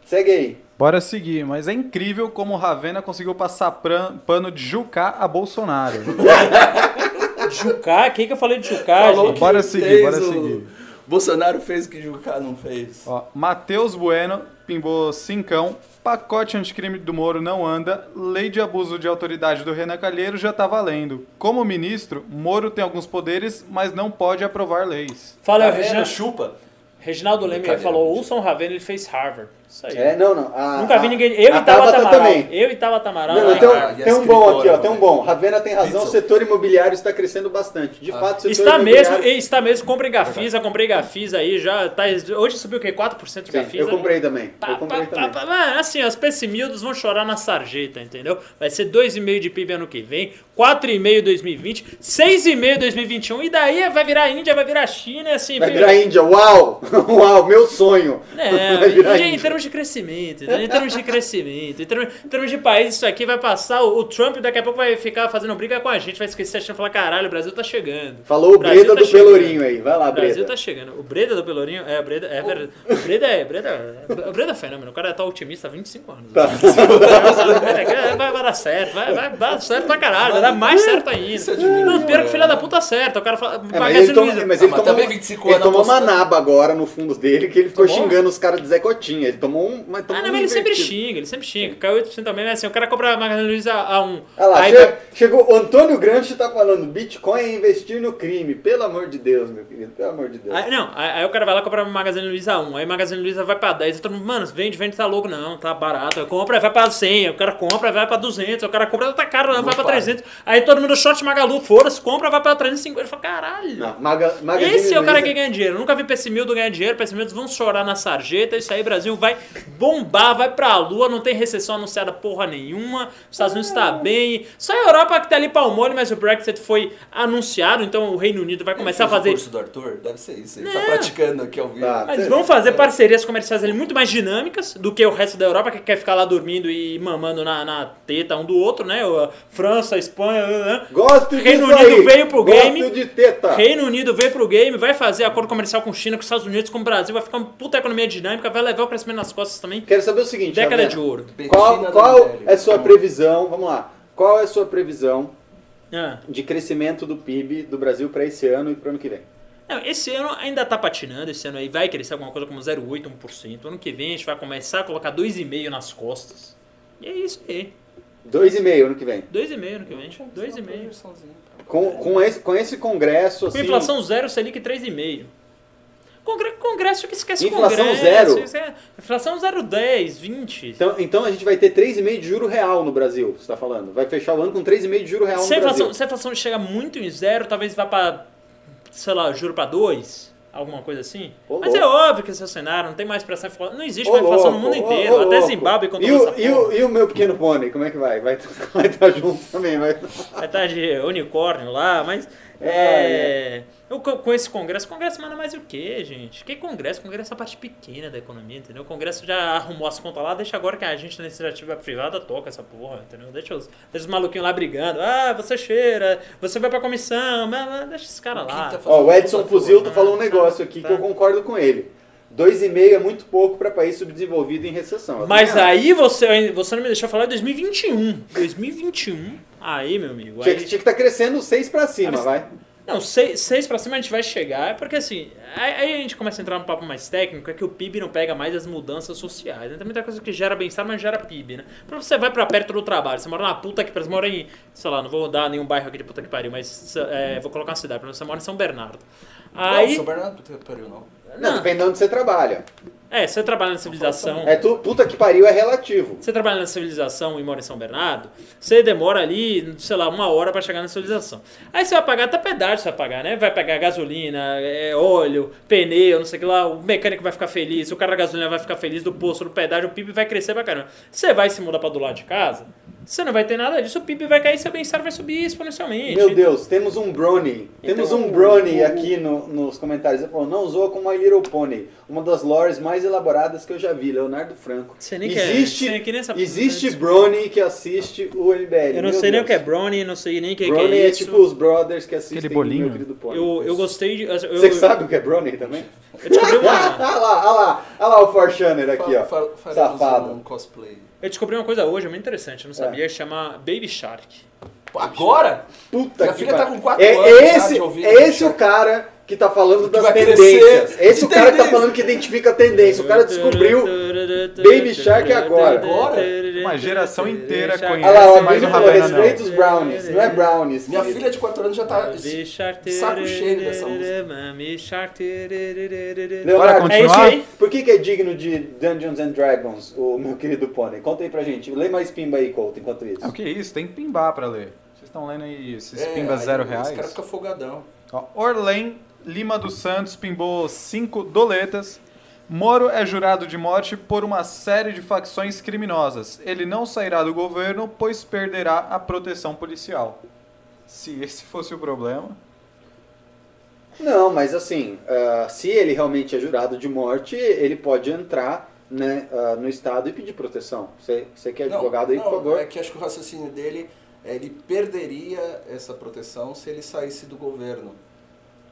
Segue aí.
Bora seguir, mas é incrível como o Ravena conseguiu passar pran- pano de Jucá a Bolsonaro.
Jucá? Quem que eu falei de Jucá,
Falou
gente?
Bora seguir, bora
o-
seguir.
Bolsonaro fez o que Jucá não fez.
Ó, Matheus Bueno pimbou cincão. Pacote anticrime do Moro não anda. Lei de abuso de autoridade do Renan Calheiro já tá valendo. Como ministro, Moro tem alguns poderes, mas não pode aprovar leis.
Fala,
Tá?
Reginaldo,
Chupa.
Reginaldo Leme falou, ouçam Ravena, ele fez Harvard. Isso aí.
É, não, não. a-
Nunca vi ninguém. Eu e Tabata Amaral.
também.
Eu e Tabata Amaral.
Não,
né,
não, tem, um-
Ah,
tem um bom aqui, ó. Tem um
né?
bom. Ravena tem razão, o setor imobiliário está crescendo bastante. De
Ah.
fato, o setor
Está
imobiliário...
mesmo, está mesmo. Comprei Gafisa, comprei Gafisa aí, já tá. Hoje subiu o quê? 4% de
Sim,
Gafisa.
eu comprei também.
Pá,
Eu comprei
pá,
também.
pá, pá, Mano, assim, os pessimildos vão chorar na sarjeta, entendeu? Vai ser 2,5 de PIB ano que vem, 4,5 em 2020, 6,5 em 2021, e daí vai virar Índia, vai virar China, e assim...
Vai virar Índia, uau! Uau, meu sonho!
É,
Vai virar
Índia em
Índia.
Termos de crescimento, entendeu? em termos de crescimento, em termos, em termos de país, isso aqui vai passar, o, o Trump daqui a pouco vai ficar fazendo briga com a gente, vai esquecer a China e falar, caralho, o Brasil tá chegando.
Falou o
Brasil
Breda
tá
do
chegando.
Pelourinho aí. Vai lá,
O Brasil
Breda.
tá chegando. O Breda do Pelourinho, é, o Breda, é verdade. O Breda é, Breda, o Breda é fenômeno. O cara tá otimista há 25 anos.
Tá.
É, vai, vai dar certo, vai, vai, dar certo pra caralho, vai dar mais certo ainda.
É de mim,
Não, pior que
é.
filho da puta acerta. O cara fala.
É, mas ele, toma,
Luiza.
mas
Ah,
ele
mas
tomou,
também 25
ele
anos
tomou uma naba agora no fundo dele que ele ficou
Tomou?
xingando os caras de Zé Cotinha. Ele tomou um. Mas tomou
Ah, não,
um
mas ele sempre xinga, ele sempre xinga. Caiu 8% também, mas assim, o cara compra a Magazine Luiza a 1.
Olha lá,
aí vai-
chegou. O Antônio Gramsci tá falando: Bitcoin é investir no crime. Pelo amor de Deus, meu querido. Pelo amor de Deus.
Aí, não, aí, aí o cara vai lá comprar uma Magazine Luiza 1, aí a Magazine Luiza vai pra 10, aí todo mundo, mano, vende, vende, tá louco, não, tá barato, compra, vai pra 100, aí o cara compra, vai pra 200, aí o cara compra, tá caro, não, vai pra
para.
300, aí todo mundo short Magalu, foda-se, compra, vai pra 350, fala, caralho.
Não, Maga, Magazine
Esse é o cara que ganha dinheiro. Eu nunca vi pessimildo ganhar dinheiro. Pessimildos vão chorar na sarjeta. Isso aí, Brasil vai bombar, vai pra lua. Não tem recessão anunciada porra nenhuma. Os Estados Unidos tá bem. Só a Europa que tá ali pau mole, mas o Brexit foi anunciado. Então o Reino Unido vai começar a fazer.
O curso do Arthur? Deve ser isso. Ele tá praticando aqui ao vivo.
Tá.
Mas vão fazer parcerias comerciais ali muito mais dinâmicas do que o resto da Europa, que quer ficar lá dormindo e mamando na, na teta um do outro, né? O- a França, a Espanha. né?
Gosto disso
Reino Unido
aí.
veio pro
Gosto
game.
de teta.
Reino Unido veio pro game, vai fazer acordo comercial com China, com os Estados Unidos, com o Brasil, vai ficar uma puta economia dinâmica, vai levar o crescimento nas costas também.
Quero saber o seguinte,
Década de ouro.
Qual, qual é a sua previsão? Vamos lá. Qual é a sua previsão
Ah.
de crescimento do PIB do Brasil para esse ano e para o ano que vem?
Não, esse ano ainda tá patinando, esse ano aí vai crescer alguma coisa como 0,8%, 1%. Ano que vem a gente vai começar a colocar 2,5% nas costas. E é isso aí.
2,5 ano que vem.
2,5% ano que vem. 2,5%.
Com, com, esse, com esse congresso,
Com
assim...
inflação zero, Selic 3,5%. Congre- Congresso que esquece
Inflação
Congresso.
zero?
esquece- Inflação 0,10, 20.
Então, então a gente vai ter 3,5 de juro real no Brasil, você está falando. Vai fechar o ano com 3,5 de juro real no
Se
Brasil.
inflação, se a inflação chega muito em zero, talvez vá pra, sei lá, juro pra dois, alguma coisa assim.
Ô,
Mas é
louco.
óbvio que esse é o cenário, não tem mais pressão. Não existe
Ô,
mais inflação no
louco,
mundo
ô,
inteiro. Até. Zimbábue
e o,
essa
e, o, e o meu pequeno pônei, como é que vai? Vai vai estar junto também, vai.
Vai estar de unicórnio lá, mas. É. Eu, co- com esse congresso, congresso manda mais o quê, gente? Que congresso? Congresso é a parte pequena da economia, entendeu? O congresso já arrumou as contas lá, deixa agora que a gente na iniciativa privada toca essa porra, entendeu? Deixa os, deixa os maluquinhos lá brigando. Ah, você cheira, você vai pra comissão, mas, mas deixa esses caras lá.
Quinta-
Ó, o Edson Fuzil
tá,
falou um
tá,
negócio aqui
tá.
que eu concordo com ele. 2,5 é muito pouco para país subdesenvolvido em recessão.
Mas aí você, você não me deixou falar em 2021. 2021, aí, meu amigo.
Tinha
Aí,
que tinha que estar crescendo 6 para cima,
Mas-
vai.
Não, seis, seis pra cima a gente vai chegar, porque assim, aí, aí a gente começa a entrar num papo mais técnico, é que o PIB não pega mais as mudanças sociais. Né? Tem muita coisa que gera bem-estar, mas gera PIB, né? Pra você vai pra perto do trabalho, você mora na puta que pariu, você mora em, sei lá, não vou dar nenhum bairro aqui de puta que pariu, mas é, vou colocar uma cidade, você mora em São Bernardo. Aí,
Não, São Bernardo, puta que pariu, não.
Não,
não,
depende de onde você trabalha.
É, você trabalha na civilização...
É tu, puta que pariu é relativo.
Você trabalha na civilização e mora em São Bernardo, você demora ali, sei lá, uma hora pra chegar na civilização. Aí você vai pagar até pedágio, você vai pagar, né? Vai pagar gasolina, é, óleo, pneu, não sei o que lá, o mecânico vai ficar feliz, o cara da gasolina vai ficar feliz do posto, do pedágio, o PIB vai crescer pra caramba. Você vai se mudar pra do lado de casa, você não vai ter nada disso, o PIB vai cair, seu bem-estar vai subir exponencialmente.
Meu Deus, temos um Brony. Temos
Então,
um Brony aqui no- nos comentários. Ele falou, não zoa com My Little Pony. Uma das lores mais elaboradas que eu já vi, Leonardo Franco.
Sei nem que é-
existe
sei que nem essa-
existe Brony que assiste o MBL.
Eu não sei nem o
Deus.
que é brownie, não sei nem o que, que
Brony
é
é,
isso.
tipo os brothers que assistem
Aquele
o
bolinho.
meu querido Pony.
eu, eu gostei de... Eu,
Você sabe o que é Brony também?
eu descobri uma...
olha lá, olha lá, olha lá o Forchaner aqui, ó.
Fa- fa- faremos
Safado.
um cosplay.
Eu descobri uma coisa hoje, muito interessante, eu não
É.
sabia, chama Baby Shark.
Agora?
Puta
Minha
que
filha tá
pariu.
com quatro
é,
anos
é
já
esse,
de ouvir
é esse o cara que tá falando
Que
das tendências.
crescer.
Esse o cara que tá falando que identifica a tendência. O cara descobriu Baby Shark agora.
Agora?
Uma geração inteira
Olha
conhece
lá, o
mais o
falou,
Ravena não.
respeita os brownies, não é brownies.
Minha filha de 4 anos já tá saco cheio dessa música.
Bora
É
continuar?
aí.
por que, que é digno de Dungeons and Dragons, o meu querido Pony? Conta aí pra gente. Lê mais pimba aí, Couto, enquanto isso.
Ah, o que é isso? Tem que pimbar pra ler. Vocês estão lendo aí esses
É,
pimbas
aí
zero
Os
reais?
caras ficam folgadão.
Ó, Orlen Lima dos Santos pimbou cinco doletas. Moro é jurado de morte por uma série de facções criminosas. Ele não sairá do governo, pois perderá a proteção policial. Se esse fosse o problema.
Não, mas assim, ah, se ele realmente é jurado de morte, ele pode entrar né, ah, no Estado e pedir proteção. Você, você que é
Não,
advogado aí,
não,
por favor.
É que acho que o raciocínio dele, é, ele perderia essa proteção se ele saísse do governo.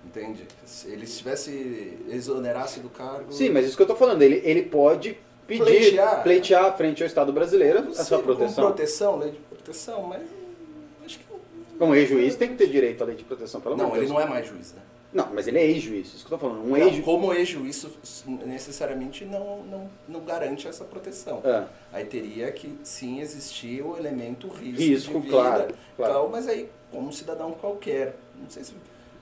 Entende? Se ele estivesse, exonerasse do cargo.
Sim, mas isso que eu tô falando, ele, ele pode pedir,
Pleitear.
pleitear frente ao Estado brasileiro essa
sei,
proteção.
Com proteção, lei de proteção, mas. Acho que.
Um ex-juiz tem que ter direito à lei de proteção, pelo amor
Não, ele
Deus.
não é mais juiz, né?
Não, mas ele é ex-juiz, isso que eu tô falando. Um
Não,
ex
como ex-juiz, isso necessariamente não, não, não garante essa proteção.
É.
Aí teria que sim existir o elemento risco,
Risco,
de vida,
claro, claro.
tal, mas aí como um cidadão qualquer, não sei se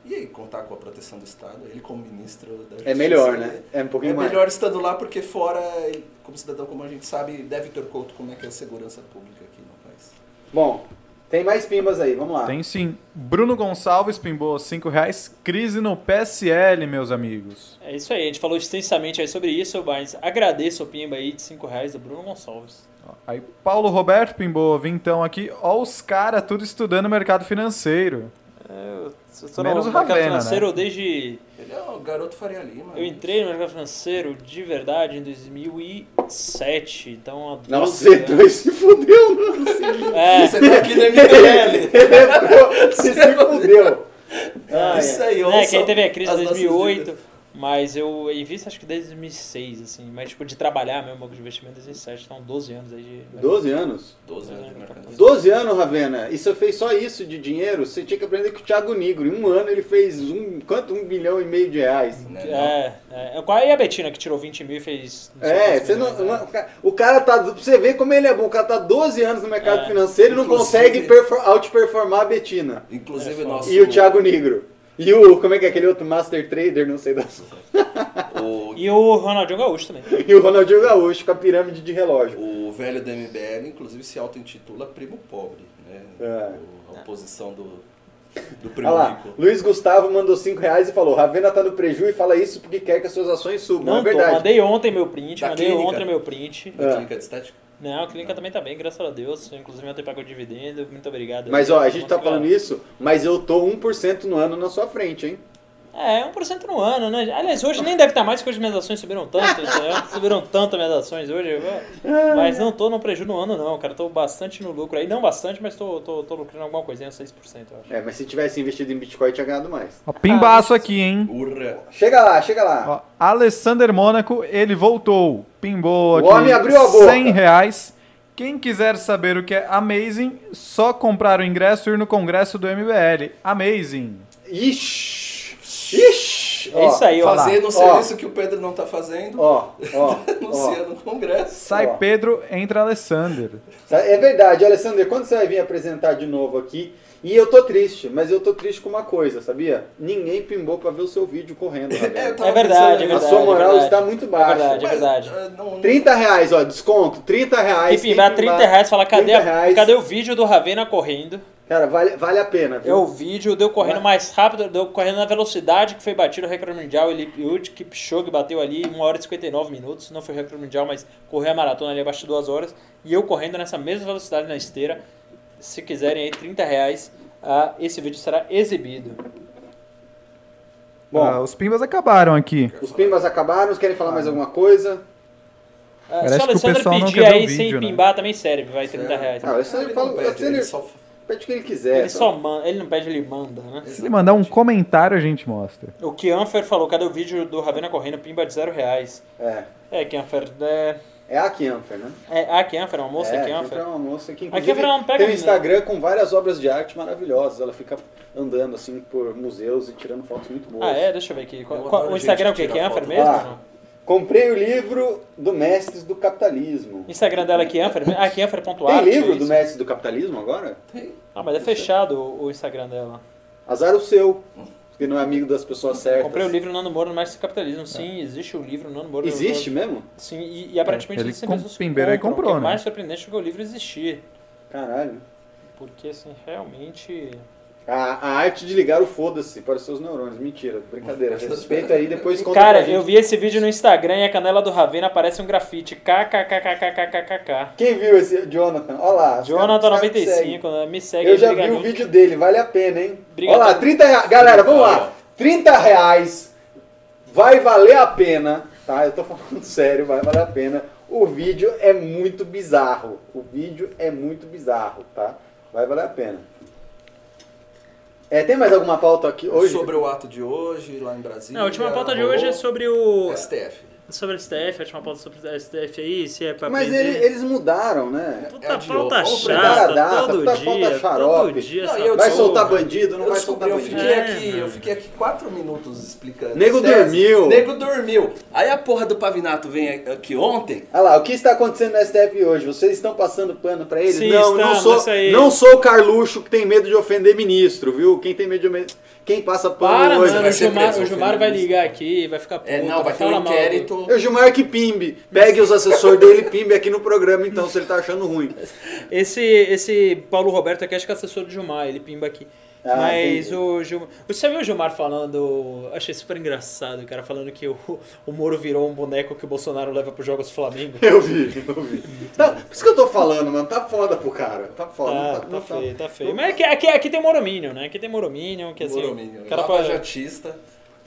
e aí contar com a proteção do Estado, ele como ministro da Justiça,
É melhor, né? É um pouquinho
É
mais.
melhor estando lá porque fora, como cidadão, como a gente sabe, deve ter couto como é que é a segurança pública aqui no país.
Bom, tem mais pimbas aí, vamos lá.
Tem sim. Bruno Gonçalves pimbou cinco reais. Crise no PSL, meus amigos.
É isso aí, a gente falou extensamente aí sobre isso, mas agradeço o pimba aí de 5 reais do Bruno Gonçalves.
Aí Paulo Roberto pimbou vintão aqui. Ó os caras tudo estudando mercado financeiro.
É, eu estou
Menos
no
o
mercado
Ravena,
financeiro
né?
desde...
Ele é o garoto Faria Lima.
Eu entrei no mercado financeiro de verdade em 2007, então há 12
Nossa,
anos.
você se fudeu, não
É,
Você tá aqui no MBL.
Você se fudeu. Ah,
Isso
é.
aí,
né,
ouça
que aí teve a crise de
nossas
2008,
dúvidas.
Mas eu invisto acho que desde 2006, assim, mas tipo de trabalhar mesmo, banco de investimento desde 2007, então 12 anos aí de...
12 anos?
12 anos de mercado.
12 anos, Ravena. E você fez só isso de dinheiro? Você tinha que aprender com o Thiago Nigro. Em um ano ele fez um, quanto? Um bilhão e meio de reais.
Né?
É, é, qual é a Betina que tirou 20 mil e fez...
É, você não,
milhões, né?
o ca- o cara tá. pra Você vê como ele é bom. O cara tá 12 anos no mercado
É.
financeiro e não consegue perfor- outperformar a Betina.
Inclusive
É,
o nosso.
E o Thiago Nigro. E o. Como é que é aquele outro Master Trader? Não sei das.
O,
E o Ronaldinho Gaúcho também.
E o Ronaldinho Gaúcho com a pirâmide de relógio.
o velho do MBL, inclusive, se auto-intitula primo pobre. Né?
É.
O- a oposição do, do primo
Olha lá,
rico.
Luiz Gustavo mandou 5 reais e falou: Ravena tá no preju e fala isso porque quer que as suas ações subam.
Não,
é
tô,
verdade.
mandei ontem meu print,
Da
mandei
clínica.
ontem meu print.
Da
É.
clínica de estética.
Não, a clínica também tá bem, graças a Deus. Inclusive ontem pagou dividendo, muito obrigado.
Mas ó, a gente tá falando isso, mas eu tô 1% no ano na sua frente, hein?
É, 1% no ano, né? Aliás, hoje nem deve estar mais, porque hoje minhas ações subiram tanto? Subiram tanto minhas ações hoje. Mas não tô no prejuízo no ano, não, cara. Tô bastante no lucro aí. Não bastante, mas tô, tô, tô lucrando alguma coisinha, 6%, eu acho.
É, mas se tivesse investido em Bitcoin, tinha ganhado mais.
Ó, pimbaço aqui, hein?
Urra!
Chega lá, chega lá.
Ó, Alessander Mônaco, ele voltou. Pimbou
O
aqui
homem abriu a boca.
100 reais. Quem quiser saber o que é Amazing, só comprar o ingresso e ir no congresso do MBL. Amazing.
Ixi! Ixi!
É isso aí, ó.
fala.
Fazendo o
Ó.
serviço que o Pedro não tá fazendo,
Ó, ó, ó.
congresso.
Sai
Ó.
Pedro, entra Alessander.
É verdade, Alessandro, quando você vai vir apresentar de novo aqui? E eu tô triste, mas eu tô triste com uma coisa, sabia? Ninguém pimbou pra ver o seu vídeo correndo,
É, tava
É verdade, é
pensando
A
verdade.
sua moral
é verdade.
está muito baixa.
É verdade, é verdade.
eh, não- não-
30 reais, ó, desconto, 30 reais.
E pimbar
quem
30 reais, falar, cadê,
30
a-
reais.
cadê o vídeo do Ravena correndo?
Cara, vale, vale a pena, viu?
É o vídeo, deu correndo
Vai.
mais rápido, deu correndo na velocidade que foi batido o recorde mundial. Ele, o Kipchoge bateu ali 1 hora e 59 minutos. Não foi o recorde mundial, mas correu a maratona ali abaixo de 2 horas. E eu correndo nessa mesma velocidade na esteira. Se quiserem aí, 30 reais, ah, esse vídeo será exibido.
Bom,
Ah, os pimbas acabaram aqui.
os pimbas acabaram, querem falar mais alguma coisa?
Ah,
Parece
se o
que o
Alessandro
pessoal não
pedir
quer
aí
vídeo,
sem
né?
pimbar também serve, vai 30 reais.
Ah, o Alessandro
Ele
fala,
ele só-
pede o que ele quiser.
Ele só manda, ele não pede, ele manda, né?
Se ele mandar um comentário, a gente mostra.
O Kianfer falou, cadê o vídeo do Ravena correndo, pimba de 0 reais.
É,
É, Kianfer, é...
é a Kianfer, né?
é a Kianfer, uma moça
é,
Kianfer.
é uma moça que
A
inclusive
Kianfer não pega
tem um? Instagram com várias obras de arte maravilhosas. Ela fica andando assim por museus e tirando fotos muito boas.
Ah, é? Deixa eu ver aqui. Qual-
Eu
qual- o Instagram é o quê? Kianfer mesmo?
Ah. Comprei o livro do Mestres do Capitalismo.
Instagram dela é Kianfer. Ah, Kianfer.art.
Tem livro
é
do? Mestres do Capitalismo agora?
Ah, mas é fechado o o Instagram dela.
Azar o seu, que não é amigo das pessoas certas.
Comprei o livro Nando Moura no Mestre do Capitalismo. Sim, existe o livro Nando Moura.
Existe mesmo?
Sim, e, e aparentemente
Ele com-
os
Pimbeiro aí
compram,
comprou,
que é
né?
mais surpreendente que o livro existir.
Caralho.
Porque, assim, realmente...
A, a arte de ligar o foda-se para os seus neurônios. Mentira, brincadeira. Respeita aí, depois conta
Cara, eu vi esse vídeo no Instagram e a canela do Ravena aparece um grafite. KKKKKKKK.
Quem viu esse Jonathan? Olha lá. os
Jonathan
caras- os caras me seguem.
95, né? me segue.
Eu já vi o vídeo dele, vale a pena, hein? Olha lá, 30 reais. Galera, vamos lá. 30 reais. Vai valer a pena, tá? Eu tô falando sério, vai valer a pena. O vídeo é muito bizarro. O vídeo é muito bizarro, tá? Vai valer a pena. É, tem mais alguma pauta aqui hoje?
Sobre o ato de hoje, lá em Brasília.
Não, a última pauta de hoje é sobre o.
STF.
Sobre o STF, a última pauta sobre o STF aí, se é pra
Mas ele- eles mudaram, né?
Puta
É,
pauta chata,
data,
todo
puta
dia,
pauta xarope.
todo dia
Não, eu
Vai soltar bandido, não
Eu
vai soltar
eu
bandido.
fiquei
É,
aqui,
mano.
eu fiquei aqui quatro minutos explicando.
Nego dormiu.
Nego dormiu. Aí a porra do Pavinato vem aqui ontem.
Olha lá, o que está acontecendo no STF hoje? Vocês estão passando pano pra eles?
Sim,
não, não sou, não sou o Carluxo que tem medo de ofender ministro, viu? Quem tem medo de quem passa pano
Para,
hoje?
mano,
vai
o
ser
Gilmar, o Gilmar vai ligar aqui, vai ficar puto,
É, não, vai ter um
falar
É o Gilmar que pimbe. Pegue os assessores dele e pimbe aqui no programa, então, se ele tá achando ruim.
Esse, esse Paulo Roberto aqui, acho que é assessor do Gilmar, ele pimba aqui.
Ah,
Mas
entendi.
o Gilmar. Você viu o Gilmar falando. Achei super engraçado, o cara falando que o, o Moro virou um boneco que o Bolsonaro leva pros Jogos do Flamengo.
Eu vi, eu vi. Tá, por isso que eu tô falando, mano. Tá foda pro cara. Tá foda.
Tá,
tá,
tá feio, tá feio. Mas aqui, aqui, aqui tem Moromínio, né? Aqui tem Moromínio, que assim.
Moromínio.
O cara
Lava
pode.
Jatista,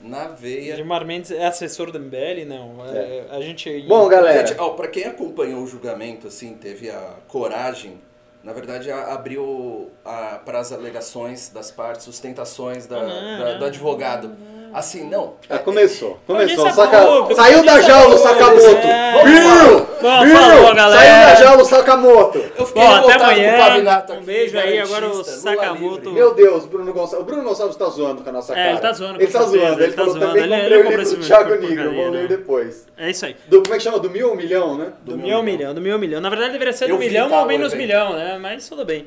na veia.
Gilmar Mendes é assessor do MBL? Não. É, a gente.
Bom, galera.
Gente, ó, pra quem acompanhou o julgamento, assim, teve a coragem, na verdade, abriu para as alegações das partes, sustentações da, da- do advogado. Assim, não.
Ah, começou, começou.
Audiência
Saca... Saiu da jaula o Sakamoto.
é.
Viu?
Bom,
Viu?
falou, galera.
Saiu da jaula o Sakamoto.
Eu fiquei
Bom, até amanhã.
o Pavinato
Um
aqui,
beijo aí, agora o Sakamoto-.
Meu Deus, Bruno Gonçalves. O Bruno Gonçalves tá zoando com a nossa
É,
cara.
ele tá zoando,
Ele
com
tá
certeza,
zoando. Ele,
ele tá
falou
zoando.
também
Ele- ele
comprei o
comprou
livro do Thiago Nigro. Vou ler
não.
depois.
É isso aí.
Do, como é que chama? Do mil ao milhão, né?
Do milhão ao milhão, do milhão ao milhão. Na verdade deveria ser do milhão
tá,
ou menos
o
milhão, né? Mas tudo bem.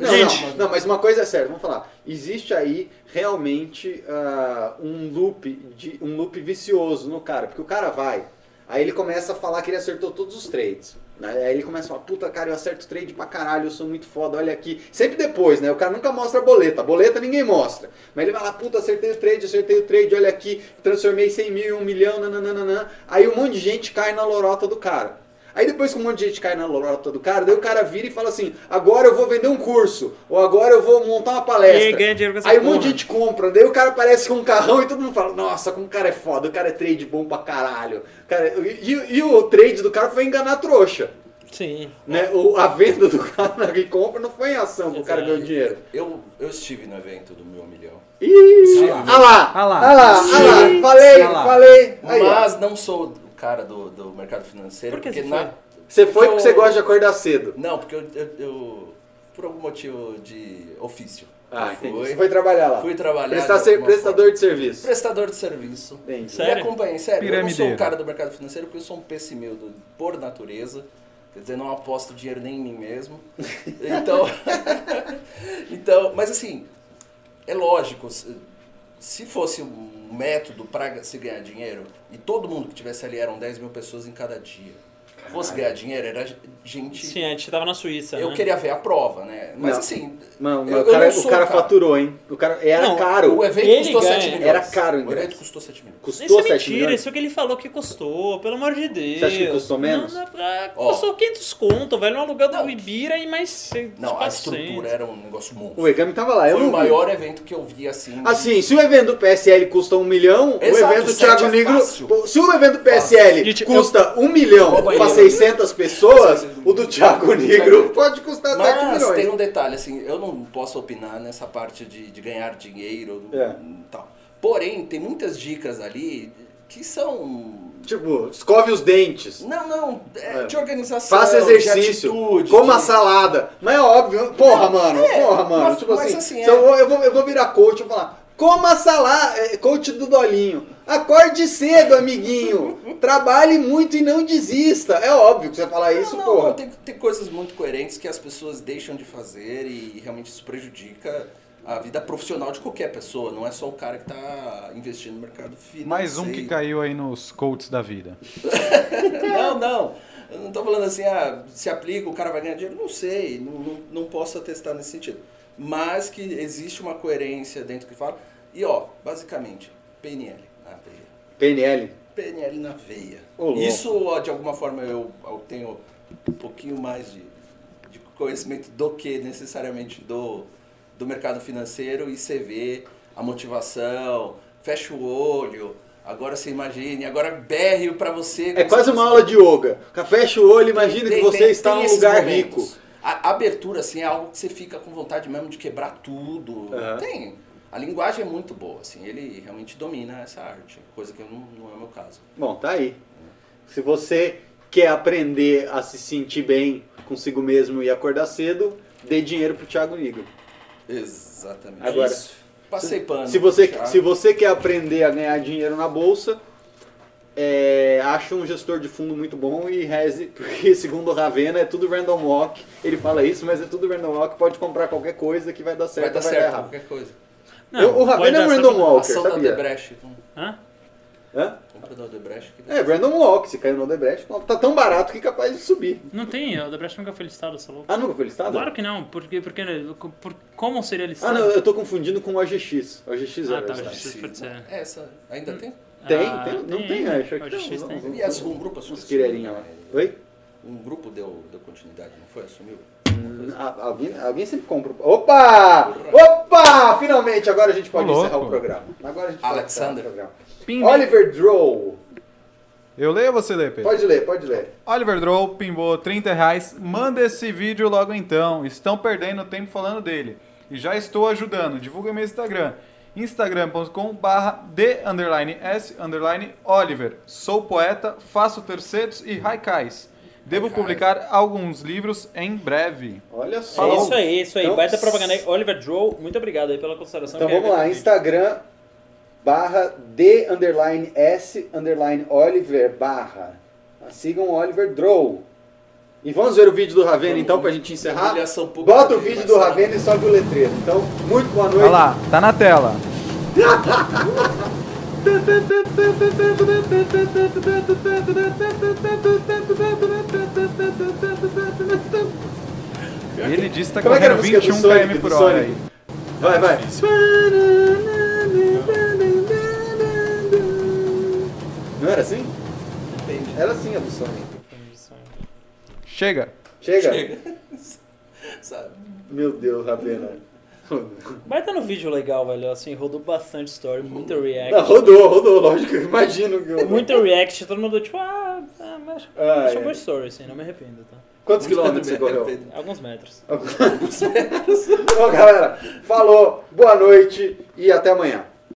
Gente.
não, mas uma coisa é séria, vamos falar. Existe aí realmente ah, um loop de um loop vicioso no cara, porque o cara vai, aí ele começa a falar que ele acertou todos os trades. né? Aí ele começa a falar, puta cara, eu acerto trade pra caralho, eu sou muito foda, olha aqui. Sempre depois, né? O cara nunca mostra a boleta, a boleta ninguém mostra. Mas ele vai lá, puta, acertei o trade, acertei o trade, olha aqui, transformei 100 mil em 1 milhão, nananana. Aí um monte de gente cai na lorota do cara. Aí depois que um monte de gente cai na lorota do cara, daí o cara vira e fala assim, agora eu vou vender um curso, ou agora eu vou montar uma palestra.
E aí ganha dinheiro com essa
Aí um monte de gente compra, daí o cara aparece com um carrão e todo mundo fala, nossa, como o cara é foda, o cara é trade bom pra caralho. Cara, e, e o trade do cara foi enganar a trouxa.
Sim.
Né? O, a venda do cara que compra não foi em ação que o cara ganhou dinheiro.
eu, eu estive no evento do meu milhão.
Ih,
Ah
ah lá,
Ah lá.
ah lá, ah lá, falei,
Ah lá.
falei. Aí, ó.
Mas não sou cara do, do mercado financeiro.
Por que
porque
você
na,
foi?
Você foi porque você gosta de acordar cedo.
Não, porque eu, eu- eu- Por algum motivo de ofício.
Ah, entendi.
fui,
Você foi trabalhar lá.
fui trabalhar.
Prestar
de
ser prestador
forma.
de serviço.
Prestador de serviço.
Entendi.
Sério?
Me acompanhe, sério. Eu não sou o cara do mercado financeiro porque eu sou um pessimildo por natureza. Quer dizer, não aposto dinheiro nem em mim mesmo. Então. então, mas assim, é lógico. Se- Se fosse um método para se ganhar dinheiro, e todo mundo que tivesse ali eram 10 mil pessoas em cada dia, fosse ganhar dinheiro, era gente.
Sim, a gente tava na Suíça,
eu
né?
queria ver a prova, né? Mas
Não.
assim.
Mano,
eu-
o
eu
cara,
não sou
o cara
cara.
faturou, hein? O cara, era
Não,
caro.
O evento
Ele
custou
ganha.
7 milhões.
Era caro o
O evento custou 7 milhões.
Custou
Isso é
7
mentira,
milhões?
isso é o que ele falou que custou, pelo amor de Deus.
Você acha que custou menos?
Não, não,
Ó.
custou 500 conto, velho, no aluguel
Não.
do Ibira e mais 100,
Não, a
400.
estrutura era um negócio monstro.
O Egami tava lá, eu
Foi
não
o
vi.
maior evento que eu vi assim.
Assim, se o evento do PSL custa um milhão,
Exato,
o evento do
sete
Thiago
é
Negro. Se o evento do PSL custa um milhão
Vou ao
para
banheiro.
600 pessoas, o do Thiago Negro pode custar 7
Mas
milhões.
tem um detalhe, assim, eu não posso opinar nessa parte de, de ganhar dinheiro
É.
e tal. Porém, tem muitas dicas ali que são.
Tipo, escove os dentes.
Não, não, é
É.
de organização.
Faça exercício,
atitude,
coma
de-
salada. Mas é óbvio, porra, mano,
é,
porra, mano.
mas-
tipo
mas
assim,
assim, é-
eu, vou, eu, vou, virar coach e falar, Coma salada, é, coach do Dolinho. Acorde cedo, amiguinho. Trabalhe muito e não desista. É óbvio que você vai falar isso,
não,
porra.
não, tem, tem coisas muito coerentes que as pessoas deixam de fazer e realmente isso prejudica a vida profissional de qualquer pessoa. Não é só o cara que está investindo no mercado financeiro.
Mais um que caiu aí nos coaches da vida.
Não, não. Eu não tô falando assim, ah, se aplica, o cara vai ganhar dinheiro. Não sei, não, não, não posso atestar nesse sentido. Mas que existe uma coerência dentro do que fala. E ó, basicamente, PNL na veia.
PNL.
PNL na veia.
Louco.
Isso, ó, de alguma forma, eu, eu tenho um pouquinho mais de, de conhecimento do que necessariamente do, do mercado financeiro e você vê a motivação, fecha o olho, agora você imagine, agora berre pra você.
É quase uma aula de yoga. Fecha o olho, imagina que você
tem-
está
tem
num lugar
momentos.
rico.
A abertura, assim, é algo que você fica com vontade mesmo de quebrar tudo.
Aham.
Tem. A linguagem é muito boa, assim, ele realmente domina essa arte, coisa que não, não é o meu caso.
Bom, tá aí. Se você quer aprender a se sentir bem consigo mesmo e acordar cedo, dê dinheiro pro Thiago Nigro.
Exatamente.
Agora,
Isso. Passei pano.
Se você, se você quer aprender a ganhar dinheiro na bolsa, é, acha um gestor de fundo muito bom e reze, porque segundo o Ravena é tudo random walk. Ele fala isso, mas é tudo random walk, pode comprar qualquer coisa que vai dar certo
vai dar
vai
certo,
errado.
qualquer coisa.
Eu- o
pode
Ravena é um random walker,
Ação da
sabia?
Odebrecht. então.
Hã?
Hã?
Compra da Odebrecht. Que
É, random walk, se caiu no Odebrecht, tá tão barato que é capaz de subir.
Não tem, o Odebrecht nunca foi listado, essa louco.
Ah, nunca foi listado?
Claro que não, porque, porque por, como seria
Ah,
listado?
não, eu tô confundindo com o OGX. O OGX
Ah,
era
tá,
listado.
OGX. pode ser.
Essa, ainda tem?
Tem,
Ah,
tem, não tem, acho que não,
tem.
não.
E as- um grupo assumiu?
Lá. Oi?
Um grupo deu, deu continuidade, não foi? Assumiu?
Ah, alguém, alguém sempre compra. Opa! Opa! Finalmente, agora a gente pode
louco.
encerrar o programa. Agora a gente pode
Alexander.
encerrar o programa.
Pim-
Oliver Drow.
Eu leio ou você lê, Pedro?
Pode ler, pode ler.
Oliver Drow pimbou 30 reais. Manda esse vídeo logo então. Estão perdendo tempo falando dele. E já estou ajudando. Divulga meu Instagram. instagram.com barra d underline s underline Oliver. Sou poeta, faço terceiros e haikais. Devo
Haikais.
publicar alguns livros em breve.
Olha só.
É isso aí, isso aí.
Então-
Baita propaganda aí. Oliver Drow, muito obrigado aí pela consideração.
Então
é
vamos lá. Instagram barra D underline S underline Oliver barra. Sigam Oliver Drow. E vamos ver o vídeo do Ravena então pra gente encerrar. Bota o vídeo do. Ravena e sobe o letreiro. Então, muito boa noite.
Olha lá, tá na tela. Ele disse que tá
Como é que era a
correndo
música do
21
Sonic,
km
do
por hora aí.
Vai, vai. Não era assim?
Depende.
Era assim a do Sonic.
Chega.
Chega.
Chega.
Meu Deus, Ravena.
Baita no vídeo legal, velho. Assim, rodou bastante story, muita react.
Não, rodou, rodou, lógico. eu Imagino que rodou.
Muita react, todo mundo tipo, ah, ah mas
Ah, é.
boa story, assim, não me arrependo, tá?
Quantos quilômetros você correu?
Alguns metros.
Bom, galera, falou, boa noite e até amanhã.